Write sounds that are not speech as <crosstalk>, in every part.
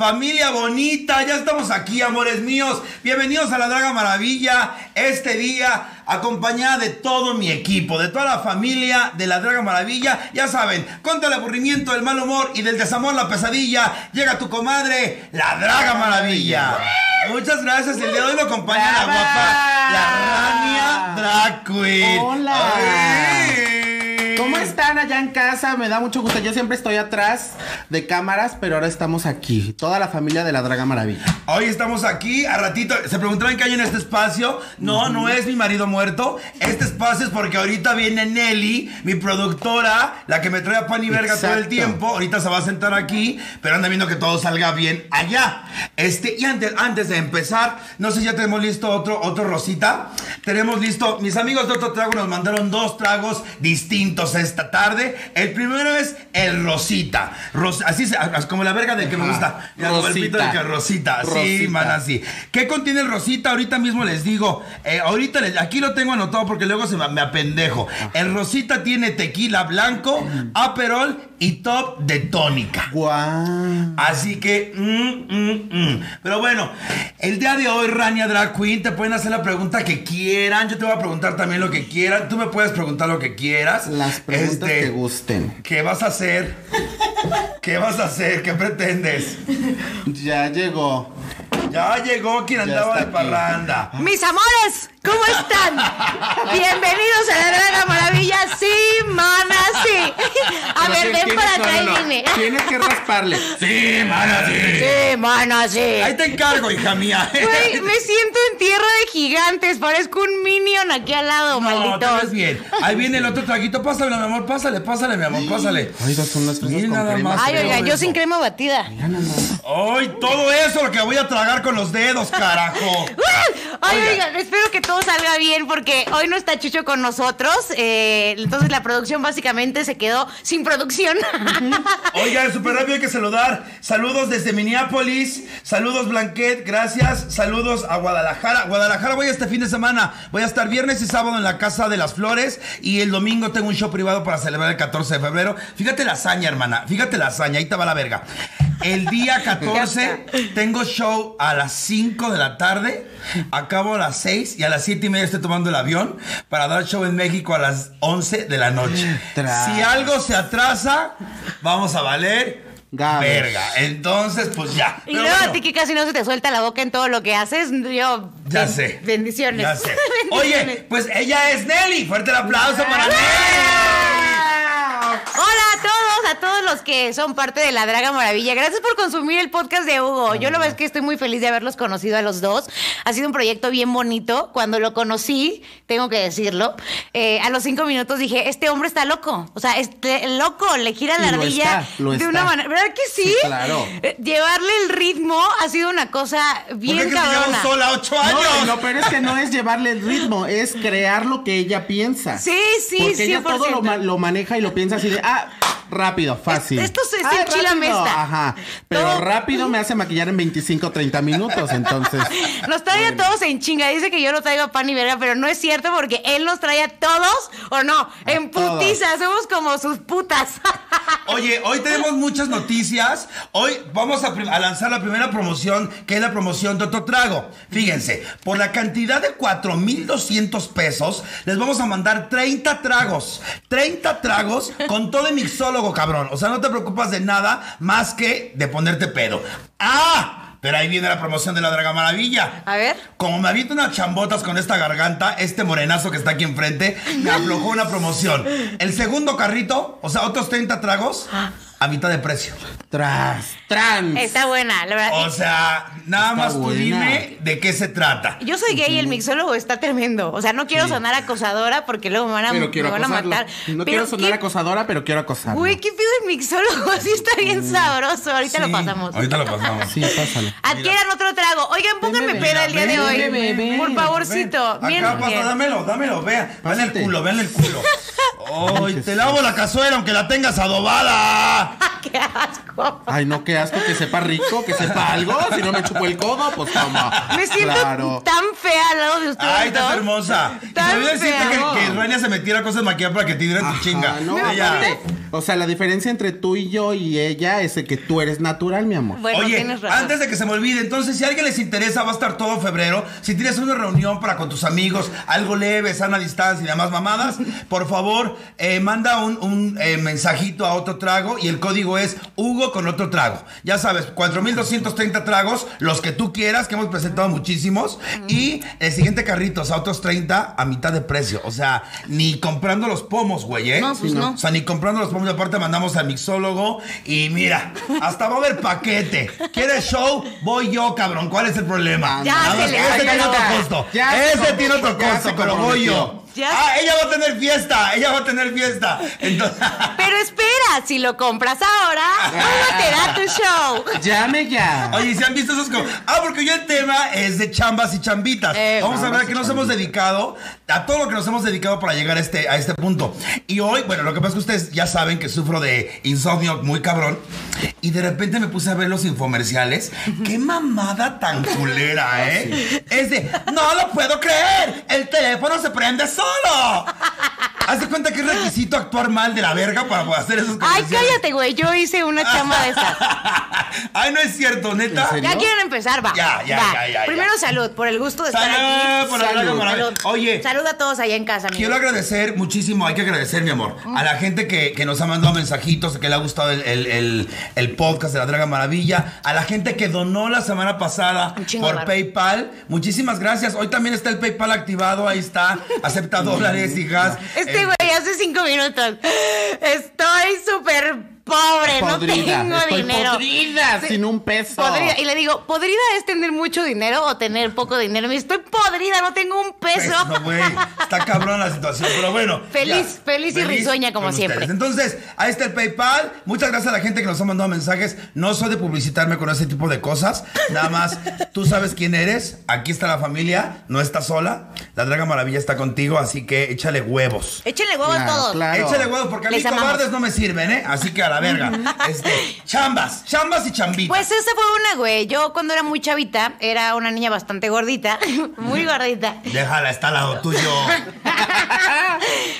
familia bonita. Ya estamos aquí, amores míos. Bienvenidos a la Draga Maravilla. Este día, acompañada de todo mi equipo, de toda la familia de la Draga Maravilla. Ya saben, contra el aburrimiento, el mal humor y del desamor, la pesadilla, llega tu comadre, la Draga Maravilla. Muchas gracias. El día de hoy me acompaña la guapa, la Rania Drag Queen. Hola. Ay. ¿Cómo están allá en casa? Me da mucho gusto. Yo siempre estoy atrás de cámaras, pero ahora estamos aquí. Toda la familia de la Draga Maravilla. Hoy estamos aquí, a ratito. Se preguntaban qué hay en este espacio. No, no es mi marido muerto. Este espacio es porque ahorita viene Nelly, mi productora, la que me trae a pan y verga todo el tiempo. Ahorita se va a sentar aquí, pero anda viendo que todo salga bien allá. Este, y antes, antes de empezar, no sé si ya tenemos listo otro, otro rosita. Tenemos listo, mis amigos de otro trago nos mandaron dos tragos distintos esta tarde. El primero es el rosita. Ros- así se, como la verga del que me gusta. Ya, como el que rosita. Sí, Rosita. man, así. ¿Qué contiene el rosita? Ahorita mismo les digo. Eh, ahorita les- aquí lo tengo anotado porque luego se me, me apendejo. El rosita tiene tequila blanco, aperol y top de tónica. ¡Guau! Así que, mm, mm, mm. pero bueno, el día de hoy, Rania Drag Queen, te pueden hacer la pregunta que quieran. Yo te voy a preguntar también lo que quieran. Tú me puedes preguntar lo que quieras. Las preguntas Este, que gusten. ¿Qué vas a hacer? ¿Qué vas a hacer? ¿Qué pretendes? Ya llegó. Ya llegó quien Ya andaba de parranda. Mis amores, ¿cómo están? Bienvenidos a la Draga Maravilla. Sí, mana, sí. A Pero ver, ven para acá no, y dime. Tienes que rasparle. Sí, mana, sí. Sí, mana, sí. Ahí te encargo, hija mía. Güey, me siento en tierra de gigantes. Parezco un minion aquí al lado, No, ves bien. Ahí viene el otro traguito. Pásale, mi amor. Pásale, pásale, mi amor. Pásale. Ay, son las fresas Mira con nada crema. más. Ay, oiga, yo sin crema batida. Ay, todo eso lo que voy a tragar con los dedos, carajo. <laughs> Ay, Oiga. oigan, espero que todo salga bien porque hoy no está Chucho con nosotros. eh, entonces la producción básicamente se quedó sin producción. <laughs> Oiga, súper rápido hay que saludar. Saludos desde Minneapolis. Saludos, Blanquet. Gracias. Saludos a Guadalajara. Guadalajara voy este fin de semana. Voy a estar viernes y sábado en la Casa de las Flores. Y el domingo tengo un show privado para celebrar el 14 de febrero. Fíjate la hazaña, hermana. Fíjate la hazaña. Ahí te va la verga. El día <laughs> 14 tengo show a las 5 de la tarde. Acabo a las 6 y a las 7 y media estoy tomando el avión para dar show en México a las 11 de la noche. Tras. Si algo se atrasa, vamos a valer Gabe. verga. Entonces, pues ya. Y luego bueno, a ti que casi no se te suelta la boca en todo lo que haces, yo... Ya ben- sé. Bendiciones. Ya sé. <laughs> Bendiciones. Oye, pues ella es Nelly. Fuerte el aplauso para Nelly. A todos, los que son parte de la Draga Maravilla. Gracias por consumir el podcast de Hugo. Yo la verdad es que estoy muy feliz de haberlos conocido a los dos. Ha sido un proyecto bien bonito. Cuando lo conocí, tengo que decirlo, eh, a los cinco minutos dije, este hombre está loco. O sea, este loco, le gira la Y lo ardilla está, lo de está. una manera. ¿Verdad que sí? Sí, claro. Eh, Llevarle el ritmo ha sido una cosa ¿Por qué bien que te llevamos cabrona. sola ocho años? No, lo peor es que no es llevarle el ritmo, es crear lo que ella piensa. Sí, sí, Porque ella 100%. todo lo, lo maneja y lo piensa así de, ah, rápido, fácil. esto se- se Ah, enchila mesta. Ajá. Pero Todo- rápido me hace maquillar en 25, 30 minutos, entonces. <laughs> Nos trae a todos en chinga. Dice que yo lo traigo a pan y verga, pero no es cierto porque él nos trae a todos, o no, en todos. putiza. Somos como sus putas. <laughs> Oye, hoy tenemos muchas noticias. Hoy vamos a, a lanzar la primera promoción, que es la promoción de otro trago. Fíjense, por la cantidad de 4,200 pesos, les vamos a mandar 30 tragos. 30 tragos con todo el mixólogo, cabrón. O sea, no te preocupas de nada más que de ponerte pedo. ¡Ah! Pero ahí viene la promoción de la Draga Maravilla. A ver. Como me aviento unas chambotas con esta garganta, este morenazo que está aquí enfrente, me aflojó una promoción. El segundo carrito, o sea, otros 30 tragos, a mitad de precio. Tras, trans. Está buena, la verdad. O sea, nada Está más tú buena. dime de qué se trata. Yo soy gay y el mixólogo está tremendo. O sea, no quiero sonar acosadora porque luego me van a, Pero me quiero van a matar. No Pero quiero sonar qué- acosadora, pero quiero acosarlo. Güey, ¿qué pido el mixólogo? <laughs> Así está bien sabroso. Ahorita Sí, lo pasamos. Ahorita lo pasamos. Sí, pásalo. Adquieran otro trago. Oigan, pónganme peda el día de hoy. ven, ven, ven. Por favorcito. Miren, Acá pasa, dámelo, dámelo, vean. Vean el culo, vean el culo. Ay, te lavo la cazuela aunque la tengas adobada. <laughs> ¡Qué asco! Ay, no, qué asco, que sepa rico, que sepa algo. Si no me chupo el codo, pues toma. Me siento Claro. tan fea al lado de ustedes. Ay, estás hermosa. Tan fea. que, que Rania se metiera cosas maquilladas para que te dieran tu chinga. no, Ella- O sea, la diferencia entre tú y yo y ella es que tú eres natural, mi amor. Bueno, Oye, tienes razón. antes de que se me olvide, entonces, si a alguien les interesa, va a estar todo febrero. Si tienes una reunión para con tus amigos, algo leve, sana distancia y demás mamadas, por favor, eh, manda un, un, eh, mensajito a otro trago y el código es Hugo con otro trago. Ya sabes, 4230 tragos, los que tú quieras, que hemos presentado muchísimos. Y el siguiente carrito, o sea, otros 30 a mitad de precio. O sea, ni comprando los pomos, güey, ¿eh? No, pues no. O sea, ni comprando los pomos. Aparte mandamos al mixólogo. Y mira, hasta va a haber paquete. ¿Quieres show? Voy yo, cabrón. ¿Cuál es el problema? Ya Nada se le Ese tiene otro costo. Ya se Ese tiene otro costo, pero voy yo. Ya. Ah, ella va a tener fiesta. Ella va a tener fiesta. Entonces. <laughs> Pero espera, si lo compras ahora, Hugo te da tu show. Llame ya. Oye, ¿se han visto esos como? Ah, porque yo el tema es de chambas y chambitas. Eh, Vamos a ver a qué nos hemos dedicado, a todo lo que nos hemos dedicado para llegar a este, a este punto. Y hoy, bueno, lo que pasa es que ustedes ya saben que sufro de insomnio muy cabrón. Y de repente me puse a ver los infomerciales. ¡Qué mamada tan culera, <laughs> eh! Es de, no lo puedo creer, el teléfono se prende solo. Haz de cuenta que es requisito actuar mal de la verga para poder hacer esos Ay, cállate, güey. Yo hice una chamba de esas. <laughs> Ay, no es cierto, neta. Ya quieren empezar, va. Ya, ya, Va. ya, ya, ya. Primero salud, por el gusto de estar aquí. por Salud. Oye, Salud a todos allá en casa, amigos. quiero agradecer muchísimo, hay que agradecer, mi amor, a la gente que, que nos ha mandado mensajitos, que le ha gustado el, el- el- el podcast de la Draga Maravilla, a la gente que donó la semana pasada chingo por. PayPal. Muchísimas gracias. Hoy también está el PayPal activado, ahí está. Acepta <laughs> dólares, hijas. Este hace cinco minutos. Estoy súper pobre, no tengo Estoy dinero. podrida, Sí, sin un peso. Podrida. Y le digo, ¿podrida es tener mucho dinero o tener poco dinero? Me dice, estoy podrida, no tengo un peso. Pues, güey. Está cabrón la situación, pero bueno. Feliz, feliz y risueña como siempre. ustedes. Entonces, ahí está el PayPal. Muchas gracias a la gente que nos ha mandado mensajes. No soy de publicitarme con ese tipo de cosas. Nada más, tú sabes quién eres. Aquí está la familia. No estás sola. La Draga Maravilla está contigo, así que échale huevos. Échenle huevos Claro, todos. claro. Échale huevos porque a mí cobardes no me sirven, ¿eh? Así que a la verga. Este, chambas, chambas y chambitas. Pues esa fue una, güey. Yo cuando era muy chavita, era una niña bastante gordita, <laughs> muy gordita. Déjala, está al lado tuyo. <laughs>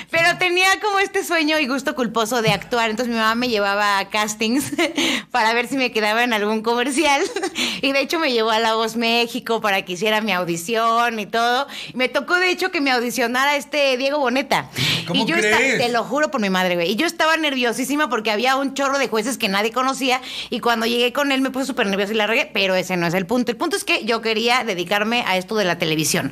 Pero tenía como este sueño y gusto culposo de actuar. Entonces mi mamá me llevaba a castings <laughs> para ver si me quedaba en algún comercial. Y de hecho me llevó a La Voz México para que hiciera mi audición y todo. Y me tocó de hecho que me audicionara este Diego Boneta. ¿Cómo y yo esta- crees? te lo juro por mi madre, güey. Y yo estaba nerviosísima porque había un chorro de jueces que nadie conocía. Y cuando llegué con él me puse súper nerviosa y la regué. Pero ese no es el punto. El punto es que yo quería dedicarme a esto de la televisión.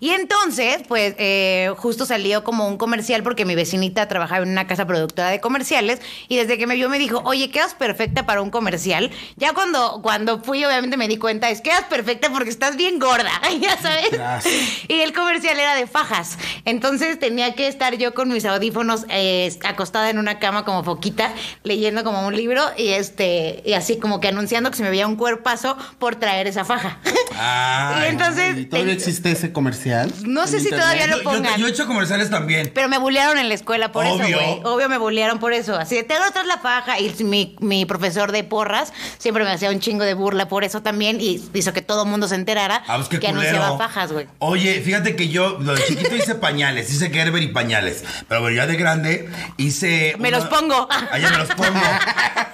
Y entonces, pues, eh, justo salió como un comercial porque mi vecinita trabajaba en una casa productora de comerciales. Y desde que me vio me dijo, oye, quedas perfecta para un comercial. Ya cuando, cuando fui, obviamente me di cuenta, es quedas perfecta porque estás bien gorda, <laughs> ya sabes. Gracias. Y el comercial era de fajas. Entonces tenía que estar yo con mis audífonos eh, acostada en una cama como foquita, leyendo como un libro y este y así como que anunciando que se me veía un cuerpazo por traer esa faja. Ay, <laughs> y entonces ¿Y todavía te- existe ese comercial? No sé si internet? todavía lo pongan. yo he hecho comerciales también. Pero me bullearon en la escuela por Obvio. eso, güey. Obvio me bullearon por eso. Así de, te atrás la faja. Y mi, mi profesor de porras siempre me hacía un chingo de burla por eso también. Y hizo que todo el mundo se enterara Ah, pues que anunciaba fajas, güey. Oye, fíjate que yo, lo de chiquito hice <laughs> pañales, hice Gerber y pañales. Pero bueno, ya de grande hice. Me los pongo. Ah, ya me los pongo.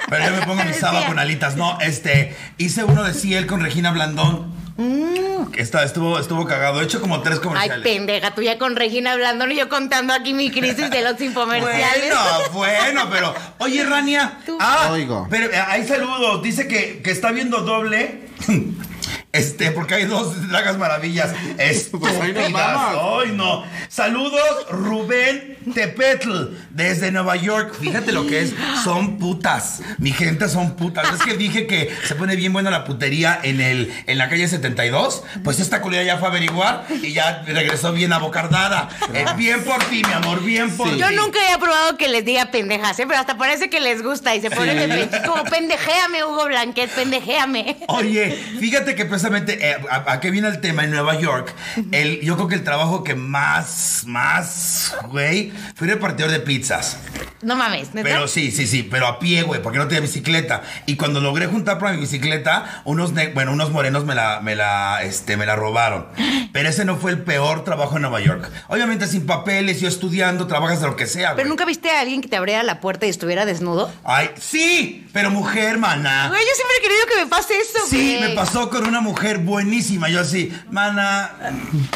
Pero yo me pongo mi saba con alitas. No, este, hice uno de Ciel con Regina Blandón. Esta, estuvo, estuvo cagado. He hecho como tres Mm. Ay, comerciales. pendeja, tú ya con Regina hablando y yo contando aquí mi crisis de los infomerciales. Bueno, bueno, pero. Oye, Rania. Ah, Oigo. Pero eh, hay saludos. Dice que, que está viendo doble. <laughs> Este, porque hay dos dragas maravillas. <laughs> Pues Estúpidas. vamos. Ay, no. Saludos, Rubén Tepetl, desde Nueva York. Fíjate lo que es. Son putas. Mi gente son putas. Es que dije que se pone bien buena la putería en el, en la calle 72. Pues esta culera ya fue a averiguar y ya regresó bien abocardada. Eh, bien por ti, mi amor, bien por Sí. ti. Yo nunca he probado que les diga pendejas, ¿eh? pero hasta parece que les gusta y se ponen de pe- como pendejéame, Hugo Blanquet, pendejéame. Oye, fíjate que precisamente, eh, a, a qué viene el tema en Nueva York? El, yo creo que el trabajo que más, más, güey, fui repartidor de pizzas. No mames, ¿neta? Pero sí, sí, sí, pero a pie, güey, porque no tenía bicicleta. Y cuando logré juntar para mi bicicleta, unos, bueno, unos morenos me la, me la, este, me la robaron. <gasps> Pero ese no fue el peor trabajo en Nueva York. Obviamente sin papeles, yo estudiando, trabajas de lo que sea, Pero güey. nunca viste a alguien que te abriera la puerta y estuviera desnudo. Ay, sí, pero mujer, mana. Güey, yo siempre he querido que me pase eso, Sí, güey. me pasó con una mujer buenísima. Yo así, mana,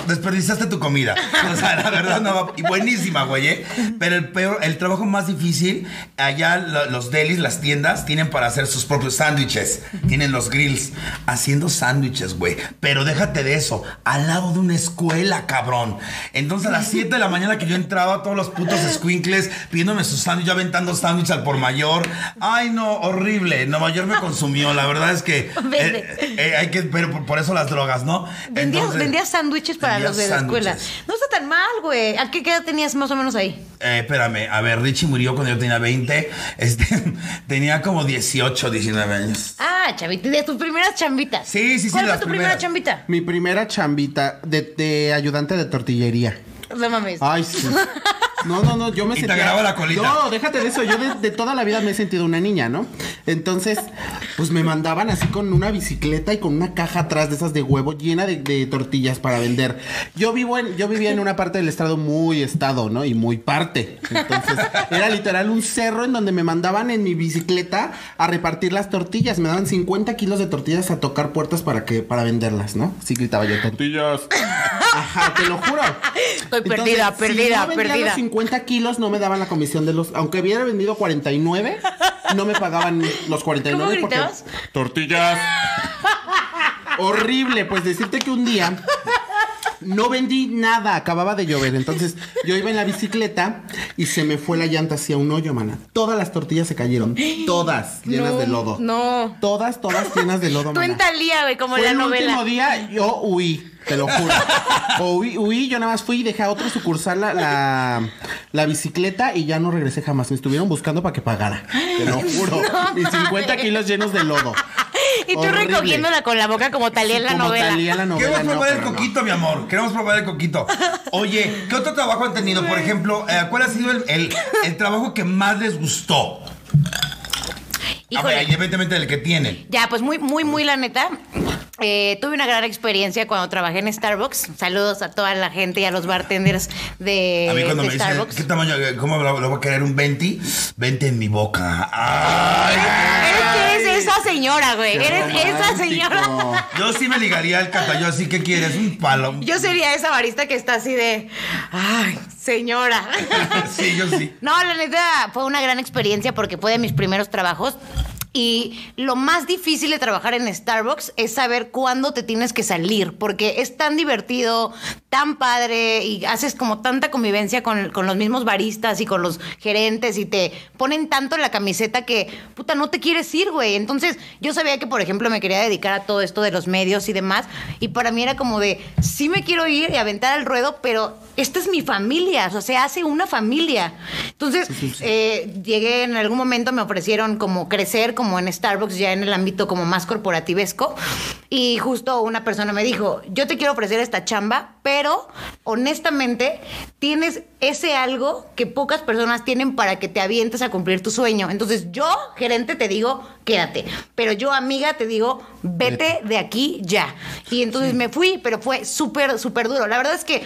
desperdiciaste tu comida. O <laughs> sea, <laughs> la verdad no va. Y buenísima, güey, ¿eh? Pero el peor, el trabajo más difícil, allá lo- los delis, las tiendas, tienen para hacer sus propios sándwiches. Tienen los grills. Haciendo sándwiches, güey. Pero déjate de eso, al lado de una escuela, cabrón. Entonces a las 7 de la mañana que yo entraba, todos los putos squinkles pidiéndome sus sándwiches, aventando sándwich al por mayor. Ay, no, horrible. Nueva York me consumió. La verdad es que <laughs> eh, eh, hay que, pero por, por eso las drogas, ¿no? Vendías, Entonces, vendías sándwiches para vendía los de la escuela. sándwiches. No está tan mal, güey. ¿A qué edad tenías más o menos ahí? Eh, espérame, a ver, Richie murió cuando yo tenía 20. Este, <laughs> tenía como 18, 19 años. Ah, chavita, de tus primeras chambitas. Sí, sí, sí, ¿Cuál fue tu primera chambita? Mi primera chambita de, de ayudante de tortillería. No mames. Ay, sí. <laughs> No, no, no, yo me Y te sentía... agarraba la colita. No, déjate de eso. Yo de, de toda la vida me he sentido una niña, ¿no? Entonces, pues me mandaban así con una bicicleta y con una caja atrás de esas de huevo llena de, de tortillas para vender. Yo vivo en, yo vivía en una parte del estado muy estado, ¿no? Y muy parte. Entonces, era literal un cerro en donde me mandaban en mi bicicleta a repartir las tortillas. Me daban 50 kilos de tortillas a tocar puertas para que, para venderlas, ¿no? Así gritaba yo, tortillas. Ajá, te lo juro. Estoy perdida, perdida, no perdida. Los 50 kilos no me daban la comisión de los. Aunque hubiera vendido 49, no me pagaban los 49. ¿Cómo porque-? Tortillas. Horrible, pues decirte que un día no vendí nada, acababa de llover. Entonces yo iba en la bicicleta y se me fue la llanta hacia un hoyo, mana. Todas las tortillas se cayeron. Todas llenas No, de lodo. no. Todas, todas llenas de lodo, Tú en mana. Talía, güey, como Fue la el novela. último día, yo huí, te lo juro. O huí, huí, yo nada más fui y dejé a otro sucursal la, la, la bicicleta y ya no regresé jamás. Me estuvieron buscando para que pagara. Te lo <laughs> juro. No y 50 mames. kilos llenos de lodo. <laughs> Y tú Horrible. recogiéndola con la boca como Talía en la Como novela. Talía la novela. Queremos no, probar el no. coquito, mi amor. Queremos probar el coquito. <laughs> Oye, ¿qué otro trabajo han tenido? Por ejemplo, eh, ¿cuál ha sido el, el- el trabajo que más les gustó? Híjole. A ver, evidentemente el que tienen. Ya, pues muy, muy, muy la neta. Eh, tuve una gran experiencia cuando trabajé en Starbucks. Saludos a toda la gente y a los bartenders de, A mí cuando de me dicen, Starbucks. ¿qué tamaño? eh, ¿Cómo lo, lo voy a querer un 20? 20 en mi boca. ¡Ay! Eres, esa señora, güey. Eres esa señora. Yo sí me ligaría al cata. Yo así, ¿qué quieres? Un palo. Yo sería esa barista que está así de. Ay, señora. <laughs> sí, yo sí. No, la neta fue una gran experiencia porque fue de mis primeros trabajos. Y lo más difícil de trabajar en Starbucks es saber cuándo te tienes que salir, porque es tan divertido, tan padre y haces como tanta convivencia con, con los mismos baristas y con los gerentes y te ponen tanto en la camiseta que, puta, no te quieres ir, güey. Entonces yo sabía que, por ejemplo, me quería dedicar a todo esto de los medios y demás, y para mí era como de, sí me quiero ir y aventar al ruedo, pero esta es mi familia, o sea, se hace una familia. Entonces, eh, llegué en algún momento, me ofrecieron como crecer como en Starbucks, ya en el ámbito como más corporativesco. Y justo una persona me dijo, yo te quiero ofrecer esta chamba, pero honestamente tienes ese algo que pocas personas tienen para que te avientes a cumplir tu sueño. Entonces yo, gerente, te digo, quédate. Pero yo, amiga, te digo, vete de aquí ya. Y entonces me fui, pero fue súper, súper duro. La verdad es que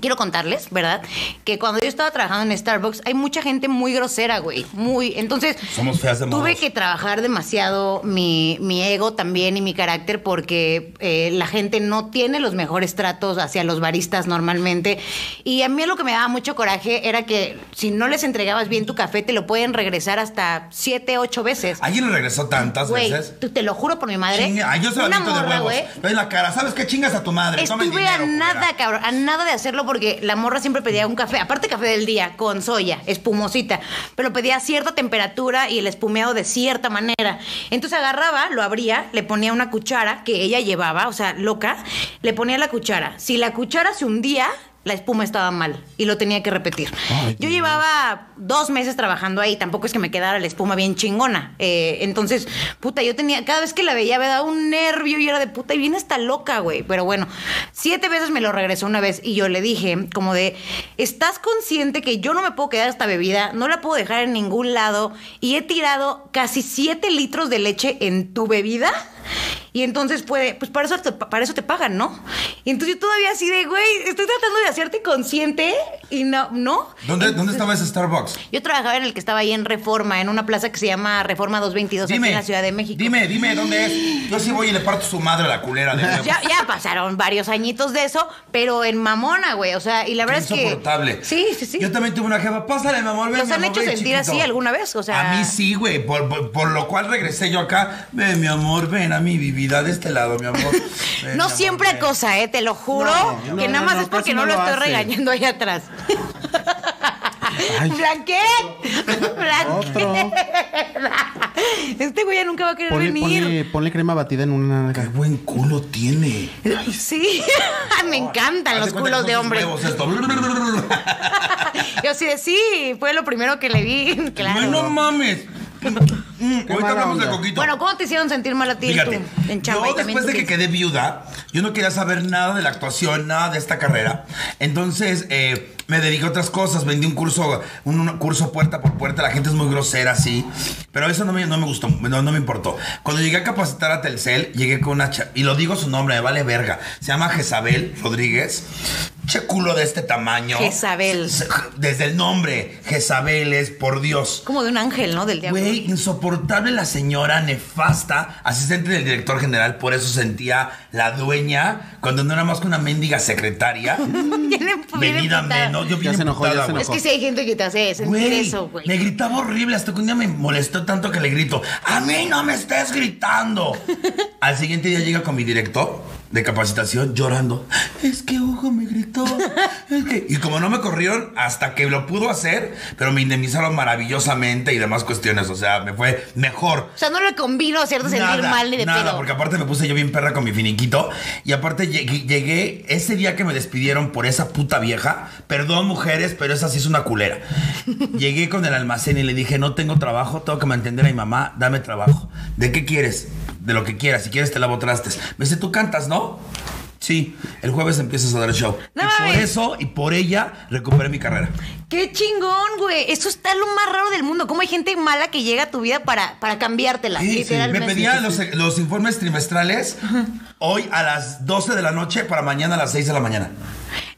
quiero contarles, ¿verdad? Que cuando yo estaba trabajando en Starbucks, hay mucha gente muy grosera, güey. Muy. Entonces, Somos feas de tuve que trabajar demasiado mi, mi ego también y mi carácter porque eh, la gente no tiene los mejores tratos hacia los baristas normalmente. Y a mí lo que me daba mucho coraje era que si no les entregabas bien tu café, te lo pueden regresar hasta siete, ocho veces. ¿Alguien lo regresó tantas Güey, veces? te lo juro por mi madre. Chinga, Ay, yo se lo una aviento de morra, huevos. güey, la cara, ¿sabes qué chingas a tu madre? Estuve a dinero, nada, culera. cabrón, a nada de hacerlo porque la morra siempre pedía un café, aparte café del día, con soya, espumosita, pero pedía cierta temperatura y el espumeado de cierta manera. Entonces agarraba, lo abría, le ponía una cuchara que ella llevaba, o sea, loca, le ponía la cuchara. Si la cuchara se hundía, la espuma estaba mal y lo tenía que repetir. Yo llevaba dos meses trabajando ahí, tampoco es que me quedara la espuma bien chingona. Eh, entonces, puta, yo tenía, cada vez que la veía me daba un nervio y era de puta y viene hasta loca, güey. Pero bueno, siete veces me lo regresó una vez y yo le dije, como de, ¿estás consciente que yo no me puedo quedar esta bebida? No la puedo dejar en ningún lado y he tirado casi siete litros de leche en tu bebida. Y entonces puede, pues para eso te, para eso te pagan, ¿no? Y entonces yo todavía así de, güey, estoy tratando de hacerte consciente y no, ¿no? ¿Dónde, ¿Dónde estaba ese Starbucks? Yo trabajaba en el que estaba ahí en Reforma, en una plaza que se llama Reforma 222 aquí en la Ciudad de México. Dime, dime dónde es. Yo sí voy y le parto su madre a la culera de nuevo. Ya, ya pasaron varios añitos de eso, pero en mamona, güey. O sea, y la verdad es que. insoportable. Sí, sí, sí. Yo también tuve una jefa. Pásale, mi amor, ven, ¿Los mi han amor, hecho ven, sentir chiquito". así alguna vez? O sea- A mí sí, güey. Por, por- por lo cual regresé yo acá. Ven, mi amor, ven a mi vida de este lado, mi amor. <laughs> Ven, No mi siempre amor, ven. cosa, ¿eh? Te lo juro. No, que no, nada no, más no, es porque no, lo lo estoy regañando ahí atrás. Ay. ¿Blanquet? Otro. Este güey ya nunca va a querer Ponle, venir. ponle, ponle crema batida en una Qué buen culo tiene. Sí, <laughs> me encantan los culos de esto. <laughs> Yo sí sí, fue lo primero que le vi. Claro. Ay, no mames. Mm, Ahorita mala hablamos de onda. coquito. Bueno, ¿cómo te hicieron sentir mal a ti Fíjate, tú en chamba? yo después de que quedé viuda, yo no quería saber nada de la actuación, nada de esta carrera. Entonces eh, me dediqué a otras cosas, vendí un curso, un, un curso puerta por puerta, la gente es muy grosera, sí, pero eso no me, no me gustó, no, no me importó. Cuando llegué a capacitar a Telcel, llegué con una y lo digo su nombre, me vale verga, se llama Jezabel Rodríguez. Che culo de este tamaño. Jezabel. Desde el nombre, Jezabel es por Dios. Como de un ángel, ¿no? Del diablo. Güey, insoportable la señora nefasta, asistente del director general, por eso sentía la dueña, cuando no era más que una mendiga secretaria. <laughs> Venida emputada. Menos, yo Ya bien se enojó, ya se güey. Es que si hay gente que te hace sentir Güey, eso, güey. me gritaba horrible, hasta que un día me molestó tanto que le grito, a mí no me estés gritando. <laughs> Al siguiente día llega con mi director de capacitación llorando. Es que Hugo me gritó. es que-". Y como no me corrieron hasta que lo pudo hacer, pero me indemnizaron maravillosamente y demás cuestiones. O sea, me fue mejor. O sea, no le convino hacerte sentir mal ni de nada, pedo. porque aparte me puse yo bien perra con mi finiquito. Y aparte llegué, llegué ese día que me despidieron por esa puta vieja. Perdón, mujeres, pero esa sí es una culera. <laughs> llegué con el almacén y le dije: No tengo trabajo, tengo que mantener a mi mamá, dame trabajo. ¿De qué quieres? De lo que quieras. Si quieres, te lavo trastes. Me dice: Tú cantas, ¿no? Sí, el jueves empiezas a dar el show. No y por eso y por ella recuperé mi carrera. Qué chingón, güey. Eso está lo más raro del mundo. ¿Cómo hay gente mala que llega a tu vida para, para cambiártela? Sí, sí. Me pedía los, los informes trimestrales hoy a las 12 de la noche para mañana a las 6 de la mañana.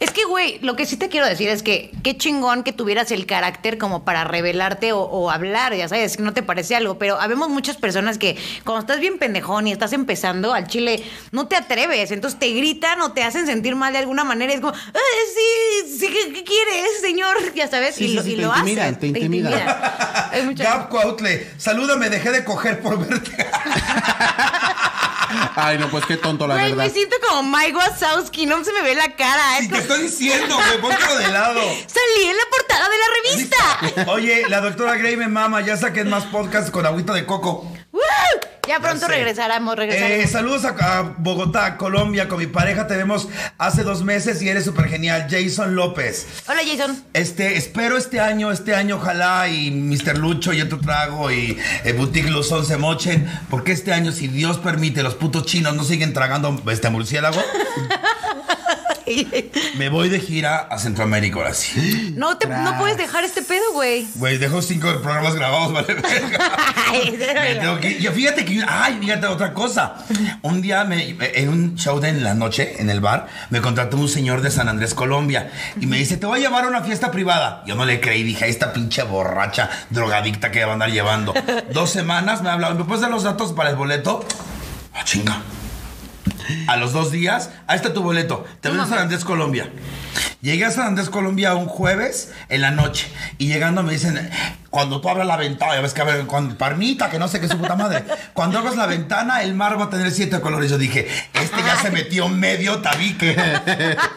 Es que, güey, lo que sí te quiero decir es que qué chingón que tuvieras el carácter como para revelarte o, o hablar, ya sabes, que no te parece algo, pero habemos muchas personas que cuando estás bien pendejón y estás empezando al chile, no te atreves, entonces te gritan o te hacen sentir mal de alguna manera, y es como, "Ah, sí, sí, ¿qué, qué quieres, señor? Ya sabes, Sí, y sí, lo, sí, y te lo intimidan, haces. te intimidan. <laughs> Hay mucha- Gab Cuautle, salúdame, dejé de coger por verte. <laughs> Ay, no, pues qué tonto, la Güey, verdad. me siento como Mike Wazowski, no se me ve la cara. Y es te estoy diciendo, güey, póntelo de lado. <laughs> Salí en la portada de la revista. Oye, la doctora Gray me mama, ya saquen más podcasts con agüita de coco. ¡Woo! Ya pronto sé. regresaremos, Eh, regresaremos. saludos a, a Bogotá, Colombia, con mi pareja te vemos hace dos meses y eres súper genial, Jason López. Hola, Jason. Este, espero este año, este año ojalá y Mr. Lucho y otro trago y eh, Boutique Luzón se mochen, porque este año, si Dios permite, los putos chinos no siguen tragando este murciélago, <laughs> me voy de gira a Centroamérica ahora sí. No, te, no puedes dejar este pedo, güey. Güey, dejo cinco programas grabados, vale. <laughs> Me tengo que- yo fíjate que, ay, fíjate otra cosa. Un día me- en un show de en la noche en el bar me contrató un señor de San Andrés, Colombia, y me dice, te voy a llevar a una fiesta privada. Yo no le creí, dije, "Ay, esta pinche borracha, drogadicta que va a andar llevando. <laughs> Dos semanas me ha hablado, ¿me puedes dar los datos para el boleto? Ah, chinga. A los dos días, ahí está tu boleto. Te ven a San Andrés, Colombia. Llegué a San Andrés, Colombia un jueves en la noche. Y llegando me dicen, cuando tú abras la ventana, ya ves que abre con parmita, que no sé qué es su puta madre. Cuando abras la ventana, el mar va a tener siete colores. Yo dije, este ya se metió medio tabique.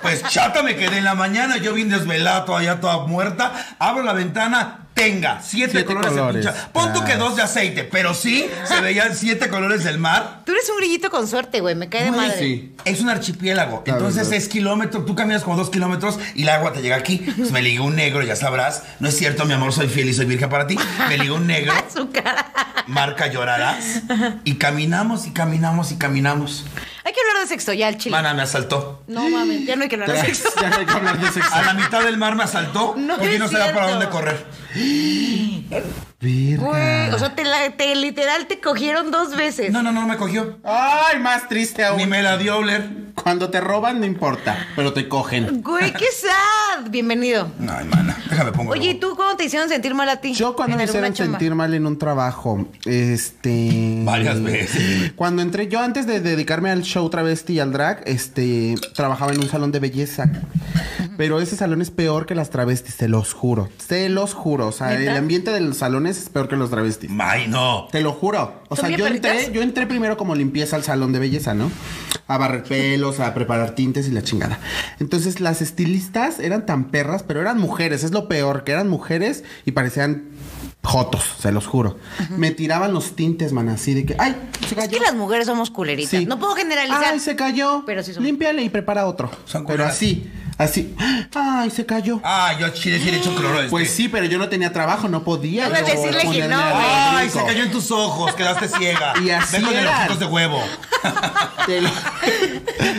Pues chata me quedé en la mañana, yo vine desvelada, todavía toda muerta. Abro la ventana, tenga siete, Siete colores, de colores, pincha. Pon tú que claro. dos de aceite, pero sí se veían siete colores del mar. Tú eres un grillito con suerte, güey. Me cae de Güey, madre. sí. Es un archipiélago. La Entonces verdad. es kilómetro. Tú caminas como dos kilómetros y el agua te llega aquí. <laughs> Pues me ligó un negro, ya sabrás. No es cierto, mi amor, soy fiel y soy virgen para ti. Me ligó un negro. <laughs> Su cara. Marca llorarás. Y caminamos y caminamos y caminamos. Hay que hablar de sexo ya, el chile. Mana, me asaltó. No mames, ya no hay que hablar de sexo. Ya no hay que hablar de sexo. A la mitad del mar me asaltó <laughs> No porque es no sabía para cierto. dónde correr. Verga. Güey, o sea, te, la- te- literal te cogieron dos veces. No, no, no me cogió. Ay, más triste aún. Ni me la dio Oler. Cuando te roban no importa, pero te cogen. Güey, qué sad. Bienvenido. Ay, mana, déjame pongo. Oye, ¿y tú cómo te hicieron sentir mal a ti? Yo cuando En me alguna hicieron chamba? sentir mal en un trabajo, este... Varias veces. Cuando entré, yo antes de dedicarme al show travesti y al drag, este, trabajaba en un salón de belleza. Pero ese salón es peor que las travestis, se los juro. Se los juro. O sea, el ambiente de los salones es peor que los travestis. Ay, no. Te lo juro. O ¿Son sea, yo entré, yo entré primero como limpieza al salón de belleza, ¿no? A barrer pelos, a preparar tintes y la chingada. Entonces, las estilistas eran tan perras, pero eran mujeres, es lo peor, que eran mujeres y parecían jotos, se los juro. Me tiraban los tintes, man, así de que, ay, se Es cayó. que las mujeres somos culeritas. Sí. No puedo generalizar. Ay, se cayó. Pero sí somos- Límpiale y prepara otro. Son pero así, así. Ay, se cayó. Ah, yo a chile sí le echo cloro. este. Pues sí, pero yo no tenía trabajo, no podía. Yo decirle que no. Ay, se cayó en tus ojos, quedaste ciega. <laughs> Y así Vengo de los ojitos de huevo. <laughs> Te lo,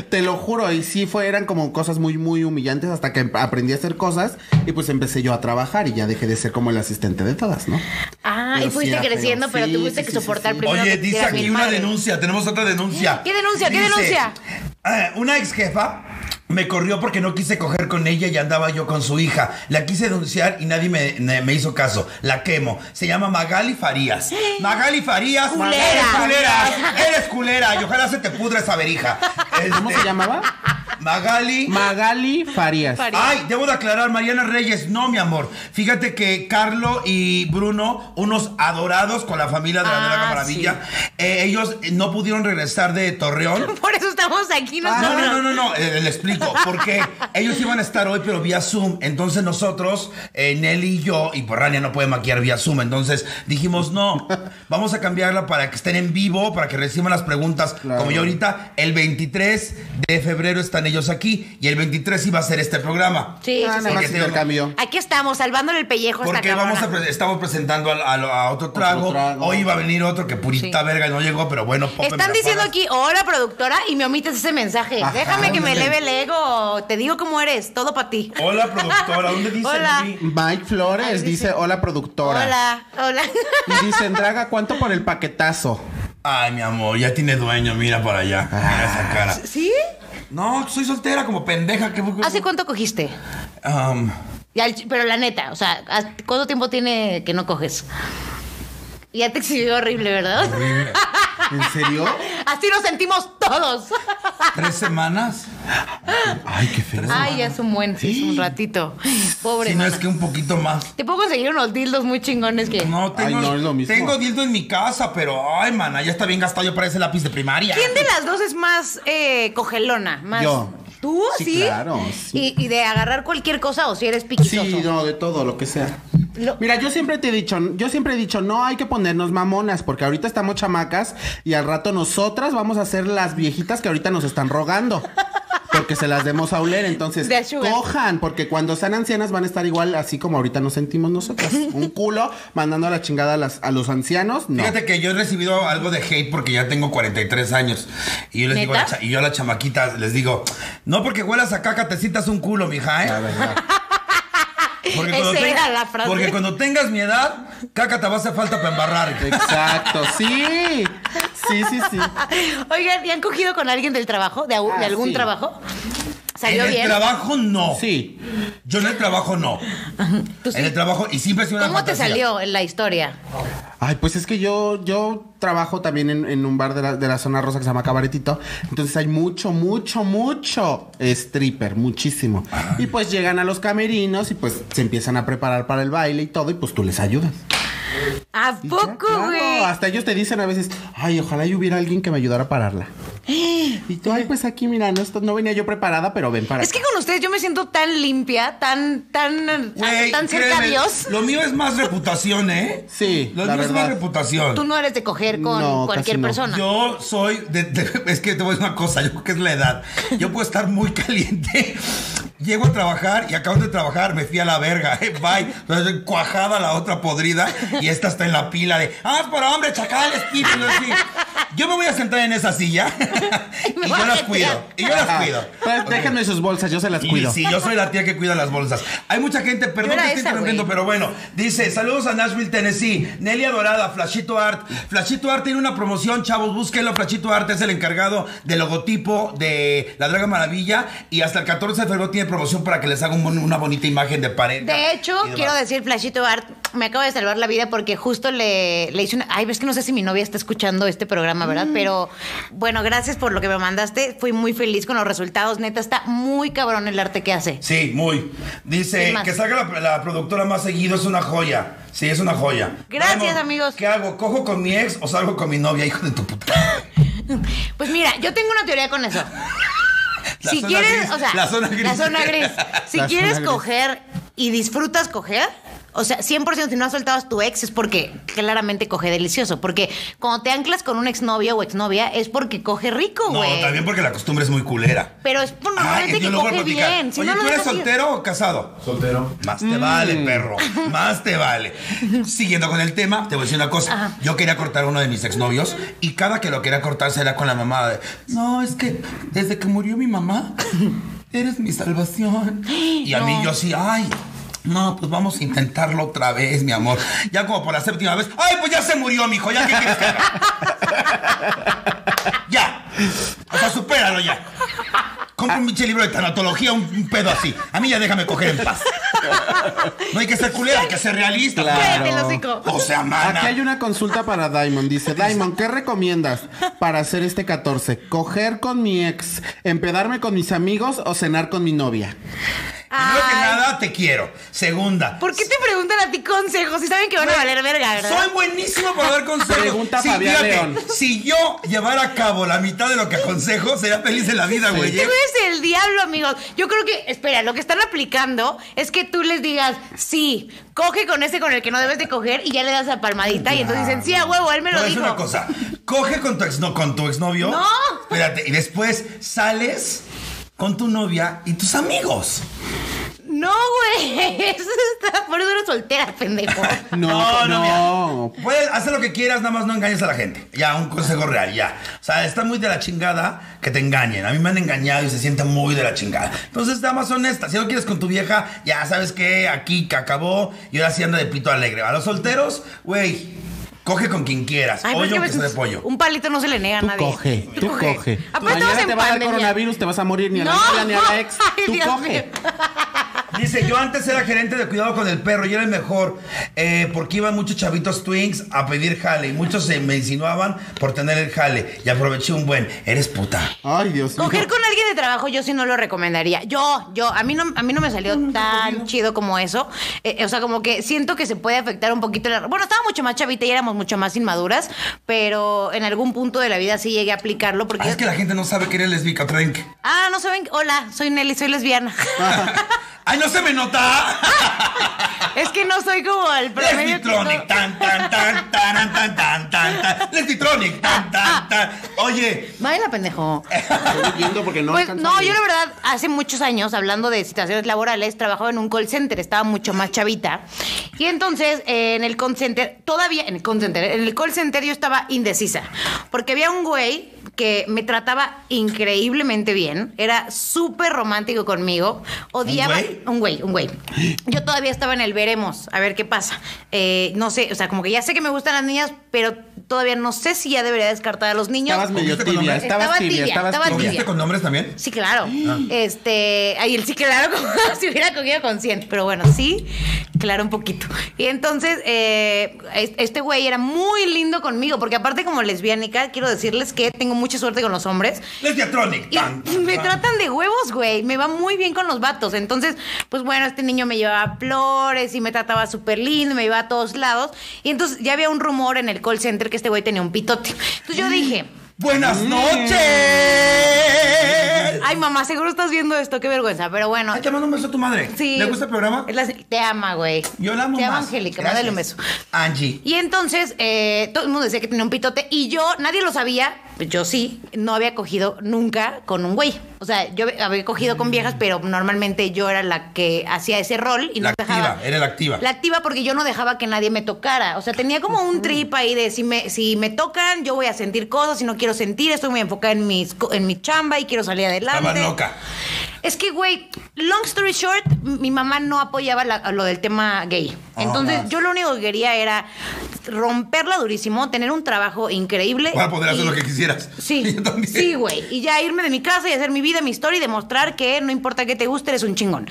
te lo juro, y sí fue, eran como cosas muy, muy humillantes hasta que aprendí a hacer cosas y pues empecé yo a trabajar y ya dejé de ser como el asistente de todas, ¿no? Ah, Pero y sí fuiste creciendo, pero Sí, tuviste sí, que sí, soportar sí, sí. primero. Oye, que dice aquí una madre. denuncia, tenemos otra denuncia. ¿Qué denuncia? ¿Qué denuncia? eh, una ex jefa me corrió porque no quise coger con ella y andaba yo con su hija. La quise denunciar y nadie me, me- me hizo caso. La quemo. Se llama Magali Farías. <gasps> Magali Farías. Culera. Eres culera. Eres culera. Y ojalá se te pudra esa verija. ¿Cómo Este, se llamaba? Magali. Magali Farías. Farías. Ay, debo de aclarar, Mariana Reyes, no, mi amor. Fíjate que Carlo y Bruno, unos adorados con la familia de la Ah, Draga Maravilla, eh, ellos no pudieron regresar de Torreón. <laughs> Por eso estamos aquí Ah, nosotros. no, no, no, no, eh, le explico. Porque ellos iban a estar hoy, pero vía Zoom. Entonces nosotros, eh, Nelly y yo, y por Rania no puede maquillar vía Zoom. Entonces dijimos, no, vamos a cambiarla para que estén en vivo, para que reciban las preguntas. Claro. Como yo ahorita, el 23 de febrero están ellos aquí y el 23 iba a ser este programa. Sí, Ah, sí, sí. tengo- intercambio. Aquí estamos, salvándole el pellejo esta Porque vamos a pre- estamos presentando a, a- a otro, trago. trago. Hoy iba a venir otro que purita Sí. verga no llegó, pero bueno, Pope Están diciendo aquí, hola productora, y me omites ese mensaje. Ajá, Déjame que me eleve el ego. Te digo cómo eres, todo para ti. Hola, <laughs> productora, ¿dónde dice? Hola. Mike Flores Ay, dice- dice, hola productora. Hola, hola. Y dicen, Draga, ¿cuánto por el paquetazo? Ay, mi amor, ya tiene dueño, mira para allá. Mira esa cara. ¿Sí? No, soy soltera como pendeja. ¿qué, ¿Hace cuánto cogiste? Um, Ya, pero la neta, o sea, ¿haz- ¿cuánto tiempo tiene que no coges? Ya te exhibió horrible, ¿verdad? ¿En serio? <laughs> Así nos sentimos todos. ¿Tres semanas? Ay, qué feo. Ay, ya es un buen, sí, es un ratito. Pobre. Si no mana. es que un poquito más. Te puedo conseguir unos dildos muy chingones que. No, tengo, Ay, no, es lo mismo. tengo dildo en mi casa, pero ay, mana, ya está bien gastado, ya parece lápiz de primaria. ¿Quién de las dos es más eh, cogelona? Más... Yo. ¿Tú? Sí, Sí. claro, sí. ¿Y, y de agarrar cualquier cosa o si eres piquizoso? Sí, no, de todo, lo que sea. Lo- Mira, yo siempre te he dicho, yo siempre he dicho, no hay que ponernos mamonas, porque ahorita estamos chamacas y al rato nosotras vamos a ser las viejitas que ahorita nos están rogando. <laughs> Porque se las demos a oler, entonces cojan, porque cuando sean ancianas van a estar igual así como ahorita nos sentimos nosotras. Un culo mandando a la chingada a, las- a los ancianos, no. Fíjate que yo he recibido algo de hate porque ya tengo 43 años. Y yo les digo, a la ¿Neta? cha- y yo a las chamaquitas les digo, no porque huelas a caca te citas un culo, mija, La ¿eh? verdad. Porque Esa ten- era la frase. Porque cuando tengas mi edad, caca te va a hacer falta para embarrar. Exacto, sí. Sí, sí, sí. <laughs> Oigan, ¿y han cogido con alguien del trabajo? ¿De, Ah, de algún sí. trabajo? En ¿Salió el bien? trabajo no. Sí. Yo en el trabajo no. <laughs> ¿Tú sí? En el trabajo, y siempre ha sido una ¿Cómo te salió en la historia? Ay, pues es que yo, yo trabajo también en, en un bar de la, de la zona rosa que se llama Cabaretito. Entonces hay mucho, mucho, mucho stripper, muchísimo. Y pues llegan a los camerinos y pues se empiezan a preparar para el baile y todo, y pues tú les ayudas. ¿A poco, claro, güey? Hasta ellos te dicen a veces, ay, ojalá y hubiera alguien que me ayudara a pararla. <gasps> Y tú, ay, pues aquí, mira, no, esto- no venía yo preparada, pero ven para Es que con ustedes yo me siento tan limpia, tan, tan, Güey, tan cerca a créeme, Dios. Lo mío es más reputación, ¿eh? Sí, Lo la mío es más verdad. reputación. Tú no eres de coger con No, cualquier casi no. persona. Yo soy de, de- es que te voy a decir una cosa, yo creo que es la edad. Yo puedo estar muy caliente. Llego a trabajar y acabo de trabajar, me fui a la verga, eh, <laughs> bye. Entonces, cuajada la otra podrida y esta está en la pila de, ah, por hombre, chacales, sí. Yo me voy a sentar en esa silla <laughs> y yo meter. cuido. Y yo las Ah, cuido. pues déjenme sus bolsas, yo se las Y cuido. sí, yo soy la tía que cuida las bolsas. Hay mucha gente, perdón que estoy esa, interrumpiendo, pero bueno. Dice, saludos a Nashville, Tennessee. Nelia Dorada, Flashito Art. Flashito Art tiene una promoción, chavos, búsquenlo. Flashito Art es el encargado del logotipo de La Draga Maravilla. Y hasta el 14 de febrero tiene promoción para que les haga un bon- una bonita imagen de pared. De hecho, quiero decir, Flashito Art, me acaba de salvar la vida porque justo le, le hice una. Ay, ves que no sé si mi novia está escuchando este programa, ¿verdad? Mm. Pero bueno, gracias por lo que me mandaste. Fui muy feliz con los resultados. Neta, está muy cabrón el arte que hace. Sí, muy. Dice que salga la, la productora más seguido es una joya. Sí, es una joya. Gracias, amigos. ¿Qué hago? ¿Cojo con mi ex o salgo con mi novia? Hijo de tu puta. <laughs> Pues mira, yo tengo una teoría con eso. La si quieres, gris, o sea, la zona gris. La zona gris. <laughs> Si La quieres gris. coger y disfrutas coger, o sea, 100% si no has soltado a tu ex es porque claramente coge delicioso. Porque cuando te anclas con un exnovio o exnovia es porque coge rico, No, güey. también porque la costumbre es muy culera. Pero es por normalmente que coge bien. Si Oye, no lo ¿tú eres ir. soltero o casado? Soltero. Más te Mm. vale, perro. Más te vale. Siguiendo con el tema, te voy a decir una cosa. Ajá. Yo quería cortar a uno de mis exnovios y cada que lo quería cortar se era con la mamá de, no, es que desde que murió mi mamá, eres mi salvación. <gasps> Y a mí No. yo sí, ay. No, pues vamos a intentarlo otra vez, mi amor. Ya como por la séptima vez. ¡Ay, pues ya se murió, mijo! ¿Ya qué quieres que haga? <laughs> ¡Ya! O sea, supéralo ya. Compra un pinche libro de tanatología, un, un pedo así. A mí ya déjame coger en paz. No hay que ser culera, hay que ser realista. Claro. O sea, mana. Aquí hay una consulta para Diamond. Dice, Diamond, ¿qué recomiendas para hacer este 14? ¿Coger con mi ex, empedarme con mis amigos o cenar con mi novia? Primero que nada, te quiero. Segunda. ¿Por qué te preguntan a ti consejos si saben que van a valer verga, verdad? Soy buenísimo para dar consejos. Pregunta Fabián fíjate, León. Si yo llevara a cabo la mitad de lo que aconsejo, sería feliz en la vida, güey. Este güey es el diablo, amigos. Yo creo que, espera, lo que están aplicando es que tú les digas, sí, coge con ese con el que no debes de coger y ya le das la palmadita. Y entonces dicen, sí, a huevo, él me lo decir dijo. una cosa. Coge con tu, ex, no, con tu exnovio. No. Espérate. Y después sales con tu novia y tus amigos. No, güey. <laughs> Eso está. Por eso eres soltera, pendejo. <laughs> No, no. mira. Puedes hacer lo que quieras, nada más no engañes a la gente. Ya, un consejo real, ya. O sea, está muy de la chingada que te engañen. A mí me han engañado y se siente muy de la chingada. Entonces, dama honesta. Si no quieres con tu vieja, ya sabes que aquí que acabó y ahora sí anda de pito alegre. A los solteros, güey, coge con quien quieras. Ay, Pollo porque que sea de pollo. Un palito no se le niega a nadie. coge, tú coge. Aparte, Mañana te va a dar coronavirus, te vas a morir ni a la novia ni a la ex. <laughs> Ay, Tú Dios coge. mío. Dice, yo antes era gerente de cuidado con el perro y era el mejor eh, porque iban muchos chavitos twins a pedir jale y muchos se me insinuaban por tener el jale y aproveché un buen. Eres puta. Ay, Dios mío. Coger con alguien de trabajo yo sí no lo recomendaría. Yo, yo, a mí no, a mí no me salió tan chido como eso. Eh, eh, o sea, como que siento que se puede afectar un poquito la... Bueno, estaba mucho más chavita y éramos mucho más inmaduras, pero en algún punto de la vida sí llegué a aplicarlo porque... Ah, es que la gente no sabe que eres lesbica, Trenk. Ah, no saben... Hola, soy Nelly, soy lesbiana. <laughs> ¡Ay, no se me nota! <laughs> es que no soy como el promedio que no- Lesbitronic, tan, tan, tan, tan, tan, tan, tan, tan. Lesbitronic, tan, tan, tan. Oye, Baila, pendejo. Estoy viendo porque no pues no, yo la verdad, hace muchos años, hablando de situaciones laborales, trabajaba en un call center, estaba mucho más chavita. Y entonces, eh, en el call center, todavía, en el call center, en el call center yo estaba indecisa. Porque había un güey que me trataba increíblemente bien, era súper romántico conmigo, odiaba... güey? Un güey, un güey. Yo todavía estaba en el veremos, a ver qué pasa. Eh, no sé, o sea, como que ya sé que me gustan las niñas, pero todavía no sé si ya debería descartar a los niños. Estabas medio estabas Estaba tibia, tibia, estabas estaba tibia. tibia. ¿cogiste con hombres también? Sí, claro. Este, ahí el sí, claro, como <laughs> si hubiera cogido con 100. Pero bueno, sí, claro, un poquito. Y entonces, eh, es- este güey era muy lindo conmigo, porque aparte, como lesbiánica, quiero decirles que tengo mucha suerte con los hombres. Lesbiatronic, Y tan, tan, me tan. tratan de huevos, güey. Me va muy bien con los vatos. Entonces, pues bueno, este niño me llevaba flores y me trataba súper lindo, me llevaba a todos lados. Y entonces ya había un rumor en el call center que este güey tenía un pitote. Entonces yo dije. Buenas noches. Ay, mamá, seguro estás viendo esto, qué vergüenza, pero bueno. Ay, te mando un beso a tu madre. Sí. ¿Le gusta el programa? Es la- te ama, güey. Yo la amo Te ama, más. Angélica, mándale un beso. Angie. Y entonces, eh, todo el mundo decía que tenía un pitote y yo, nadie lo sabía, yo sí, no había cogido nunca con un güey. O sea, yo había cogido con viejas, pero normalmente yo era la que hacía ese rol y no La dejaba. activa, era la activa. La activa porque yo no dejaba que nadie me tocara. O sea, tenía como un trip ahí de si me, si me tocan, yo voy a sentir cosas, si no quiero sentir, estoy muy enfocada en, mis, en mi chamba y quiero salir adelante. Estaba loca. Es que, güey, long story short, mi mamá no apoyaba la- lo del tema gay. Entonces, Ah. yo lo único que quería era romperla durísimo, tener un trabajo increíble. Para poder hacer lo que quisieras. Sí, <laughs> sí, güey. Y ya irme de mi casa y hacer mi vida, mi historia y demostrar que no importa que te guste, eres un chingón.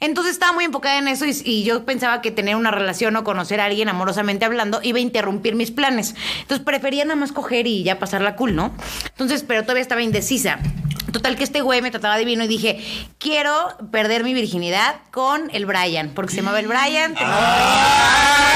Entonces estaba muy enfocada en eso y, y yo pensaba que tener una relación o conocer a alguien amorosamente hablando iba a interrumpir mis planes. Entonces prefería nada más coger y ya pasarla cool, ¿no? Entonces, pero todavía estaba indecisa. Total que este güey me trataba divino y dije, quiero perder mi virginidad con el Brian, porque se llamaba el Brian. ¡Ay!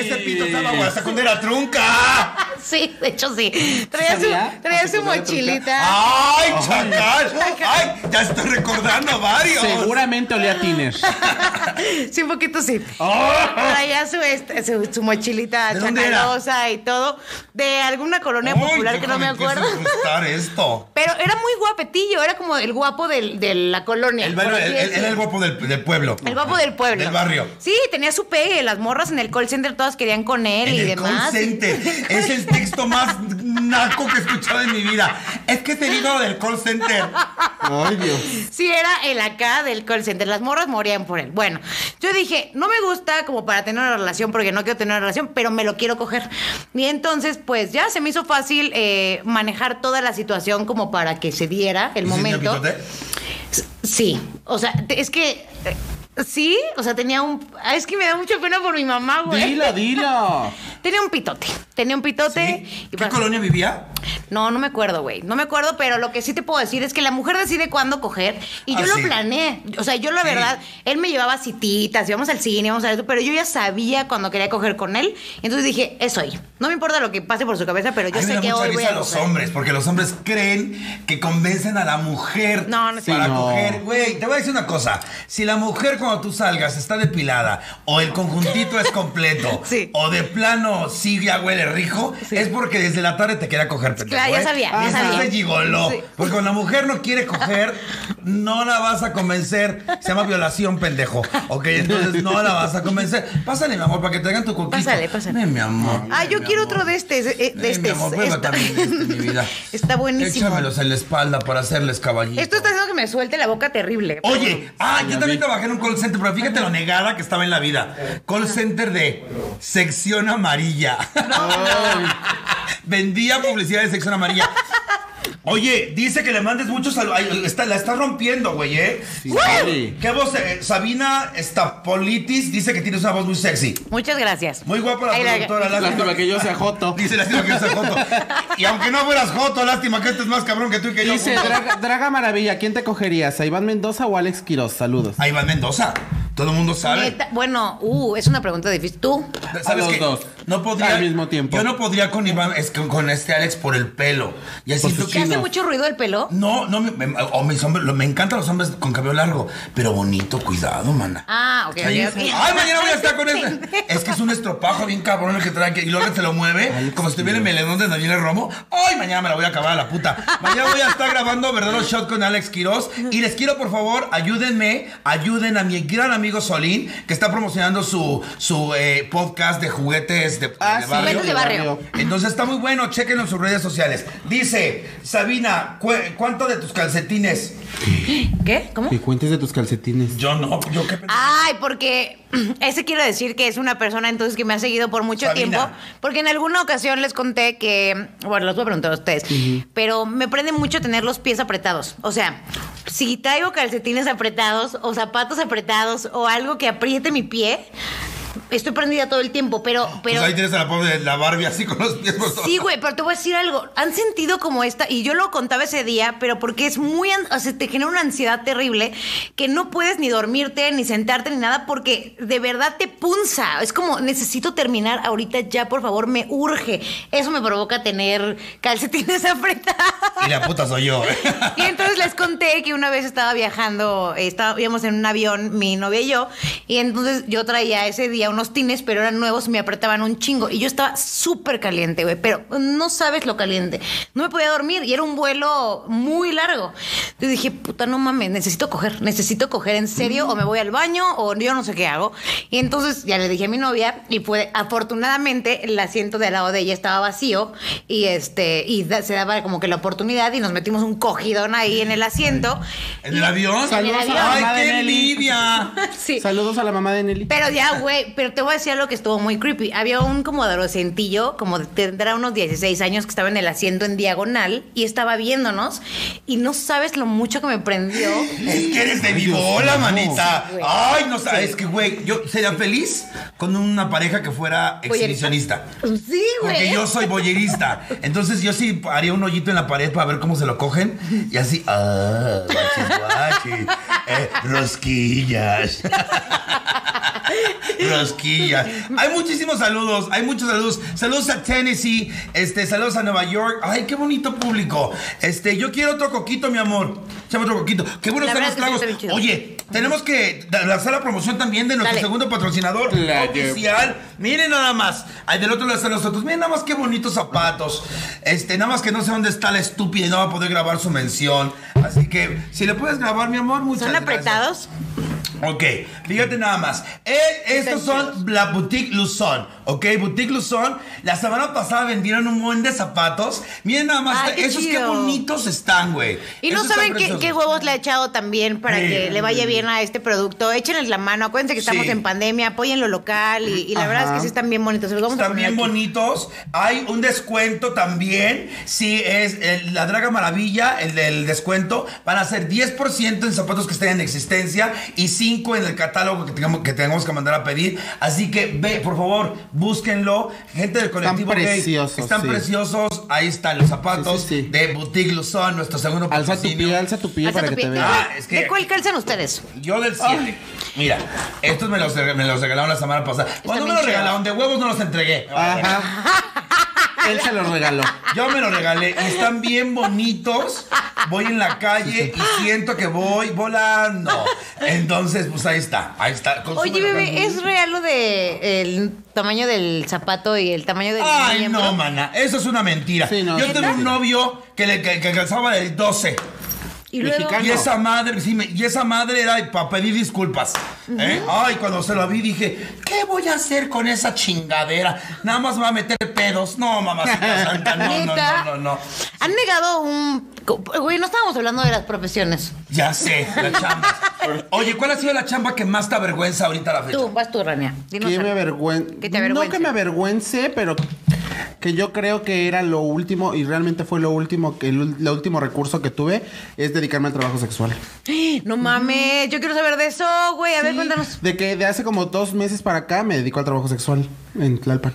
Ese pito estaba guasa cuando era trunca. <laughs> Sí, de hecho sí. Traía su, traía ¿A mochilita. ¡Ay, chacal! ¡Ay! Ya estoy recordando varios. Seguramente olía a tiner. <laughs> Sí, un poquito sí. <laughs> ¡Oh! Traía su, este, su, su mochilita chacalosa y todo. De alguna colonia Ay, popular que no me acuerdo. a esto. Pero era muy guapetillo, era como el guapo del- de la colonia. El, barrio- el- era el guapo del, del pueblo. El guapo del pueblo. Del barrio. Sí, tenía su pegue. Las morras en el call center todas querían con él En y el demás. call center. <laughs> Es el texto más naco que he escuchado en mi vida. Es que te digo del call center. Ay, Dios. Sí, era el acá del call center. Las morras morían por él. Bueno, yo dije, no me gusta como para tener una relación porque no quiero tener una relación, pero me lo quiero coger. Y entonces, pues ya se me hizo fácil eh, manejar toda la situación como para que se diera el ¿Y si tenía momento. Sí, o sea, es que... Sí, o sea, tenía un... ah, Es que me da mucha pena por mi mamá, güey. Dilo, dilo. <laughs> Tenía un pitote. Tenía un pitote. ¿Sí? y ¿Qué colonia vivía? No, no me acuerdo, güey. No me acuerdo, pero lo que sí te puedo decir es que la mujer decide cuándo coger y Ah, yo lo sí. planeé. O sea, yo la Sí. verdad, él me llevaba cititas, íbamos al cine, íbamos a eso, pero yo ya sabía cuando quería coger con él. Entonces dije, es hoy. No me importa lo que pase por su cabeza, pero yo a me sé da que hoy voy risa a los coger. hombres, porque los hombres creen que convencen a la mujer No, no para cierto. No. coger. Güey, te voy a decir una cosa. Si la mujer cuando tú salgas está depilada, o el conjuntito es completo, <laughs> Sí. o de plano sí ya huele rico, es porque desde la tarde te quería coger, pendejo. Claro, ya sabía, ya sabía. gigoló. Sí. Porque cuando la mujer no quiere coger, no la vas a convencer. Se llama violación, pendejo. Ok, entonces no la vas a convencer. Pásale, mi amor, para que te hagan tu coquito. Pásale, pásale. Ven, mi amor. Ah, yo quiero amor. otro de este, de, de Ven, este. mi amor, prueba Está- también de este, mi vida. <laughs> Está buenísimo. Échamelos en la espalda para hacerles caballito. Esto está haciendo que me suelte la boca terrible. Oye, ah, yo también trabajé en un call center, pero fíjate lo negada que estaba en la vida. Call center de sección amarilla. <laughs> Vendía publicidad de sección amarilla. Oye, dice que le mandes muchos saludos. Está- La está rompiendo, güey, ¿eh? Sí. ¿Qué voz? eh, Sabina Stapolitis dice que tienes una voz muy sexy. Muchas gracias. Muy guapa la Ay, la- productora. Lástima que yo sea joto. <laughs> Dice lástima que yo sea Joto. Y aunque no fueras Joto, lástima que este es más cabrón que tú y que yo. Dice. Draga, Draga Maravilla, ¿quién te cogerías? ¿A Iván Mendoza o Alex Quiroz? Saludos. Ahí va Mendoza. Todo el mundo sabe. Neta, bueno, uh, es una pregunta difícil. ¿Tú? ¿Sabes los qué? dos. No podría. Al mismo tiempo. Yo no podría con Iván, es que con este Alex por el pelo. Ya Por siento que. ¿Te hace no. mucho ruido el pelo? No, no, me, me- o mis hombres, lo- me encantan los hombres con cabello largo, pero bonito, cuidado, mana. Ah, ok, Ay, ay, mañana voy a estar con <laughs> este. Es que es un estropajo bien cabrón el que trae aquí, y luego se lo mueve, como si estuviera en Meledón de Daniel Romo. Ay, mañana me la voy a acabar a la puta. Mañana voy a estar grabando verdadero shot con Alex Quiroz. Y les quiero, por favor, ayúdenme, ayuden a mi gran amigo Solín, que está promocionando su, su eh, podcast de juguetes de, Ah, de sí, barrio. De barrio. Entonces está muy bueno, chequenlo en sus redes sociales. Dice, Sabina, cu- ¿cuánto de tus calcetines? ¿Qué? ¿Cómo? Que cuentes de tus calcetines. Yo no, yo qué pensé. Ay, porque <clears throat> ese quiero decir que es una persona entonces que me ha seguido por mucho Sabina. tiempo. Porque en alguna ocasión les conté que, bueno, los voy a preguntar a ustedes, pero me prende mucho tener los pies apretados. O sea, si traigo calcetines apretados o zapatos apretados o algo que apriete mi pie, estoy prendida todo el tiempo, pero, Pues pero ahí tienes a la pobre de la Barbie así con los pies Sí, güey, pero te voy a decir algo. Han sentido como esta, y yo lo contaba ese día, pero porque es muy, o sea, te genera una ansiedad terrible que no puedes ni dormirte, ni sentarte, ni nada, porque de verdad te punza. Es como, necesito terminar ahorita ya, por favor, me urge. Eso me provoca tener calcetines <laughs> apretados. Y la puta soy yo. Y entonces les conté que una vez estaba viajando, eh, estábamos en un avión, mi novia y yo, y entonces yo traía ese día unos tines, pero eran nuevos y me apretaban un chingo. Y yo estaba súper caliente, güey, pero no sabes lo caliente. No me podía dormir y era un vuelo muy largo. Entonces dije, puta, no mames, necesito coger, necesito coger en serio, o me voy al baño, o yo no sé qué hago. Y entonces ya le dije a mi novia, y fue, afortunadamente, el asiento de al lado de ella estaba vacío, y este, y da- se daba como que la oportunidad, y nos metimos un cogidón ahí en el asiento. ¿En el avión? Saludos a la ¡Ay, mamá de qué Nelly. envidia! <laughs> Sí. Saludos a la mamá de Nelly. Pero ya, güey, pero te voy a decir algo que estuvo muy creepy. Había un como adolescentillo, como de- tendrá unos 16 años, que estaba en el asiento en diagonal y estaba viéndonos. Y no sabes lo mucho que me prendió. <laughs> Es que eres de mi Dios bola, mío. manita. Sí. Ay, no sabes, es que, güey, yo sería feliz con una pareja que fuera exhibicionista. Sí, Porque güey. yo soy boyerista. Entonces yo sí haría un hoyito en la pared para ver cómo se lo cogen. Y así, ah, guachis, guachis. Eh, rosquillas. <laughs> Rosquillas. Hay muchísimos saludos, hay muchos saludos. Saludos a Tennessee, este, saludos a Nueva York. Ay, qué bonito público. Este, yo quiero otro coquito, mi amor. Échame otro coquito. Qué buenos están los es tragos. Oye, tenemos que lanzar la promoción también de nuestro Dale. segundo patrocinador Claro. oficial. Miren nada más. Ay, del otro lado están nosotros. Miren nada más qué bonitos zapatos. Este, nada más que no sé dónde está la estúpida y no va a poder grabar su mención. Así que, si le puedes grabar, mi amor, muchas ¿Son gracias. apretados? Ok, fíjate nada más. Eh, estos son la Boutique Luzon, ¿ok? Boutique Luzon. La semana pasada vendieron un buen de zapatos. Miren nada más, Ay, qué esos qué chido. bonitos están, güey. Y no Esos saben qué, qué huevos le ha echado también para Sí. que le vaya bien a este producto. Échenles la mano. Acuérdense que estamos Sí. en pandemia. Apoyen lo local. Y, y la Ajá. verdad es que sí están bien bonitos. Vamos Están bien aquí. bonitos. Hay un descuento también. Si es el- la Draga Maravilla, el del descuento, van a ser 10% en zapatos que estén en existencia y 5 en el catálogo que tengamos, que tengamos que mandar a pedir. Así que ve, por favor, búsquenlo. Gente del colectivo gay, preciosos, Están sí. preciosos. Ahí están los zapatos Sí, sí, sí. de Boutique Luzon, nuestro segundo Alza tu pie, alza tu pie Alza para tu que te vean. Ah, es que- ¿De cuál calzan ustedes? Yo del 7. Mira, estos me los, me los regalaron la semana pasada. Cuando me los regalaron de huevos no los entregué. Ajá. Él se los regaló. Yo me lo regalé y están bien bonitos. Voy en la calle y siento que voy volando. Entonces, pues ahí está. Ahí está. Oye, bebé. ¿es real lo de el tamaño del zapato y el tamaño del Ay, miembro? no, mana. Eso es una mentira. Sí, no, Yo ¿neta? un novio que le que, que calzaba del 12. Y luego, Mexicano. Y esa madre, sí, me- y esa madre era para pedir disculpas. ¿eh? Ay, cuando se lo vi dije, ¿qué voy a hacer con esa chingadera? Nada más me va a meter pedos. No, mamacita santa, no, no, no, no, no. han negado un... Güey, no estábamos hablando de las profesiones. Ya sé, la chamba. Oye, ¿cuál ha sido la chamba que más te avergüenza ahorita a la fecha? Tú, vas tú, Rania. Dinos algo. me te No que me avergüence, pero que yo creo que era lo último y realmente fue lo último que el, último recurso que tuve es dedicarme al trabajo sexual. <gasps> No mames, yo quiero saber de eso, güey. A ver, cuéntanos. De que de hace como dos meses para acá me dedico al trabajo sexual en Tlalpan.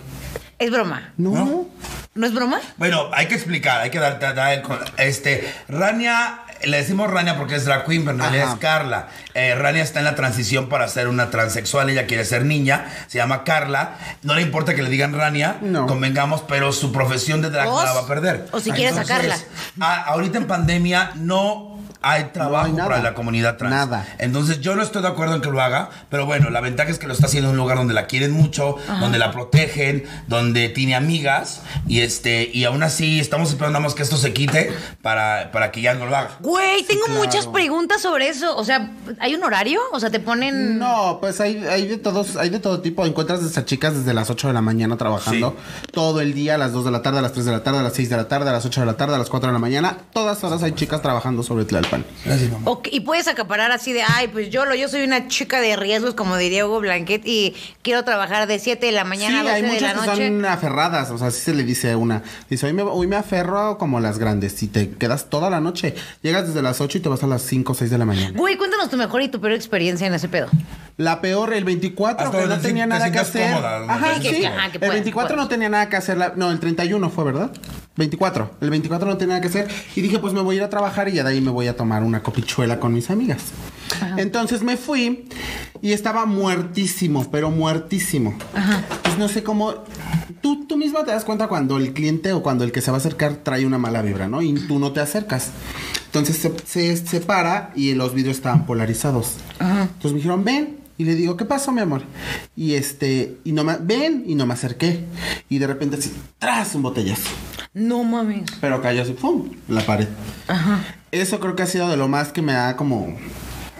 Es broma. No. ¿No es broma? Bueno, hay que explicar, hay que dar, dar- dar este, Rania, le decimos Rania porque es drag queen, pero en realidad Ajá. es Carla. Eh, Rania está en la transición para ser una transexual, ella quiere ser niña, se llama Carla. No le importa que le digan Rania, No. convengamos, pero su profesión de drag no la va a perder. o si quiere sacarla. ahorita en pandemia no hay trabajo hay nada. para la comunidad trans. Nada. Entonces yo no estoy de acuerdo en que lo haga, pero bueno, la ventaja es que lo está haciendo en un lugar donde la quieren mucho, donde la protegen, donde tiene amigas y este y aún así estamos esperando más que esto se quite para, para que ya no lo haga. Güey, tengo claro. muchas preguntas sobre eso. O sea, ¿hay un horario? O sea, te ponen... No, pues hay, hay de todos, hay de todo tipo. Encuentras a esas chicas desde las 8 de la mañana trabajando todo el día, a las 2 de la tarde, a las 3 de la tarde, a las 6 de la tarde, a las 8 de la tarde, a las 4 de la mañana. Todas horas hay chicas trabajando sobre Tlalpan. Gracias, mamá. Ok, y puedes acaparar así de, ay, pues yo lo, yo soy una chica de riesgos, como diría Hugo Blanquet, y quiero trabajar de 7 de la mañana sí, a 12 hay de muchas la que noche. son aferradas, o sea, así se le dice a una. Dice, hoy me, hoy me aferro como las grandes y te quedas toda la noche. Llegas desde las 8 y te vas a las 5 o 6 de la mañana. Güey, cuéntanos tu mejor y tu peor experiencia en ese pedo. La peor, el 24, Hasta que no tenía te nada que hacer. cómoda. Ajá, Sí, que- que el puedas, 24 no tenía nada que hacer. la- no, el 31 fue, ¿verdad? 24. El 24 no tenía nada que hacer. Y dije, pues me voy a ir a trabajar y ya de ahí me voy a tomar una copichuela con mis amigas. Entonces me fui y estaba muertísimo, pero muertísimo. Pues no sé cómo. Tú, tú misma te das cuenta cuando el cliente o cuando el que se va a acercar trae una mala vibra, ¿no? Y tú no te acercas. Entonces se, se separa y los vídeos estaban polarizados. Entonces me dijeron, ven. Y le digo, ¿qué pasó, mi amor? Y este, y no me, ven, y no me acerqué. Y de repente así, tras un botellazo. No mames. Pero cayó así, ¡pum! la pared. Eso creo que ha sido de lo más que me ha como.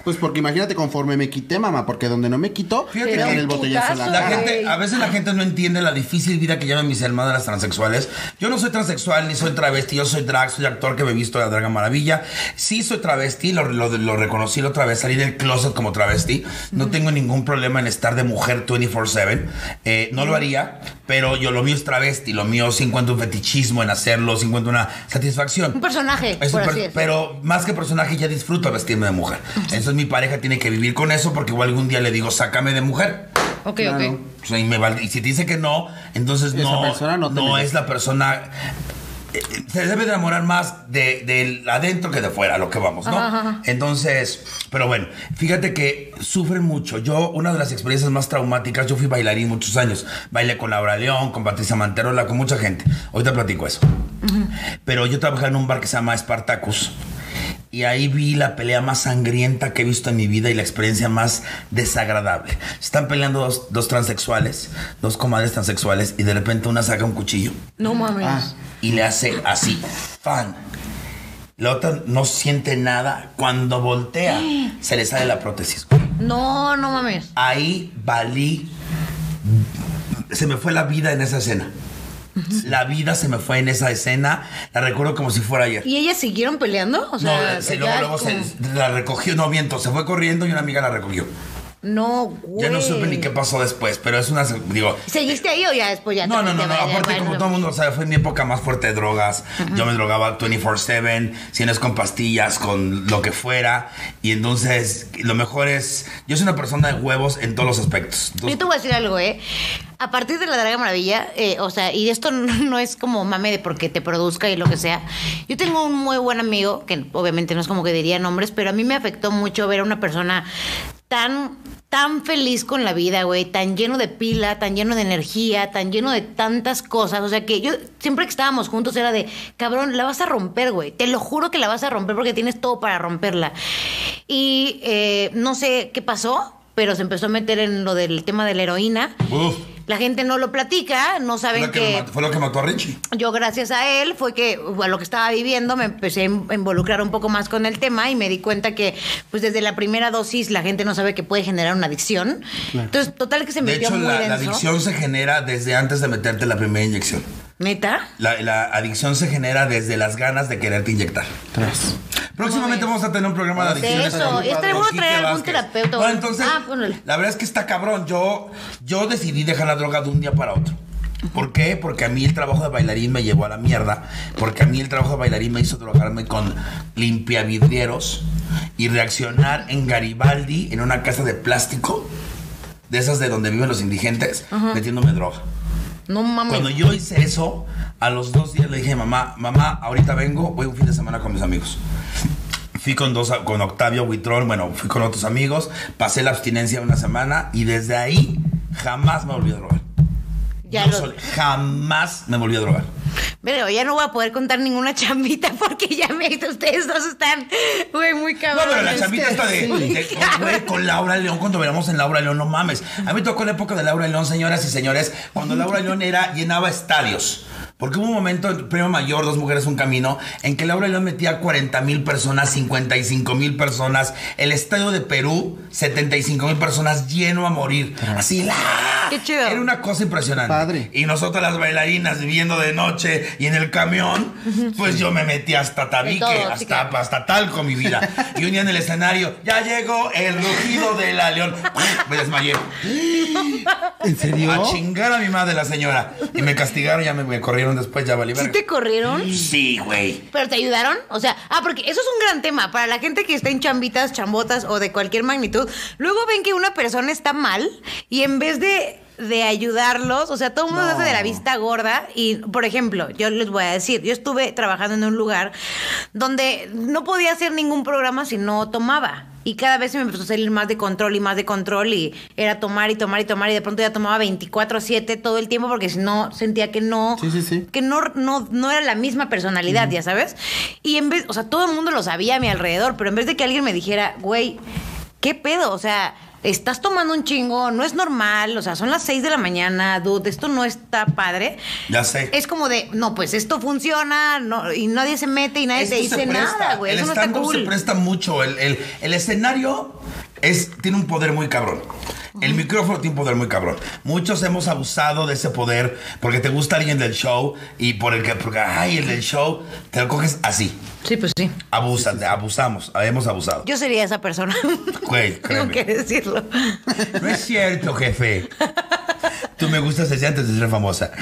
Pues porque imagínate conforme me quité, mamá, porque donde no me quitó, Fíjate el botellazo en la La cara. gente, a veces la gente no entiende la difícil vida que llevan mis hermanas las transexuales. Yo no soy transexual ni soy travesti, yo soy drag, soy actor que me he visto de la Draga Maravilla. Sí soy travesti, lo, lo, lo reconocí la otra vez, salí del closet como travesti. No tengo ningún problema en estar de mujer 24/7. Eh, no lo haría, pero yo lo mío es travesti, lo mío sí encuentro un fetichismo en hacerlo, sí encuentro una satisfacción. Un personaje, Es por un per- así decirlo. pero más que personaje ya disfruto vestirme de mujer. Entonces mi pareja tiene que vivir con eso porque igual algún día le digo, sácame de mujer. Ok, Claro. ok. O sea, y, me val- y si te dice que no, entonces Esa no, persona no te merece. es la persona. eh, Se debe de enamorar más de, del adentro que de fuera, a lo que vamos, ¿no? Ajá, ajá. Entonces, pero bueno, fíjate que sufren mucho. Yo, una de las experiencias más traumáticas, yo fui bailarín muchos años. Bailé con Laura León, con Patricia Manterola, con mucha gente. Ahorita platico eso. Pero yo trabajé en un bar que se llama Spartacus. Y ahí vi la pelea más sangrienta que he visto en mi vida y la experiencia más desagradable. Están peleando dos, dos transexuales, dos comadres transexuales, y de repente una saca un cuchillo No mames. Ah. y le hace así, fan. La otra no siente nada. Cuando voltea, <gasps> se le sale la prótesis. No, no mames. Ahí valí. Se me fue la vida en esa escena. La vida se me fue en esa escena. La recuerdo como si fuera ayer. ¿Y ellas siguieron peleando? O sea, no, se, luego, luego se- la recogió, no miento, se fue corriendo y una amiga la recogió. No, güey. Ya no supe ni qué pasó después, pero es una, digo, ¿Seguiste ahí o ya después ya no, no, no, no. Aparte, como todo el mundo sabe, fue mi época más fuerte de drogas. Yo me drogaba 24-7, si no es con pastillas, con lo que fuera. Y entonces, lo mejor es. Yo soy una persona de huevos en todos los aspectos. Yo te voy a decir algo, ¿eh? A partir de la Draga Maravilla, eh, o sea, y esto no, <laughs> no es como mame de porque te produzca y lo que sea. Yo tengo un muy buen amigo, que obviamente no es como que diría nombres, pero a mí me afectó mucho ver a una persona tan, tan feliz con la vida, güey, tan lleno de pila, tan lleno de energía, tan lleno de tantas cosas. O sea, que yo siempre que estábamos juntos era de, cabrón, la vas a romper, güey. Te lo juro que la vas a romper porque tienes todo para romperla. Y eh, no sé qué pasó, pero se empezó a meter en lo del tema de la heroína. uf, La gente no lo platica, no saben que me fue lo que mató a Richie. yo gracias a él fue que a lo que estaba viviendo me empecé a a involucrar un poco más con el tema y me di cuenta que pues desde la primera dosis la gente no sabe que puede generar una adicción. Entonces, total que se De metió hecho, muy la, la adicción se genera desde antes de meterte la primera inyección. ¿Neta? La, la adicción se genera desde las ganas de quererte inyectar. Tras. Próximamente vamos a tener un programa de De adicciones. eso, con bueno Quique traer algún terapeuta. No, entonces, Ah, la verdad es que está cabrón. Yo, yo decidí dejar la droga de un día para otro. ¿Por qué? Porque a mí el trabajo de bailarín me llevó a la mierda. Porque a mí el trabajo de bailarín me hizo drogarme con limpiavidrieros y reaccionar en Garibaldi, en una casa de plástico, de esas de donde viven los indigentes, metiéndome droga. No mames. Cuando yo hice eso, a los dos días le dije, mamá, mamá, ahorita vengo, voy un fin de semana con mis amigos. Fui con dos, con Octavio Huitrón, bueno, fui con otros amigos, pasé la abstinencia una semana y desde ahí jamás me volví a drogar. Ya Yo lo- sol- jamás me volví a drogar. Pero ya no voy a poder contar ninguna chambita porque ya me ustedes dos están güey, muy No, cabrones. pero la chambita está de, Sí. de- con, Laura León, cuando veníamos en Laura León, no mames. A mí me tocó la época de Laura León, señoras y señores, cuando Laura León era, llenaba estadios. Porque hubo un momento, en Premio Mayor, Dos Mujeres, Un Camino, en que Laura León metía 40 mil personas, 55 mil personas. El estadio de Perú, 75 mil personas lleno a morir. Así, la, Qué chido. Era una cosa impresionante. Padre. Y nosotros las bailarinas viviendo de noche y en el camión, pues yo me metí hasta tabique, todo, sí, hasta, claro. hasta talco mi vida. Y un día en el escenario, ya llegó el rugido de la león. Me desmayé. ¿En serio? A chingar a mi madre la señora. Y me castigaron, ya me, me corrieron después, ya valí ¿Sí te corrieron? Sí, güey. ¿Pero te ayudaron? O sea, ah, porque eso es un gran tema. Para la gente que está en chambitas, chambotas o de cualquier magnitud, luego ven que una persona está mal y en vez de, de ayudarlos, o sea, todo el mundo se hace de la vista gorda. Y, por ejemplo, yo les voy a decir, yo estuve trabajando en un lugar donde no podía hacer ningún programa si no tomaba. Y cada vez se me empezó a salir más de control y más de control y era tomar y tomar y tomar y de pronto ya tomaba 24/7 todo el tiempo porque si no sentía que no Sí, sí, sí. que no, no, no era la misma personalidad, ya sabes. Y en vez, o sea, todo el mundo lo sabía a mi alrededor, pero en vez de que alguien me dijera, güey, ¿qué pedo? O sea, estás tomando un chingo, no es normal, o sea, son las 6 de la mañana, dude, esto no está padre. Ya sé. Es como de, no, pues esto funciona, no, y nadie se mete y nadie te Esto dice nada, güey. El Eso no está stand-up cool. se presta mucho. El, el- el escenario es, tiene un poder muy cabrón. El micrófono tiene un poder muy cabrón. Muchos hemos abusado de ese poder porque te gusta alguien del show y por el que, porque, ay, el del show, te lo coges así. Sí, pues sí. Abusas, abusamos, hemos abusado. Yo sería esa persona. <laughs> Güey, <laughs> Tengo que decirlo. No es cierto, jefe. <laughs> Tú me gustas desde antes de ser famosa.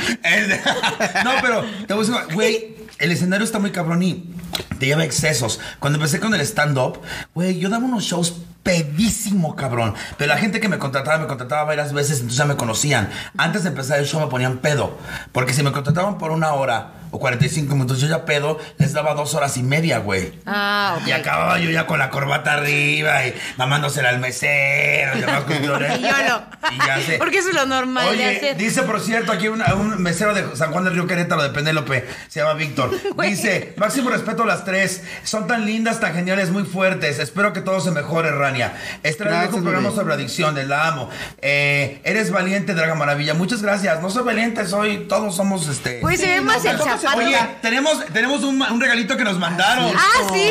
No, pero te voy a decir, güey, el escenario está muy cabrón y te lleva excesos. Cuando empecé con el stand-up, güey, yo daba unos shows pedísimo, cabrón. Pero la gente que me contrataba, me contrataba varias veces, entonces ya me conocían. Antes de empezar el show me ponían pedo. Porque si me contrataban por una hora o 45 minutos, yo ya pedo, les daba dos horas y media, güey. Ah, ok. Y acababa yo ya con la corbata arriba y mamándosela al mesero y demás cuestiones. <laughs> Y yo no. Y ya sé. Porque eso es lo normal de Oye, hacer. dice por cierto aquí una- un mesero de San Juan del Río Querétaro de Penélope, se llama Víctor. <laughs> Dice, máximo respeto a las tres, son tan lindas, tan geniales, muy fuertes. Espero que todo se mejore, Rania. Este Gracias, un programa sobre adicciones, la amo. Eh, eres valiente, Draga Maravilla. Muchas gracias. No soy valiente, soy, todos somos este. Pues se ve más el zapato. Oye, tenemos, tenemos un, un regalito que nos mandaron. Ah, sí.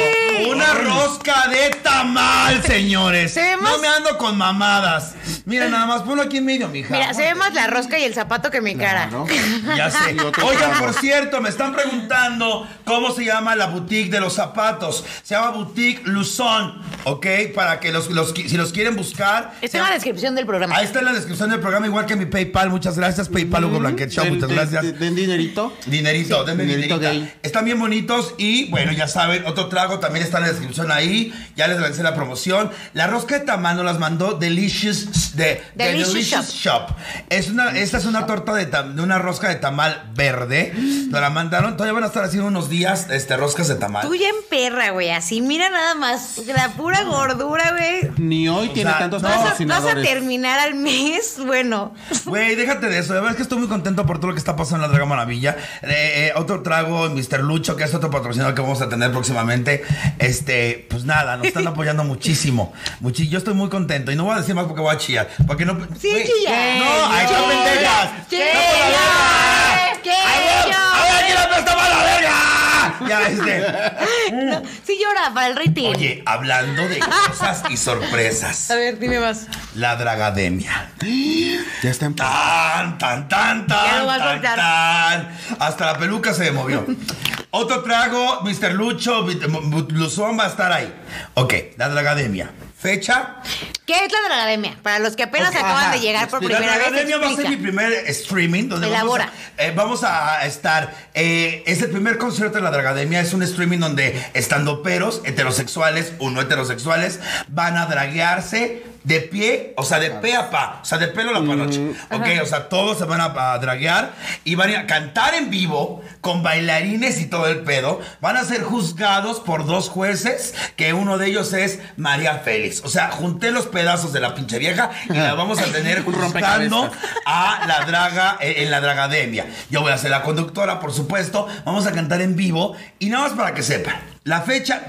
Una rosca de tamal, señores. Se ve más- No me ando con mamadas. Mira, nada más, ponlo aquí en medio, mija. Mira, se ve más la rosca y el zapato que mi cara. Claro. <laughs> Ya sé. Oigan, por cierto, me están preguntando cómo se llama la boutique de los zapatos. Se llama Boutique Luzón, ¿ok? Para que los, los si los quieren buscar. Está en la descripción del programa. Ahí está en la descripción del programa, igual que mi PayPal. Muchas gracias, PayPal Hugo Blanquet Show. Muchas gracias. Den dinerito. Dinerito, denme Dinerito dinerita. gay. Están bien bonitos y bueno, ya saben, otro trago también está en la descripción ahí. Ya les lancé la promoción. La rosca de tamal nos las mandó Delicious de, de Delicious Delicious Shop. Es una, esta es una torta de, tam- de una rosca de tamal verde. Nos la mandaron. Todavía van a estar haciendo unos días este, roscas de tamal. Tuya en perra, güey. Así, mira nada más. La pura gordura, güey. Ni hoy tiene sea, tantos no. Vas a, vas a terminar al mes. <laughs> Bueno. Güey, déjate de eso. De verdad es que estoy muy contento por todo lo que está pasando en la Draga Maravilla. Eh, eh, otro trago, Mr. Lucho, que es otro patrocinador que vamos a tener próximamente. Este, pues nada, nos están <laughs> apoyando muchísimo. Muchi- yo estoy muy contento. Y no voy a decir más porque voy a chillar. Porque no. Sí, güey, chilla. No, ahí están pendejas. Chilla. ¡No por la verga! Chilla. ¡A ver, a ver, quién apesta más la verga! Ya, este. <laughs> No, sí llora para el rating. Oye, hablando de cosas y sorpresas. A ver, dime más. La Dragademia. Ya está en Tan, tan, tan, Ya lo tan, va a tan, tan. Hasta la peluca se movió. Otro trago, Mr. Lucho, Luzón va a estar ahí. Ok, la Dragademia. Fecha. ¿Qué es la Dragademia? Para los que apenas acaban de llegar por La primera vez. Dragademia va a ser mi primer streaming donde vamos Elabora. a, eh, vamos a estar. eh, es el primer concierto de la Dragademia. Es un streaming donde estando peros, heterosexuales o no heterosexuales, van a draguearse de pie, o sea, de pe a pa, o sea, de pelo a la panoche. Ok, o sea, todos se van a, a draguear y van a cantar en vivo con bailarines y todo el pedo. Van a ser juzgados por dos jueces, que uno de ellos es María Félix. O sea, junté los pedazos de la pinche vieja y la vamos a tener <laughs> Un juzgando rompecabezas. a la draga eh, en la dragademia. Yo voy a ser la conductora, por supuesto. Vamos a cantar en vivo y nada más para que sepan. La fecha.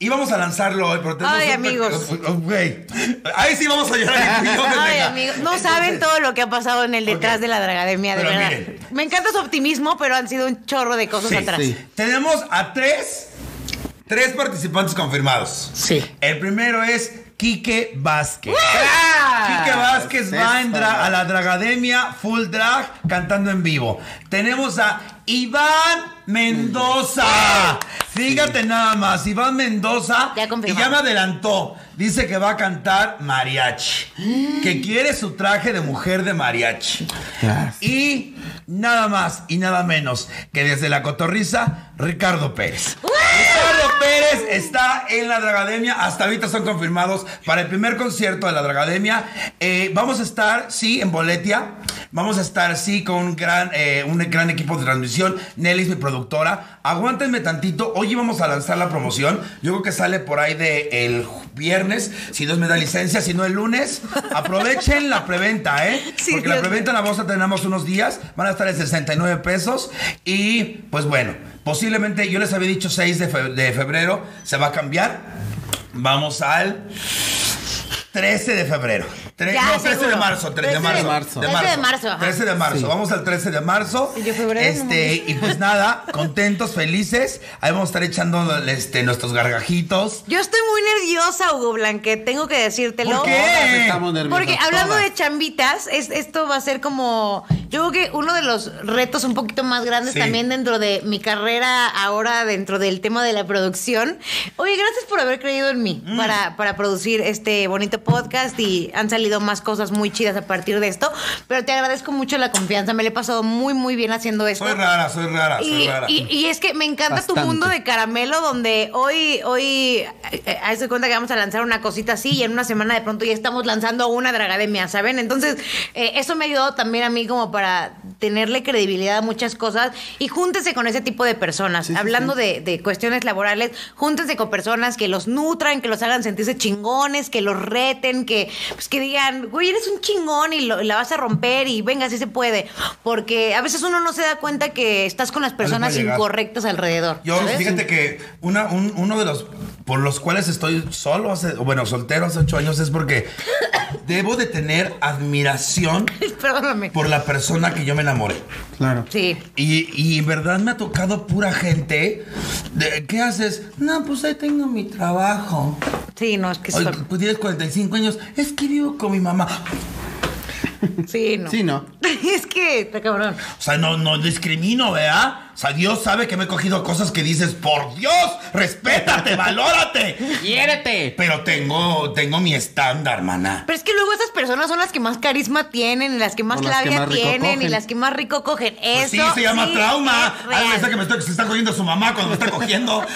Íbamos a lanzarlo hoy, pero tenemos Ay, un- amigos. Ok. Ahí sí vamos a llorar. <laughs> en vivo, Ay, amigos, no Entonces, saben todo lo que ha pasado en el detrás de la Dragademia, de Pero verdad. miren. Me encanta su optimismo, pero han sido un chorro de cosas Sí, atrás. sí. Tenemos a tres, tres participantes confirmados. Sí. El primero es Quique Vázquez. ¡Ah! Quique Vázquez Es va a entrar a la Dragademia Full Drag cantando en vivo. Tenemos a Iván Mendoza. Fíjate nada más, Iván Mendoza. Ya y ya me adelantó. Dice que va a cantar mariachi. Que quiere su traje de mujer de mariachi. Y nada más y nada menos que desde la cotorriza, Ricardo Pérez. Ricardo Pérez está en la Dragademia. Hasta ahorita son confirmados para el primer concierto de la Dragademia. Eh, vamos a estar, sí, en Boletia. Vamos a estar, sí, con un gran, eh, un gran equipo de transmisión. Nelly es mi productora. Aguántenme tantito. Hoy vamos a lanzar la promoción. Yo creo que sale por ahí de el viernes. Si Dios me da licencia, si no el lunes. Aprovechen la preventa, ¿eh? <laughs> Sí, Porque la preventa en la bolsa tenemos unos días. Van a estar en 69 pesos. Y pues bueno, posiblemente yo les había dicho 6 de, fe- de febrero. Se va a cambiar. Vamos al 13 de febrero. Tre- Ya, no, 13 de marzo, 13 de 13 de marzo. marzo. 13 de marzo, ajá. 13 de marzo. Sí. Vamos al 13 de marzo. Y yo febrero, Este, y pues nada, contentos, felices. Ahí vamos a estar echando este, nuestros gargajitos. Yo estoy muy nerviosa, Hugo Blanquet, tengo que decírtelo. ¿Por qué? Todas estamos nerviosas, Porque hablando todas. de chambitas, es, esto va a ser como. Yo creo que uno de los retos un poquito más grandes Sí. también dentro de mi carrera, ahora dentro del tema de la producción. Oye, gracias por haber creído en mí Mm. para, para producir este bonito podcast y han salido más cosas muy chidas a partir de esto. Pero te agradezco mucho la confianza, me le he pasado muy, muy bien haciendo esto. Soy rara, soy rara, soy Y, rara. y- y es que me encanta tu mundo de caramelo donde hoy, hoy, eh, eh, haz de cuenta que vamos a lanzar una cosita así y en una semana de pronto ya estamos lanzando una dragademia, ¿saben? Entonces, eh, eso me ha ayudado también a mí como para tenerle credibilidad a muchas cosas y júntese con ese tipo de personas. Sí, Hablando sí. De, de cuestiones laborales, júntense con personas que los nutran, que los hagan sentirse chingones, que los reten, que, pues, que digan, güey, eres un chingón y, lo- y la vas a romper y venga, sí se puede. Porque a veces uno no se da cuenta que estás con las personas incorrectas alrededor. Yo, ¿sabes? fíjate que una, un- uno de los por los cuales estoy solo, hace, bueno, soltero hace ocho años, es porque <coughs> debo de tener admiración <laughs> Perdóname. por la persona que yo me enamoré. Claro. Sí. Y, y en verdad me ha tocado pura gente. De, ¿Qué haces? No, pues ahí tengo mi trabajo. Sí, no, es que Oye, son- pues tienes 45 años. Es que vivo con mi mamá. Sí, no. Sí, ¿no? <laughs> es que está cabrón. O sea, no, no discrimino, ¿verdad? O sea, Dios sabe que me he cogido cosas que dices, por Dios, respétate, <laughs> valórate. ¡Quiérete! Pero tengo, tengo mi estándar, maná. Pero es que luego esas personas son las que más carisma tienen, y las que más que labia más tienen y las que más rico cogen. Pues Eso sí, se llama sí trauma. es. Ay, esa que me estoy, que se está cogiendo su mamá cuando me está cogiendo. <laughs>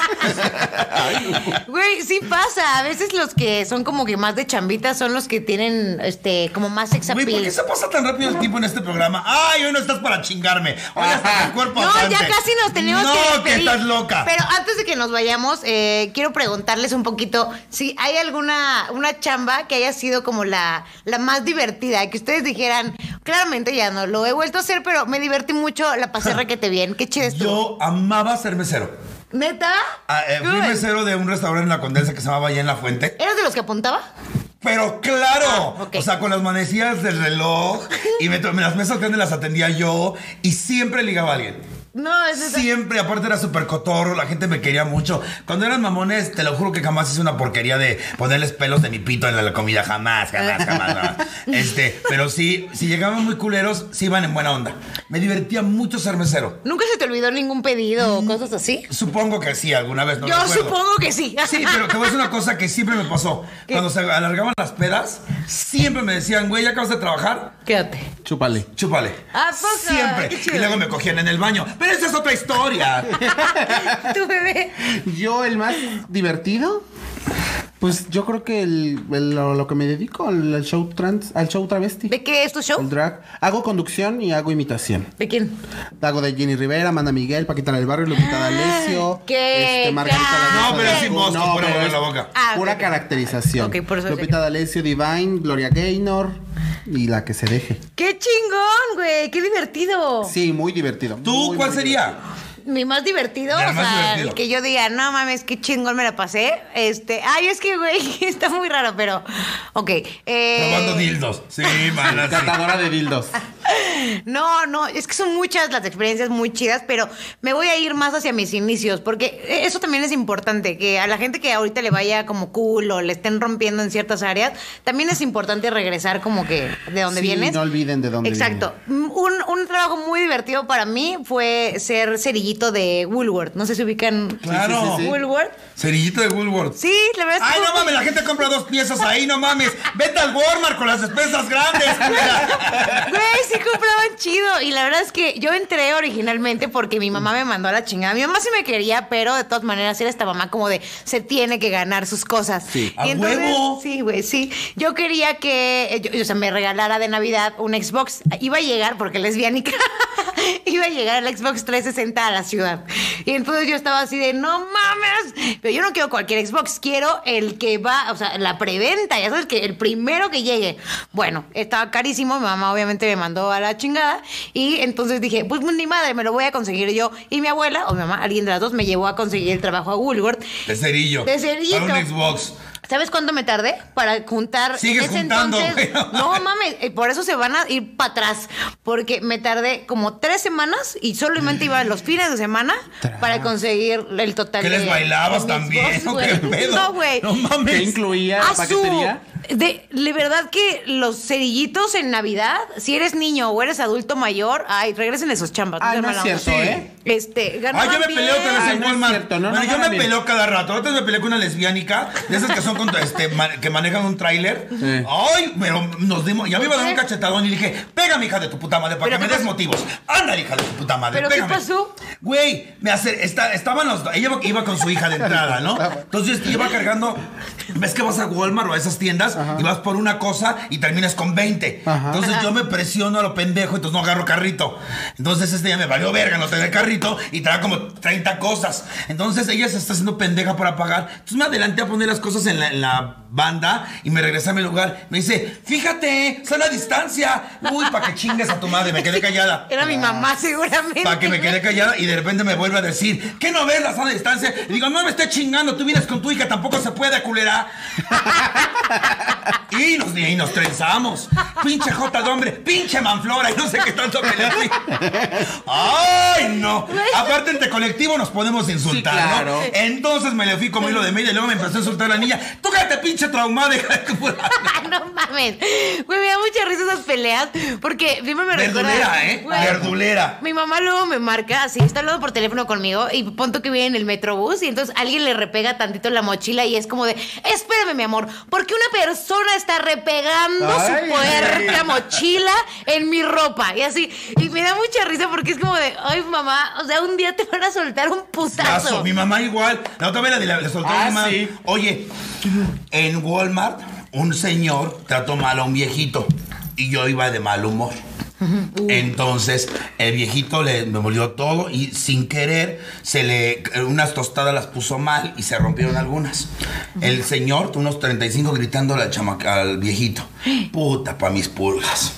Güey, sí pasa. A veces los que son como que más de chambitas son los que tienen este como más sex Güey, ¿por qué se pasa tan rápido el tiempo en este programa? Ay, hoy no estás para chingarme. Hoy hasta el cuerpo No, ya casi nos tenemos no, que que despedir. estás loca. Pero antes de que nos vayamos, eh, quiero preguntarles un poquito si hay alguna una chamba que haya sido como la, la más divertida, que ustedes dijeran, claramente ya no lo he vuelto a hacer, pero me divertí mucho, la pasé <laughs> requete bien. Qué chido estuvo. Yo amaba ser mesero. ¿Neta? Ah, eh, fui mesero de un restaurante en la Condesa que se llamaba Allá en la Fuente. ¿Eras de los que apuntaba? Pero claro, Ah, o sea, con las manecillas del reloj y me, las mesas grandes las atendía yo y siempre ligaba a alguien. No, es esa- Siempre, aparte era súper cotorro, la gente me quería mucho. Cuando eran mamones, te lo juro que jamás hice una porquería de ponerles pelos de mi pito en la comida, jamás, jamás, jamás. jamás. <laughs> Este, pero sí, si llegaban muy culeros, sí iban en buena onda. Me divertía mucho ser mesero. ¿Nunca se te olvidó ningún pedido o cosas así? Supongo que sí, alguna vez, no Yo recuerdo. supongo que sí. Sí, pero te voy a decir una cosa que siempre me pasó. ¿Qué? Cuando se alargaban las pedas, siempre me decían, güey, ¿ya acabas de trabajar? Quédate. Chúpale. Chúpale. ¿A poco? Siempre. Y luego me cogían en el baño. Pero esa es otra historia. <laughs> Tu bebé. Yo, el más divertido, pues yo creo que el, el- lo, lo que me dedico al, al show trans, al show travesti. ¿De qué es tu show? El drag. Hago conducción y hago imitación. ¿De quién? Hago de Jenny Rivera, Amanda Miguel, Paquita del Barrio, Lupita D'Alessio, qué este, Margarita No, pero sin voz, con pura la boca. Ah, Pura caracterización. Ok, por eso Lupita D'Alessio, Divine, Gloria Gaynor y la que se deje. ¡Qué chingón, güey! ¡Qué divertido! Sí, muy divertido. ¿Tú muy, cuál muy sería? Mi más divertido, o sea, divertido. el que yo diga, no mames, qué chingón me la pasé. Este, ay, es que, güey, <laughs> está muy raro, pero. Ok. Eh, Probando dildos. Sí, <laughs> mana. sí. Catadora de dildos. No, no, es que son muchas las experiencias muy chidas, pero me voy a ir más hacia mis inicios, porque eso también es importante, que a la gente que ahorita le vaya como cool o le estén rompiendo en ciertas áreas, también es importante regresar como que de donde Sí, vienes. no olviden de dónde Exacto. Un, un trabajo muy divertido para mí fue ser cerillito de Woolworth. No sé si ubican Claro. sí, sí, sí. Woolworth. Cerillito de Woolworth. Sí, la verdad es que Ay, no mames, la gente compra dos piezas ahí, no mames. Vete al Walmart con las despensas grandes. <laughs> Güey, sí compraban chido. Y la verdad es que yo entré originalmente porque mi mamá me mandó a la chingada. Mi mamá sí me quería, pero de todas maneras era esta mamá como de se tiene que ganar sus cosas. Sí. ¡A huevo! Sí, güey, sí. Yo quería que eh, yo, o sea, me regalara de Navidad un Xbox. Iba a llegar porque lesbiánica. <laughs> Iba a llegar el Xbox 360 a la ciudad. Y entonces yo estaba así de, no mames. Pero yo no quiero cualquier Xbox, quiero el que va, o sea, la preventa, ya sabes, que el primero que llegue. Bueno, estaba carísimo, mi mamá obviamente me mandó a la chingada. Y entonces dije, pues ni madre, me lo voy a conseguir yo. Y mi abuela, o mi mamá, alguien de las dos, me llevó a conseguir el trabajo a Woolworth. De cerillo. De cerillito. Para un Xbox. ¿Sabes cuánto me tardé para juntar? Sigues en ese juntando, entonces. <laughs> No mames, por eso se van a ir para atrás. Porque me tardé como tres semanas y solamente iba los fines de semana para conseguir el total. ¿Qué les bailabas también? Xbox, <laughs> ¿O qué pedo? No, güey. No mames. ¿Qué incluía? A su- ¿Paquetería? De, de verdad que los cerillitos en Navidad, si eres niño o eres adulto mayor, ay, regresen esos chambas. Ah, no es onda. cierto, Sí. ¿eh? Este, Ay, yo me bien. peleo otra vez Ay, en no es Walmart. cierto, no, bueno, no yo me bien. peleo cada rato. Antes me peleé con una lesbiánica, de esas que son con, este, ma- que manejan un tráiler. Sí. Ay, pero nos dimos. Ya me iba a dar un qué? cachetadón y dije, pégame, hija de tu puta madre, para ¿Pero que me qué des motivos. Anda, hija de tu puta madre. ¿Pero qué pégame. pasó? Güey, me hace, está- estaban los dos. Ella iba, iba con su hija de entrada, ¿no? <laughs> Entonces iba cargando. ¿Ves que vas a Walmart o a esas tiendas y vas por una cosa y terminas con 20? Ajá. Entonces yo me presiono a lo pendejo, entonces no agarro carrito. Entonces este ya me valió verga no tener carrito y trae como 30 cosas. Entonces ella se está haciendo pendeja para pagar. Entonces me adelanté a poner las cosas en la, en la banda y me regresé a mi lugar. Me dice, fíjate, sana distancia. Uy, para que chingues a tu madre. Me quedé callada. <laughs> Era mi mamá, seguramente. Para que me quedé callada y de repente me vuelve a decir, ¿qué no ves la sana distancia? Y digo, no me estés chingando, tú vienes con tu hija, tampoco se puede, culera. <laughs> y, nos, y nos trenzamos. Pinche J de hombre, pinche manflora, y no sé qué tanto me le fui. ¡Ay, no! Aparte, entre colectivo nos podemos insultar, Sí, claro. ¿no? Entonces me le fui como hilo de media y luego me empezó a insultar la niña. ¡Tú cállate, pinche traumada, hija de tu puta madre". no mames. Güey, me da mucha risa esas peleas porque siempre me recuerda. Verdulera, ¿eh? Güey, Verdulera. Mi mamá luego me marca así, está hablando por teléfono conmigo y punto que viene en el metrobús y entonces alguien le repega tantito la mochila y es como de, espérame mi amor, porque una persona está repegando Ay, su puerca mochila en mi ropa y así. Y me da mucha risa porque es como de, ay mamá, o sea, un día te van a soltar un putazo. Mi mamá igual. La otra vez le, le soltó a Ah, mi mamá. sí. Oye, en Walmart, un señor trató mal a un viejito y yo iba de mal humor. Entonces, el viejito le molió todo y sin querer se le unas tostadas las puso mal y se rompieron algunas. El señor, unos 35 gritando al, chamaca, al viejito. <gasps> Puta pa' mis pulgas.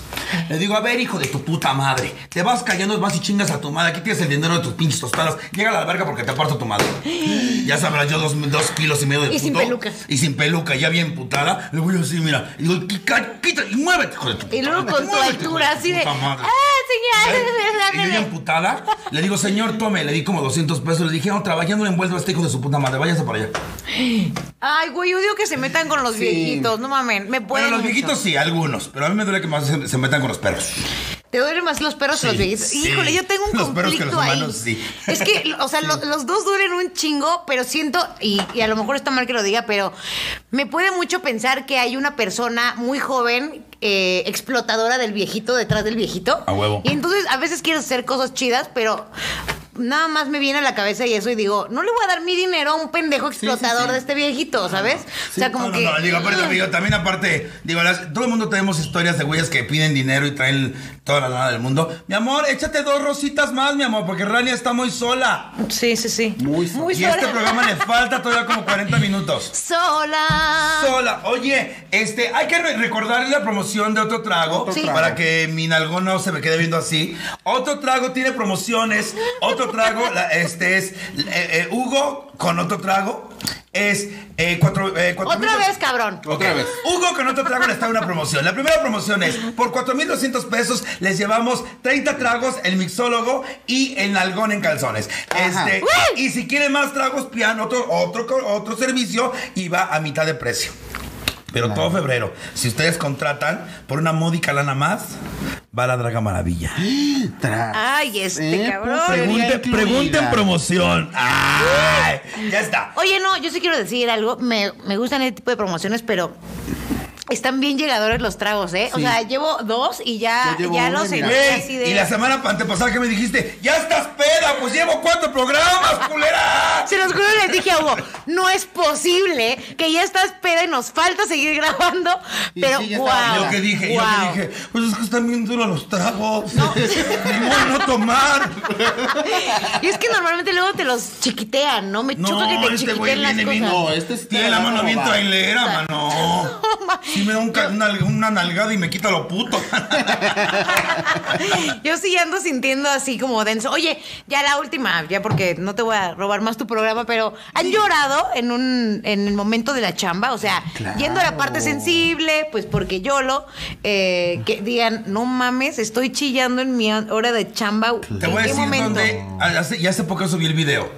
Le digo, a ver, hijo de tu puta madre, te vas callando, vas y chingas a tu madre. Aquí tienes el dinero de tus pinches tostadas. Llega a la verga porque te parto tu madre. <gasps> Ya sabrás, yo dos, dos kilos y medio de Y sin peluca. Y sin peluca, ya bien putada. Le voy así, mira. Y digo, "Qui- ca- quita y muévete, hijo de tu puta Y luego con tu altura así de, puta madre". ah, señor, Y yo bien dame". putada, le digo, señor, tome, le di como 200 pesos. Le dije, no, trabajando le envuelvo a este hijo de su puta madre, váyase para allá. Ay, güey, odio que se metan con los Sí. viejitos, no mames, me pueden Bueno, los mucho. viejitos sí, algunos, pero a mí me duele que más se, se metan con los perros. ¿Te duelen más los perros que los Sí, viejitos? sí. Híjole, yo tengo un Los perros que conflicto los ahí. humanos, sí. Es que, <laughs> o sea, lo- los dos duelen un chingo, pero siento, y, y a lo mejor está mal que lo diga, pero me puede mucho pensar que hay una persona muy joven, eh, explotadora del viejito detrás del viejito. A huevo. Y entonces a veces quieres hacer cosas chidas, pero nada más me viene a la cabeza y eso y digo, no le voy a dar mi dinero a un pendejo explotador de este viejito, ¿sabes? o sea, como no, no, que... no, digo, aparte, digo, también aparte, digo, las- todo el mundo tenemos historias de güeyes que piden dinero y traen toda la lana del mundo. Mi amor, échate dos rositas más, mi amor, porque Rania está muy sola. Sí, sí, sí. Muy sola. Muy Y este sola. programa le <laughs> falta todavía como 40 minutos. Sola. Sola. Oye, este, hay que re- recordarle la promoción de otro trago Sí. para que mi nalgón no se me quede viendo así. Otro trago tiene promociones. Otro trago, la- este es eh, eh, Hugo con otro trago. es eh, cuatro, eh, cuatro Otra mil- vez, cabrón. Otra vez. Hugo con otro trago les trae una promoción. La primera promoción es por 4,200 pesos les llevamos 30 tragos, el mixólogo y el nalgón en calzones. Ajá. Este, ¡Uy! y si quieren más tragos, pian otro, otro, otro servicio y va a mitad de precio. Pero todo febrero, si ustedes contratan por una módica lana más, va la Draga Maravilla. Tra- Ay, este Eh, cabrón. pues, Pregunte- pregunten promoción. Ay, ya está. Oye, no, yo sí quiero decir algo. Me, me gustan este tipo de promociones, pero están bien llegadores los tragos, ¿eh? O sea, llevo dos y ya, Yo ya uno los Güey, así de. y la semana antepasada que me dijiste, ya estás peda, pues llevo cuatro programas, <laughs> culera. Se los juro, les dije a Hugo, no es posible que ya estás peda y nos falta seguir grabando. Y pero, sí, wow. yo que dije, yo wow. que dije, pues es que están bien duros los tragos. No. <laughs> no tomar. Y es que normalmente luego te los chiquitean, ¿no? Me choca que No, te este chiquiten las viene cosas. bien. No, este Tiene la mano bien trailera, mano. <laughs> Sí me da un ca- una, una nalgada y me quita lo puto. <laughs> Yo sí ando sintiendo así como denso. Oye, ya la última, ya porque no te voy a robar más tu programa, pero ¿han llorado en un en el momento de la chamba? O sea, yendo a la parte sensible, pues porque YOLO, eh, que digan, no mames, estoy chillando en mi hora de chamba. Te ¿En voy a qué decir momento? dónde. Hace, y hace poco subí el video.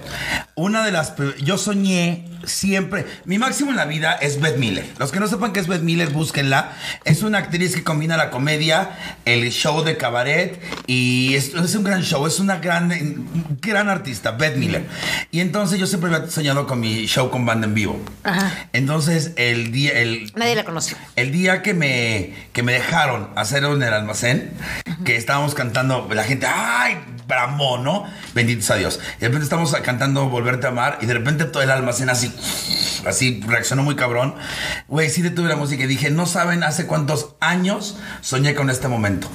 Una de las. Yo soñé siempre. Mi máximo en la vida es Beth Miller. Los que no sepan qué es Beth Miller, búsquenla. Es una actriz que combina la comedia, el show de cabaret y es, es un gran show. Es una gran, gran artista, Beth Miller. Y entonces yo siempre había soñado con mi show con banda en vivo. Ajá. Entonces el día. El, Nadie la conoce. el día que me, que me dejaron hacerlo en el almacén, que estábamos cantando, la gente, ¡ay! Bramó, ¿no? Benditos a Dios. Y de repente estamos cantando Volverte a amar y de repente todo el almacén así, así reaccionó muy cabrón. Güey, sí detuve la música y dije, no saben hace cuántos años soñé con este momento.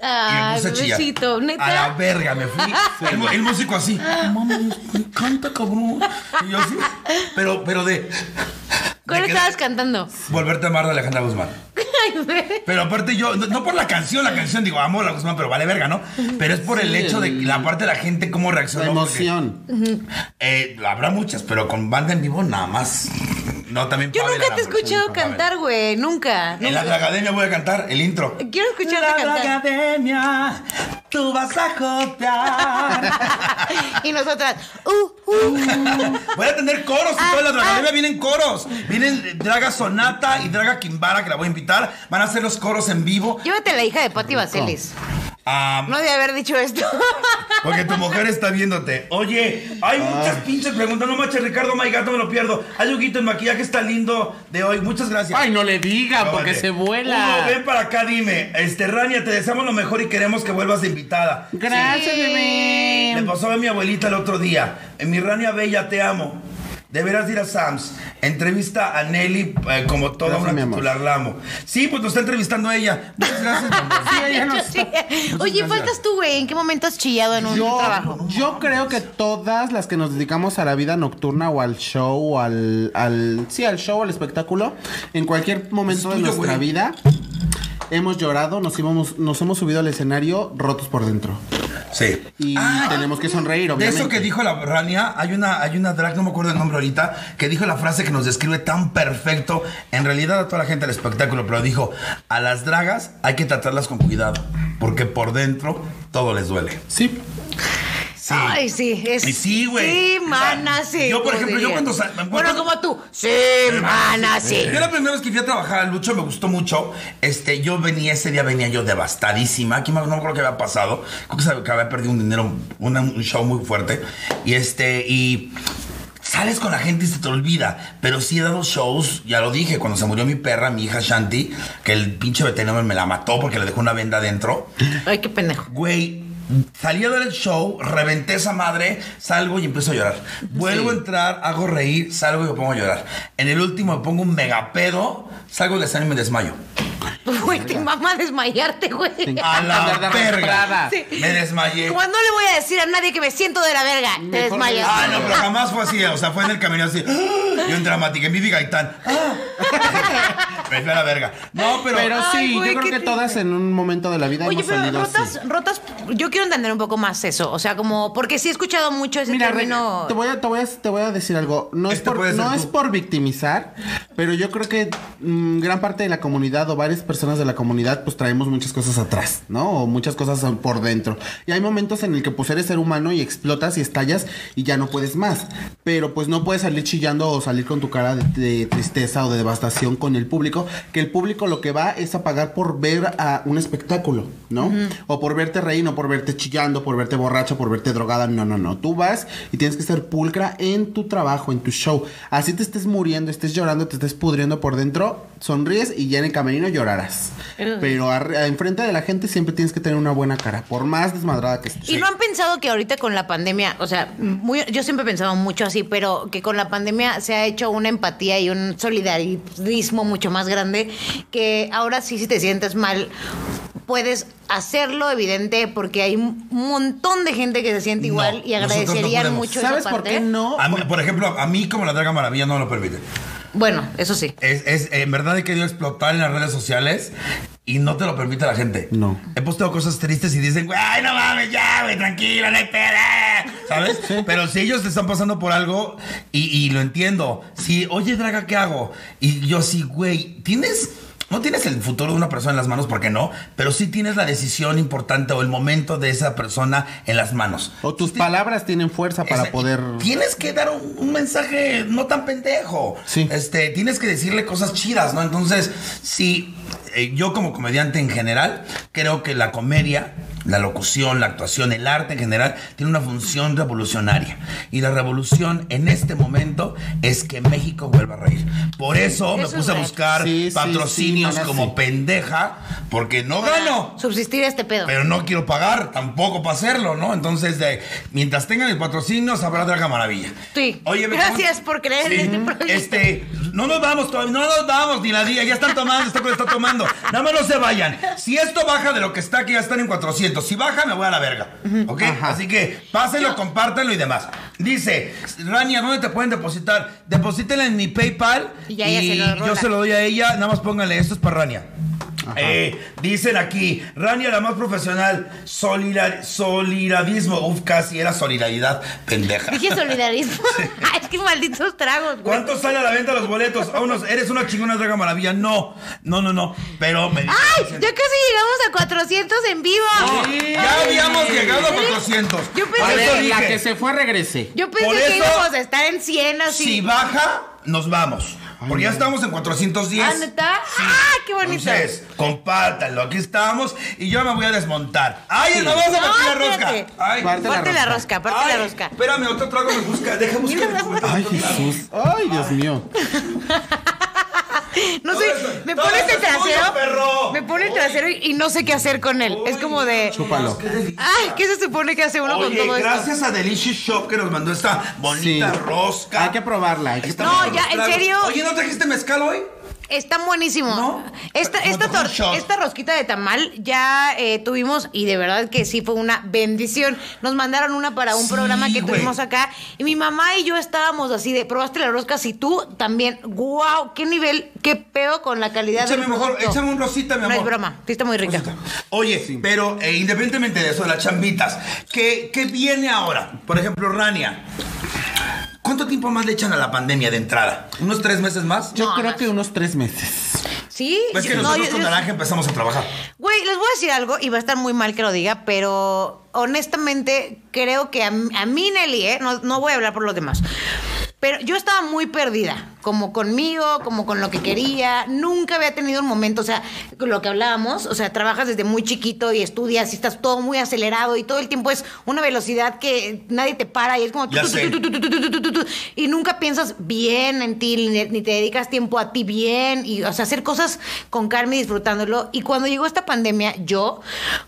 Y me puse bebecito, ¿neta? A la verga, me fui. El, el músico así, no mames, canta cabrón. Y yo así, pero, pero de. ¿Cuál de que- estabas cantando? Volverte a amar de Alejandra Guzmán. <laughs> Pero aparte yo, no, no por la canción, la canción digo, amo a la Guzmán, pero vale verga, ¿no? Pero es por el Sí, hecho de el- la parte de la gente, cómo reaccionó. La porque, emoción. eh, habrá muchas, pero con banda en vivo nada más. No, también Yo Pavel nunca te he escuchado Pavel. cantar, güey. Nunca. En la nunca. academia voy a cantar el intro. Quiero escucharte cantar. academia, tú vas a jotear. <laughs> y nosotras, uh, uh. <laughs> Voy a tener coros y Ah, toda la ah. academia vienen coros. Vienen Draga Sonata y Draga Kimbara, que la voy a invitar. Van a hacer los coros en vivo. Llévate a la hija de Patti Vaselis. No debe haber dicho esto. Porque tu mujer está viéndote. Oye, hay muchas pinches preguntas. No manches, Ricardo, my gato, me lo pierdo. Hay Huguito, el maquillaje está lindo de hoy. Muchas gracias. Ay, no le diga, porque se Hugo, vuela. ven para acá, dime. Este, Rania, te deseamos lo mejor y queremos que vuelvas de invitada. Gracias, Sí. Le bebé. pasó a mi abuelita el otro día. En mi Rania Bella, te amo. Deberás ir a Sams. Entrevista a Nelly eh, como toda Gracias, una titular la amo. Sí, pues nos está entrevistando ella. Muchas gracias. <laughs> Sí, ella nos- Sí. Oye, gracias. faltas tú, güey. ¿En qué momento has chillado en un Yo, trabajo? yo creo que todas las que nos dedicamos a la vida nocturna o al show o al, al sí al show al espectáculo en cualquier momento Es de nuestra güey. vida hemos llorado nos íbamos, nos hemos subido al escenario rotos por dentro Sí. y Ah, tenemos que sonreír De obviamente eso que dijo la Rania, hay una, hay una drag, no me acuerdo el nombre ahorita, que dijo la frase que nos describe tan perfecto, en realidad a toda la gente del espectáculo, pero dijo, a las dragas hay que tratarlas con cuidado, porque por dentro todo les duele. sí Sí. Ay, sí. Es, Y sí, güey. Sí, O sea, mana, sí. yo, por ejemplo, yo cuando me Bueno, como tú. Sí, mana, sí. Yo la primera vez que fui a trabajar al Lucho me gustó mucho. Este, yo venía, ese día venía yo devastadísima. Aquí no me acuerdo qué había pasado. Creo que, que había perdido un dinero, una- un show muy fuerte. Y este, y sales con la gente y se te olvida. Pero sí he dado shows, ya lo dije, cuando se murió mi perra, mi hija Shanti, que el pinche veterinario me la mató porque le dejó una venda adentro. Ay, qué pendejo. Güey, salí a dar el show, reventé esa madre, salgo y empiezo a llorar. Vuelvo a entrar, hago reír, salgo y me pongo a llorar. En el último me pongo un megapedo, salgo del escenario y me desmayo. Güey, te mama desmayarte, güey. A la de verga. Sí. Me desmayé. Como no le voy a decir a nadie que me siento de la verga. Te desmayas. Ah, no, pero jamás fue así, o sea, fue en el camino así. Yo en dramática, en Vivi Gaitán. ¡Ah! <laughs> Me fui a la verga. No, pero. pero Ay, sí güey, yo creo que triste. todas en un momento de la vida Oye, hemos pero salido rotas, así rotas yo quiero entender un poco más eso. O sea, como, porque sí he escuchado mucho ese Mira, término. te voy, a, te, voy a, te voy a decir algo. No, es Este por, no tú. es por victimizar, pero yo creo que mm, gran parte de la comunidad o varias personas de la comunidad pues traemos muchas cosas atrás, ¿no? O muchas cosas por dentro. Y hay momentos en el que pues eres ser humano y explotas y estallas y ya no puedes más. Pero pues no puedes salir chillando o salir con tu cara de, de tristeza o de devastación con el público, que el público lo que va es a pagar por ver a un espectáculo, ¿no? O por verte reír, no por verte chillando, por verte borracha, por verte drogada, no, no, no. Tú vas y tienes que ser pulcra en tu trabajo, en tu show. Así te estés muriendo, estés llorando, te estés pudriendo por dentro, sonríes y ya en el camerino llorarás. Pero enfrente de la gente siempre tienes que tener una buena cara, por más desmadrada que estés. Y no han pensado que ahorita con la pandemia, o sea, muy- yo siempre he pensado mucho así, pero que con la pandemia se ha hecho una empatía y un solidarismo mucho más grande, que ahora sí si te sientes mal puedes hacerlo evidente porque hay un montón de gente que se siente No, igual y no agradecerían podemos. mucho ¿Sabes esa por parte. qué no? A mí, por ejemplo, a mí como la Draga Maravilla no me lo permite. Bueno, eso sí. Es, es- en verdad he querido explotar en las redes sociales y no te lo permite la gente. No. He posteado cosas tristes y dicen, güey, ay, no mames, ya, güey, tranquila, no hay peda. ¿Sabes? Pero si ellos te están pasando por algo y, y lo entiendo. Si, oye, Draga, ¿qué hago? Y yo sí, güey, tienes. No tienes el futuro de una persona en las manos, porque no, pero sí tienes la decisión importante o el momento de esa persona en las manos. O tus palabras tienen fuerza para poder... Tienes que dar un, un mensaje no tan pendejo. Sí. Este, tienes que decirle cosas chidas, ¿no? Entonces, sí, eh, yo como comediante en general, creo que la comedia, la locución, la actuación, el arte en general, tiene una función revolucionaria. Y la revolución en este momento es que México vuelva a reír. Por eso, me es puse a buscar Sí, patrocinios sí, como sí. pendeja, porque no gano Subsistir este pedo. pero no quiero pagar tampoco para hacerlo, ¿no? Entonces, de, mientras tengan el patrocinio, sabrá Draga Maravilla. Sí. ¿me Gracias por creer en este proyecto. Este, no nos vamos todavía, no nos vamos ni la día, ya están tomando, esto que está tomando. Nada más no se vayan. Si esto baja de lo que está, que ya están en 400. Si baja, me voy a la verga. ¿Ok? Ajá. Así que pásenlo, compártanlo y demás. Dice, Rania, ¿dónde te pueden depositar? Deposítenla en mi PayPal Y ya ella se lo yo rola. se lo doy a ella. Nada más pónganle, esto es para Rania. Eh, dicen aquí, Rania la más profesional, solidar, solidarismo. Uf, casi era solidaridad, pendeja. Dije solidarismo. <laughs> <laughs> Ay, es que malditos tragos, güey. ¿Cuánto sale a la venta los boletos? A unos, eres una chingona draga maravilla. No, no, no, no. Pero me ¡Ay! Ya casi llegamos a 400 en vivo. Ya habíamos llegado a 400. Yo pensé A Por eso ver, la dije, que se fue regrese. Yo pensé Por que eso- íbamos a estar en 100 así. Si baja, nos vamos. Porque ya estamos en 410. Ah, ¿neta? ¡Ah, qué bonito! Entonces, compártanlo. Aquí estamos y yo me voy a desmontar. ¡Ay, no vamos a No, partir la rosca! ¡Ay! Parte la Parte la rosca. rosca, parte Ay, la rosca. Espérame, otro trago me busca. Deja buscar. Ay, Jesús. Ay, Dios mío. <laughs> No sé, me pone este trasero. perro. Me pone el trasero y, y no sé qué hacer con él. Es como de. Chúpalo. Ay, ¿qué se supone que hace uno con todo esto? gracias a Delicious Shop que nos mandó esta bonita Sí. rosca. Hay que probarla. hay que Estamos No, ya, ¿en serio? Oye, ¿no trajiste mezcal hoy? Está buenísimo. ¿No? Esta, esta, tor- esta rosquita de tamal ya eh, tuvimos y de verdad que sí fue una bendición. Nos mandaron una para un Sí, programa que güey. tuvimos acá y mi mamá y yo estábamos así de, probaste la rosca, si tú también, wow, qué nivel, qué pedo con la calidad Échame del mejor, producto. échame un rosita, mi No amor. es broma, sí está muy rica. Rosita. Oye, pero eh, independientemente de eso, de las chambitas, ¿qué, ¿qué viene ahora? Por ejemplo, Rania. ¿Cuánto tiempo más le echan a la pandemia de entrada? ¿Unos tres meses más? Yo No, creo más. que unos tres meses. Sí, Pues que no, nosotros yo- con yo- Naranja empezamos a trabajar. Güey, les voy a decir algo y va a estar muy mal que lo diga, pero honestamente creo que a, mí- a mí, Nelly, ¿eh? no, no voy a hablar por los demás. Pero yo estaba muy perdida, como conmigo, como con lo que quería. Nunca había tenido un momento, o sea, con lo que hablábamos, o sea, trabajas desde muy chiquito y estudias y estás todo muy acelerado y todo el tiempo es una velocidad que nadie te para y es como... y nunca piensas bien en ti, ni te dedicas tiempo a ti bien, y, o sea, hacer cosas con Carmen disfrutándolo. Y cuando llegó esta pandemia, yo,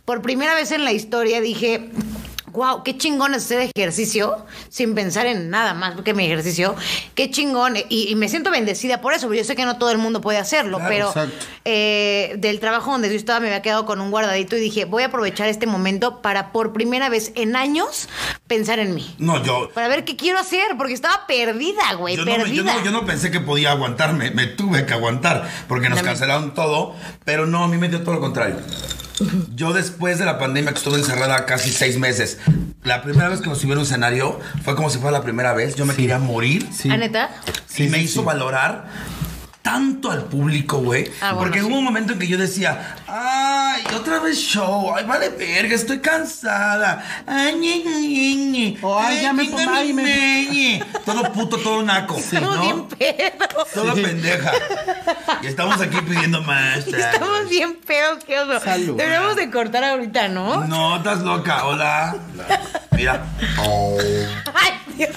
por primera vez en la historia, dije Wow, qué chingón es hacer ejercicio sin pensar en nada más que mi ejercicio. Qué chingón. Y, y me siento bendecida por eso, porque yo sé que no todo el mundo puede hacerlo, Claro, pero eh, del trabajo donde yo estaba me había quedado con un guardadito y dije, voy a aprovechar este momento para por primera vez en años pensar en mí. No, yo. Para ver qué quiero hacer, porque estaba perdida, güey, Yo no, me- perdida. yo, no, yo no pensé que podía aguantarme, me tuve que aguantar porque nos También. cancelaron todo, pero no, a mí me dio todo lo contrario. Yo después de la pandemia que estuve encerrada casi seis meses, la primera vez que nos subieron a un escenario fue como si fuera la primera vez. Yo me quería morir. Sí. ¿A neta? Sí, y me sí, hizo sí. valorar tanto al público, güey. Ah, bueno, porque sí. hubo un momento en que yo decía, ay, otra vez show, ay, vale verga, estoy cansada. Ay, ñe, ñe, ñe. O, ay, ya me chinga pon- ay, mi me-. Todo puto, todo naco. Estamos <laughs> ¿no? bien pedos. Toda pendeja. Y estamos aquí pidiendo más. <laughs> Estamos bien pedos, qué oso. Salud. Deberíamos de cortar ahorita, ¿no? No, estás loca. Hola. Mira. <laughs> Ay, Dios.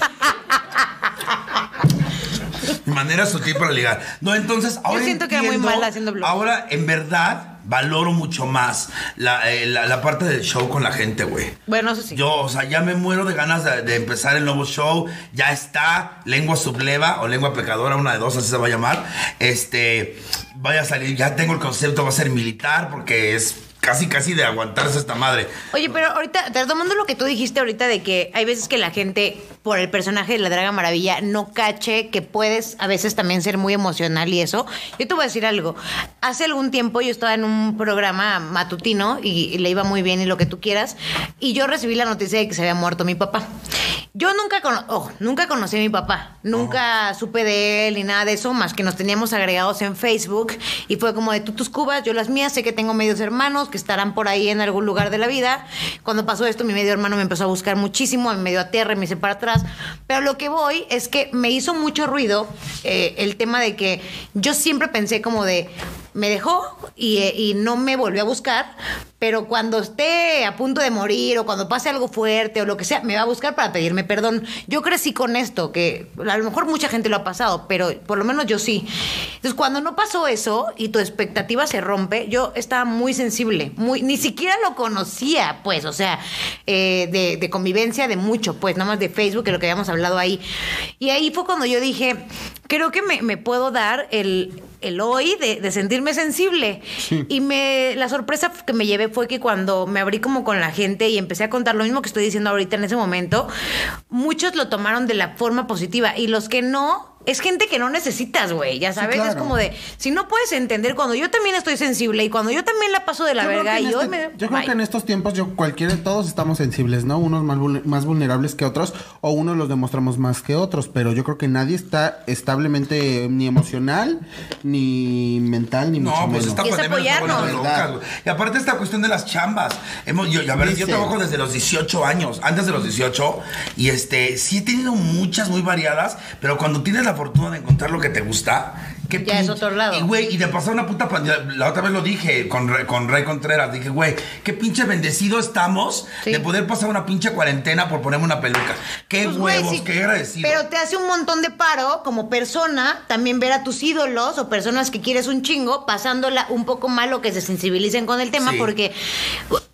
Mi manera sutil para ligar. No, entonces ahora. siento que era muy mala haciendo blog. Ahora, en verdad, valoro mucho más la, eh, la- la parte del show con la gente, güey. Bueno, eso sí. Yo, o sea, ya me muero de ganas de, de empezar el nuevo show. Ya está, lengua subleva o lengua pecadora, una de dos, así se va a llamar. Este, vaya a salir, ya tengo el concepto, va a ser militar porque es casi, casi de aguantarse esta madre. Oye, pero ahorita, retomando lo que tú dijiste ahorita de que hay veces que la gente, por el personaje de la Draga Maravilla, no cache que puedes a veces también ser muy emocional y eso. Yo te voy a decir algo. Hace algún tiempo yo estaba en un programa matutino y, y le iba muy bien y lo que tú quieras, y yo recibí la noticia de que se había muerto mi papá. Yo nunca, ojo, nunca conocí a mi papá, nunca supe de él ni nada de eso, más que nos teníamos agregados en Facebook y fue como de tú tus cubas, yo las mías, sé que tengo medios hermanos que estarán por ahí en algún lugar de la vida. Cuando pasó esto, mi medio hermano me empezó a buscar muchísimo, me dio a tierra me hice para atrás. Pero lo que voy es que me hizo mucho ruido eh, el tema de que yo siempre pensé como de, me dejó y, eh, y no me volvió a buscar, pero cuando esté a punto de morir o cuando pase algo fuerte o lo que sea, me va a buscar para pedirme perdón. Yo crecí con esto, que a lo mejor mucha gente lo ha pasado, pero por lo menos yo sí. Entonces, cuando no pasó eso y tu expectativa se rompe, yo estaba muy sensible, muy, ni siquiera lo conocía, pues, o sea, eh, de, de convivencia de mucho, pues, nada más de Facebook, que lo que habíamos hablado ahí. Y ahí fue cuando yo dije, creo que me, me puedo dar el, el hoy de, de sentirme sensible. Y me la sorpresa que me llevé fue que cuando me abrí como con la gente y empecé a contar lo mismo que estoy diciendo ahorita en ese momento, muchos lo tomaron de la forma positiva y los que no... Es gente que no necesitas, güey, ya sabes. Es claro. como de, si no puedes entender, cuando yo también estoy sensible y cuando yo también la paso de la Yo verga y hoy este- me... yo creo bye. que en estos tiempos yo cualquiera todos estamos sensibles, ¿no? Unos más, más vulnerables que otros o unos los demostramos más que otros, pero yo creo que nadie está establemente ni emocional ni mental ni mucho No, pues menos. esta es pandemia está apoyarnos. locas, güey. Y aparte esta cuestión de las chambas. Hemos, yo, a ver, yo Dice. trabajo desde los 18 años, antes de los 18, y este, sí he tenido muchas muy variadas, pero cuando tienes la fortuna de encontrar lo que te gusta, qué Ya es otro lado. Y güey, y de pasar una puta pandemia, la otra vez lo dije con, Re- con Ray Contreras, dije, güey, qué pinche bendecido estamos Sí. de poder pasar una pinche cuarentena por ponerme una peluca. Qué Pues, huevos, sí, qué agradecido. Pero te hace un montón de paro como persona también ver a tus ídolos o personas que quieres un chingo pasándola un poco mal o que se sensibilicen con el tema Sí. porque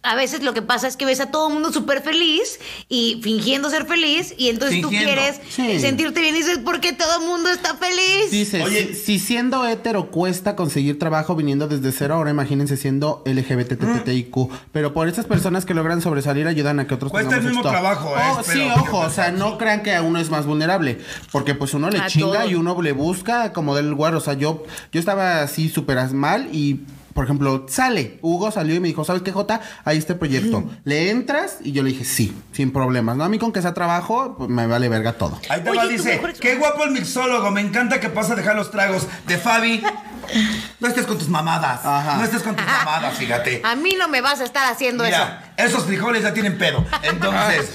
a veces lo que pasa es que ves a todo el mundo súper feliz y fingiendo ser feliz y entonces tú quieres Sí. sentirte bien y dices, ¿por qué todo el mundo está feliz? Dice, Oye. si, si siendo hetero cuesta conseguir trabajo viniendo desde cero, ahora imagínense siendo LGBTTIQ. Pero por esas personas que logran sobresalir ayudan a que otros Cuesta el mismo trabajo, ¿eh? Oh, Espero sí, ojo, o sea, no crean que a uno es más vulnerable. Porque pues uno le A chinga y uno le busca como del lugar. O sea, yo, yo estaba así súper mal y... Por ejemplo, sale, Hugo salió y me dijo, ¿sabes qué, Jota? Ahí está el proyecto. ¿Le entras? Y yo le dije, sí, sin problemas. ¿no? A mí con que sea trabajo, pues me vale verga todo. Ahí te Oye, va, dice, mejor- qué guapo el mixólogo, me encanta que pasa a dejar los tragos. De Fabi, <laughs> no estés con tus mamadas, Ajá. no estés con tus mamadas, fíjate. A mí no me vas a estar haciendo Mira, esos frijoles ya tienen pedo. <laughs> Entonces,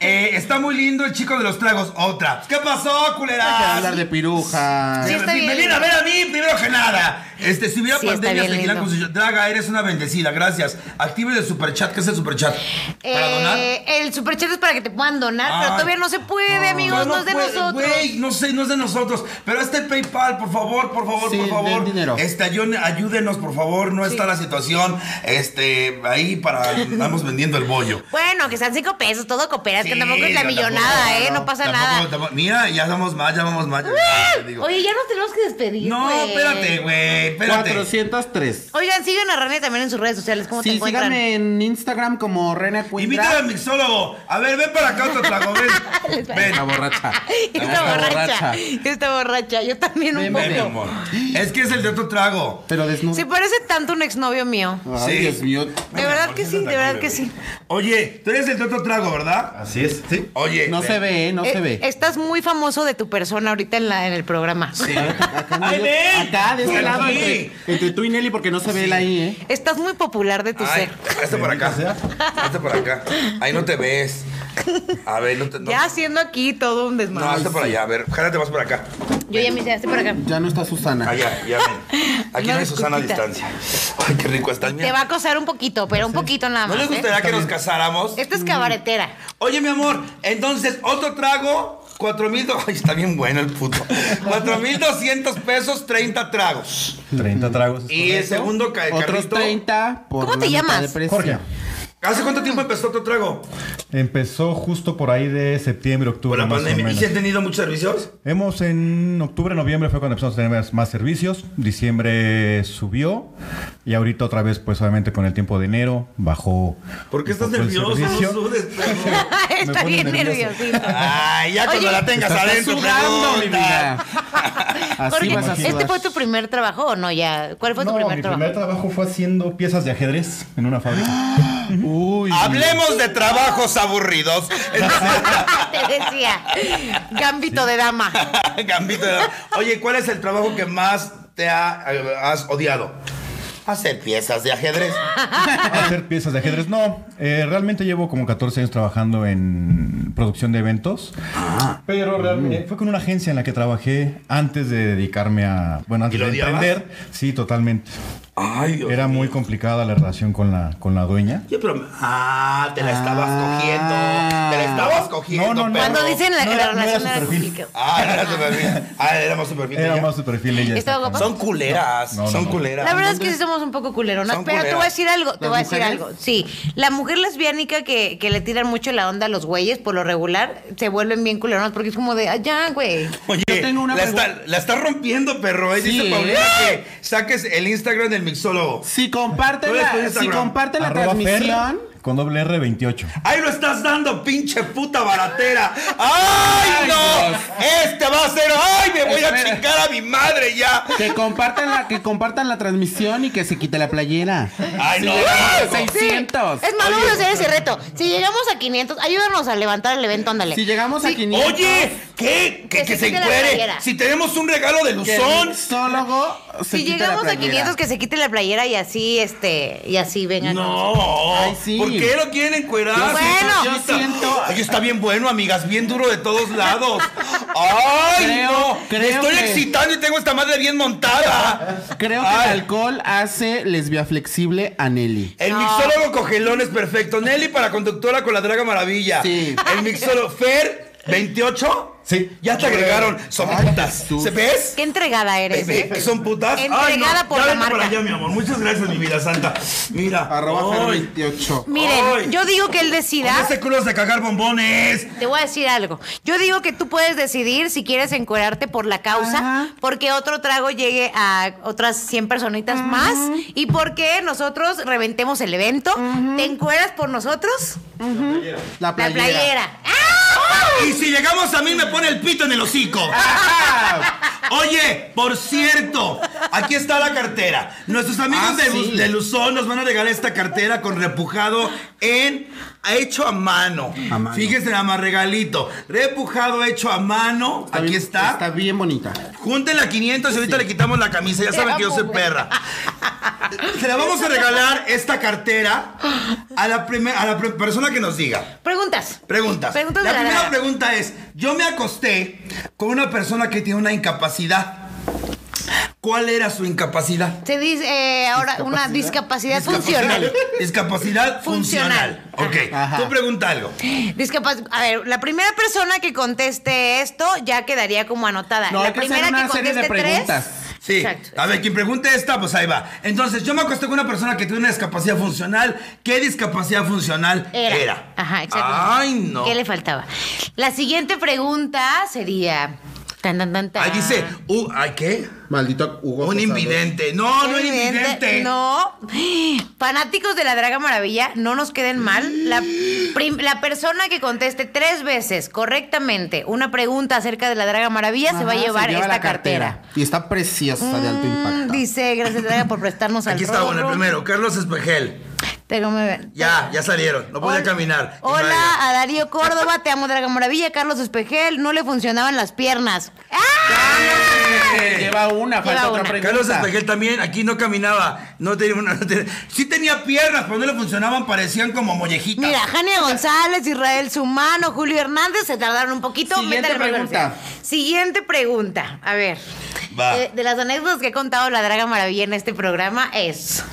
eh, está muy lindo el chico de los tragos. Otra. ¿Qué pasó, Hay que culera? hablar de piruja. Sí, está me bien viene a ver a mí primero que nada. Este, si hubiera Sí, pandemia, seguirán con su Draga, eres una bendecida, gracias. Active el superchat, ¿qué es el superchat? ¿Para donar? Eh, el superchat es para que te puedan donar, Ay. pero todavía no se puede, amigos, no, es de puede, nosotros. Güey, no sé, no es de nosotros. Pero este PayPal, por favor, por favor, Sí, por favor. den dinero. Este, ayú- ayúdenos, por favor. No está la situación. Este, ahí para. Estamos vendiendo el bollo. Bueno, que sean cinco pesos, todo puedo cooperar, es que Sí, tampoco es la no, millonada, tampoco, ¿eh? No, pasa tampoco, nada. tampoco. Mira, ya vamos más, ya vamos más. ya te digo. Oye, ya nos tenemos que despedir. no, espérate, güey, espérate. 403. Oigan, sigan a René también en sus redes sociales. ¿Cómo te Sí, encuentran? síganme en Instagram como Rena Invítame Cuendra. al mixólogo. A ver, ven para acá otro trago, ven. <laughs> ven. La borracha. <laughs> Está Está borracha. Está borracha. Yo también un Ven, poco. Ven, mi amor. Es que es el de otro trago. Pero desnudo. Se parece tanto a un exnovio mío. Ay, Sí. Dios mío. De verdad que sí, de verdad que sí. Oye, tú eres el de otro trago, ¿verdad? Así es, sí. Oye. No se ve, ¿eh? No Eh, se ve. Estás muy famoso de tu persona ahorita en, la, en el programa. Sí. Acá, Ay, ven. acá, de este lado, entre, entre tú y Nelly, porque no se ve él ahí, ¿eh? Estás muy popular de tu Ay, ser. este por acá. Este por acá. Ahí no te ves. <laughs> A ver, no te. No, Ya haciendo aquí todo un no desmadre. este por allá. A ver, jálate más por acá. Yo ya me hice, hazte por acá. Ya no está Susana. Allá, ya ven. Aquí no hay Susana a distancia. Ay, qué rico está. Te Mira. va a acosar un poquito, pero un poquito nada ¿No más. les ¿eh? gustaría que nos casáramos? Esta es cabaretera. Oye, mi amor, entonces, otro trago, cuatro mil... do- <laughs> Ay, está bien bueno el puto. Cuatro mil doscientos pesos, 30 tragos. 30 tragos. es Y el segundo ca- Otros carrito... 30 por ¿Cómo te llamas? Jorge. ¿Hace cuánto tiempo empezó otro trago? Empezó justo por ahí de septiembre, Por octubre. la más o pandemia. ¿Y si han tenido muchos servicios? Hemos en octubre, noviembre fue cuando empezamos a tener más, más servicios. Diciembre subió. Y ahorita otra vez, pues obviamente con el tiempo de enero, bajó. ¿Por qué estás nervioso? <laughs> <laughs> Está bien nervioso. nerviosito. Ay, ya cuando Oye, la tengas Estás adentro, sudando, mi vida. <laughs> Así vas a ¿este fue tu primer trabajo o no ya? ¿Cuál fue tu No, primer mi trabajo? primer trabajo fue haciendo piezas de ajedrez en una fábrica. <gasps> Uy. Hablemos de trabajos aburridos. <laughs> Te decía. Gambito de dama. <laughs> Gambito de- Oye, ¿cuál es el trabajo que más te ha- has odiado? Hacer piezas de ajedrez. hacer piezas de ajedrez. No, eh, realmente llevo como 14 años trabajando en producción de eventos. Ah. Pero realmente fue con una agencia en la que trabajé antes de dedicarme a. Bueno, antes ¿Y lo de odiabas? emprender. Sí, totalmente. Ay, Dios Era muy complicada la relación con la, con la dueña. Oye, pero- Ah, te la estabas Ah. cogiendo. Te la estabas cogiendo, No, no, no. Cuando dicen la, No la era- no era relación su era perfil. complicada. Ah, era super bien. Ah, éramos super bien. Era más su perfil ella. Son culeras. No, no, son no. culeras. La verdad es que sí somos un poco culeronas, pero te voy a decir algo, te ¿Las voy a decir algo. Sí, la mujer lesbiánica que, que le tiran mucho la onda a los güeyes, por lo regular, se vuelven bien culeronas porque es como de, ah, ya, güey. Oye, Yo tengo una la, está, la está rompiendo, perro. ¿eh? Sí, Dice. Paulina que saques el Instagram del mixólogo. Si comparte ¿Cuál es tu la, si comparte la transmisión. Con doble R 28. ¡Ahí lo estás dando, pinche puta baratera! ¡Ay, Ay, no! Dios. Este va a ser... ¡Ay, me voy a chingar a mi madre ya! Que compartan la, que compartan la transmisión y que se quite la playera. ¡Ay, no! a ¡Ay, 600. Es más, vamos a hacer ese reto. Si llegamos a 500, ayúdanos a levantar el evento, ándale. Si llegamos a Sí. 500. Oye, ¿qué? Que, Que que se se encuere. Si tenemos un regalo de Luzón. mixólogo se Si llegamos a playera. 500, que se quite la playera y así, este, y así vengan. No. Ay, sí. ¿Por qué lo quieren encuerar? Bueno. Yo siento- Ay, está bien bueno, amigas. Bien duro de todos lados. ¡Ay, Creo- no! Me creo estoy que- excitando y tengo esta madre bien montada. Creo que el alcohol hace lesbia flexible a Nelly. El mixólogo cogelón es perfecto. Nelly para conductora con la Draga Maravilla. Sí. El mixólogo Fer, 28. Sí. Ya te agregaron. Son Ay, putas. ¿Se ves? Qué entregada eres, ¿Ve ¿eh? son putas? Entregada por ya la marca. para allá, mi amor. Muchas gracias, mi vida santa. Mira. Arroba Fer Ay, 28. Miren, Ay. yo digo que él con decida. ese culo es de cagar bombones. Te voy a decir algo. Yo digo que tú puedes decidir si quieres encuerarte por la causa, Ajá. porque otro trago llegue a otras 100 personitas más y porque nosotros reventemos el evento. ¿Te encueras por nosotros? La La playera. playera. ¡Ah! Y si llegamos a mí, me pone el pito en el hocico. <laughs> Oye, por cierto, aquí está la cartera. Nuestros amigos Ah, de, sí. De Luzón nos van a regalar esta cartera con repujado en hecho a mano. A mano. Fíjense nada más regalito. Repujado hecho a mano. Está aquí bien- está. Está bien bonita. Júntenla 500 y ahorita le quitamos la camisa. Ya saben que yo soy perra. <laughs> Se la vamos a regalar esta cartera a la, primer- a la pre- persona que nos diga. Preguntas. Preguntas. Preguntas la primera pregunta es, yo me acosté con una persona que tiene una incapacidad. ¿Cuál era su incapacidad? Se dice eh, ahora una discapacidad funcional. Discapacidad <laughs> funcional. Funcional. Ok. Ajá. Tú pregunta algo. Discapac- A ver, la primera persona que conteste esto ya quedaría como anotada. No, la hay que hacer primera una que serie de conteste preguntas. tres. Sí. Exacto, A ver, quien pregunte esta, pues ahí va. Entonces, yo me acosté con una persona que tiene una discapacidad funcional. ¿Qué discapacidad funcional era? Era. Ajá, exacto. Ay, no. ¿Qué le faltaba? La siguiente pregunta sería. Tan, tan, tan, tan. Ahí dice, uh, ¿ay qué? Maldito Hugo. Un invidente. No, no era invidente. No. Fanáticos de la Draga Maravilla, no nos queden mal. La, prim- la persona que conteste tres veces correctamente una pregunta acerca de la Draga Maravilla se va a llevar lleva esta cartera. Y está preciosa de alto Mm, impacto. dice, gracias Draga por prestarnos al Aquí está, bueno, el primero. Carlos Espejel. Pero me ven. Ya, ya salieron. No podía Hola- caminar. Hola a Darío Córdoba, te amo Draga Maravilla, Carlos Espejel, no le funcionaban las piernas. ¡Ah! Lleva una, falta Lleva otra una. pregunta. Carlos Espejel también, aquí no caminaba. No tenía una. no tenía- sí tenía piernas, pero no le funcionaban, parecían como mollejitas. Mira, Jania González, Israel Sumano, Julio Hernández se tardaron un poquito. Siguiente pregunta. Siguiente pregunta. A ver. Eh, de las anécdotas que he contado la Draga Maravilla en este programa es.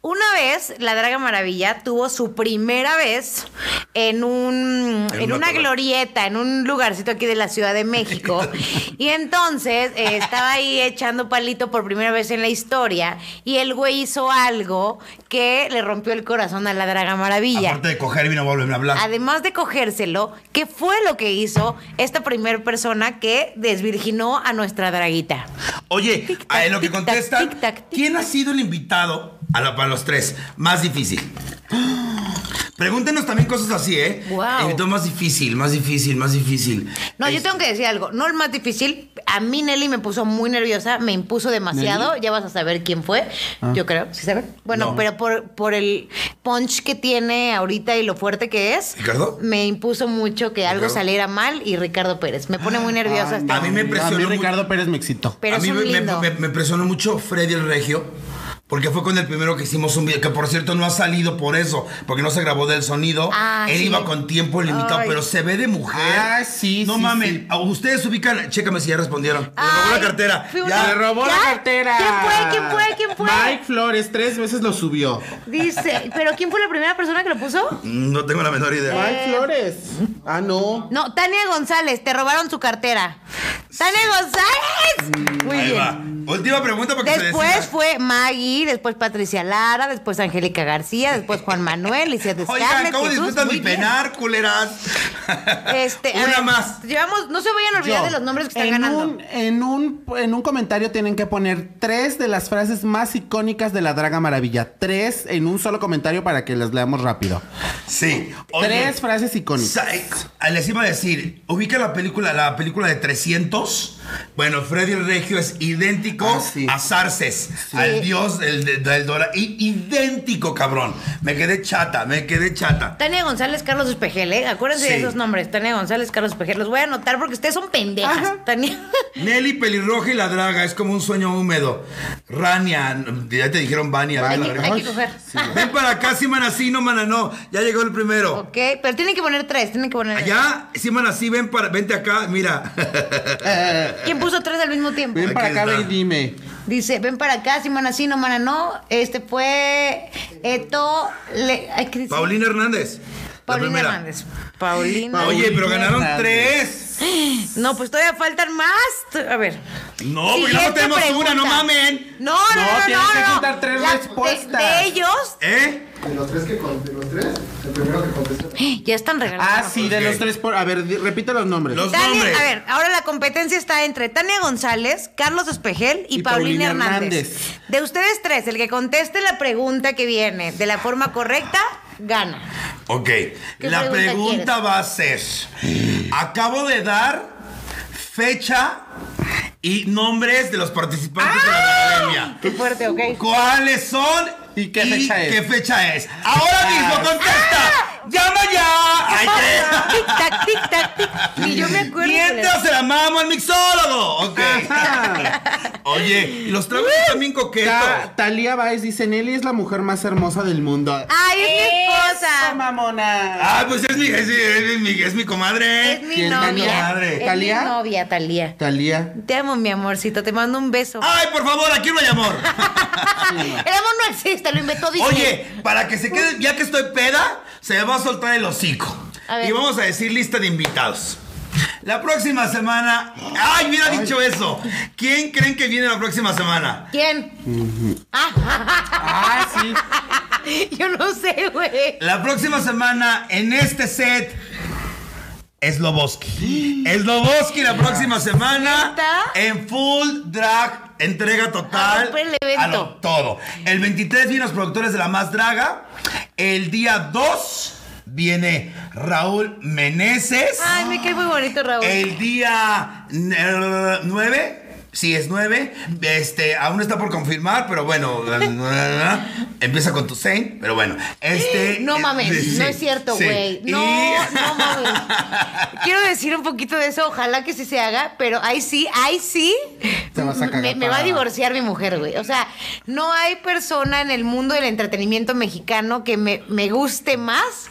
Una vez la Draga Maravilla tuvo su primera vez en un En en una glorieta, en un lugarcito aquí de la Ciudad de México. <laughs> y entonces eh, estaba ahí echando palito por primera vez en la historia y el güey hizo algo que le rompió el corazón a la Draga Maravilla. Aparte de coger, vino a hablar. Además de cogérselo, ¿qué fue lo que hizo esta primera persona que desvirginó a nuestra draguita? Oye, a lo que contestan. ¿quién ha sido el invitado a la, para los tres más difícil? Pregúntenos también cosas así, ¿eh? Guau. Invitado más difícil, más difícil, más difícil. No, yo tengo que decir algo. No el más difícil. A mí Nelly me puso muy nerviosa, me impuso demasiado. Ya vas a saber quién fue. Yo creo, ¿sí sabes? Bueno, No. pero por, por el punch que tiene ahorita y lo fuerte que es. ¿Ricardo? Me impuso mucho que algo ¿Ricardo? saliera mal y Ricardo Pérez. Me pone muy nerviosa. Esta- A mí me A mí impresionó Ricardo Pérez me excitó. Pero a es mí un me, me- me impresionó mucho Freddy el Regio. Porque fue con el primero que hicimos un video, que por cierto no ha salido por eso, porque no se grabó del sonido. Ah, Él sí. iba con tiempo limitado, Ay. pero se ve de mujer. Ah, sí, No sí, mames, sí. ustedes ubican, chécame si ya respondieron. Le robó Ay, la cartera. una- Ya. ¡Le robó ¿Ya? la cartera! ¿Quién fue? ¿Quién fue? ¿Quién fue? Mike Flores tres veces lo subió. Dice, ¿pero quién fue la primera persona que lo puso? No tengo la menor idea. Mike Flores. Ah, no. No, Tania González, te robaron su cartera. ¡Tania González! Muy Ahí bien. va. Última pregunta para que Después fue Maggie, después Patricia Lara, después Angélica García, después Juan Manuel, Licia de Oigan, Scarlett, ¿cómo Jesús, disfrutan mi penar, culeras? Este, Una ver, más. Llevamos, no se vayan a olvidar Yo. de los nombres que están en ganando. Un, en, un, en un comentario tienen que poner tres de las frases más icónicas de la Draga Maravilla. Tres en un solo comentario para que las leamos rápido. Sí. Oye, tres frases icónicas. sa- Les iba a decir, ubica la película, la película de 300. Bueno, Freddy el Regio es idéntico Ah, sí. a Sarces, al dios del, del, del Dora. I- idéntico, cabrón. Me quedé chata, me quedé chata. Tania González, Carlos Espejel, ¿eh? Acuérdense Sí. de esos nombres. Tania González, Carlos Espejel. Los voy a anotar porque ustedes son pendejas. Ajá. Tania. Nelly Pelirroja y la Draga es como un sueño húmedo. Rania, ya te dijeron Vania. Hay que, hay que coger. Ven para acá, sí, mana, sí, no, mana, no. Ya llegó el primero. ok, pero tienen que poner tres, tienen que poner. Allá, sí, mana, sí, ven para, vente acá, mira. <laughs> ¿Quién puso tres al mismo tiempo? Ven para acá, está. ve y dime. Dice, ven para acá, si mana sí, no mana no. Este fue Eto. Le, ay, ¿qué dice? Paulina Hernández. Paulina. Hernández. Paulina. Paulina Oye, pero ganaron Hernández. tres. <gasps> No, pues todavía faltan más. A ver. No, porque no Siguiente tenemos pregunta. una, no mamen. No, no, no, No, no. tienes que no. juntar tres La- de- respuestas. De, ellos, ¿Eh? De los tres que con- de los tres, el primero que contestó. <gasps> ya están regalando. Ah, sí, de los tres por. A ver, di- repite los nombres. Los Tania, nombres. a ver, ahora la competencia está entre Tania González, Carlos Espejel y, Y Paulina, Paulina Hernández. Hernández. De ustedes tres, el que conteste la pregunta que viene de la forma correcta, gana. Ok. ¿Qué La pregunta pregunta va a ser: Acabo de dar fecha y nombres de los participantes de la academia. Qué fuerte, ok. ¿Cuáles son? ¿Y qué fecha es? qué fecha es? Ahora mismo contesta. ¡Llama ya! ¡Ay, qué! Tic tac, tic. <laughs> Ni yo me acuerdo. Mientras se la mamo al mixólogo. Ok. <laughs> Oye, y los tragos también coquetos. Ta- Talía Baez dice: Nelly es la mujer más hermosa del mundo. Ay, es mi ¡Eso, esposa. mamona! Ah, pues es mi, es, es mi, es mi comadre. Es mi ¿Quién, novia. comadre? Es mi novia, Talía. Talía. Te amo, mi amorcito. Te mando un beso. Ay, por favor, aquí no hay amor. <laughs> El amor no existe, lo inventó Disney. Oye, para que se quede, ya que estoy peda, se va a soltar el hocico. Y vamos a decir lista de invitados. La próxima semana. ¡Ay, hubiera dicho eso! ¿Quién creen que viene la próxima semana? ¿Quién? Ah, sí. <laughs> Yo no sé, güey. La próxima semana en este set. Sloboski. Sloboski la próxima semana en full drag, entrega total. A el evento. a lo- todo. El 23 vienen los productores de La Más Draga. El día 2 viene Raúl Meneses. Ay, me cae muy bonito, Raúl. El día 9, sí es 9, este, aún está por confirmar, pero bueno, <laughs> empieza con tu Saint, pero bueno, este... <gasps> No eh, mames, sí, no es cierto, sí. güey. Y- No, no <laughs> mames. Quiero decir un poquito de eso, ojalá que sí se haga, pero ahí sí, ahí sí. Te vas a cagar Me, me va a divorciar mi mujer, güey. O sea, no hay persona en el mundo del entretenimiento mexicano que me, me guste más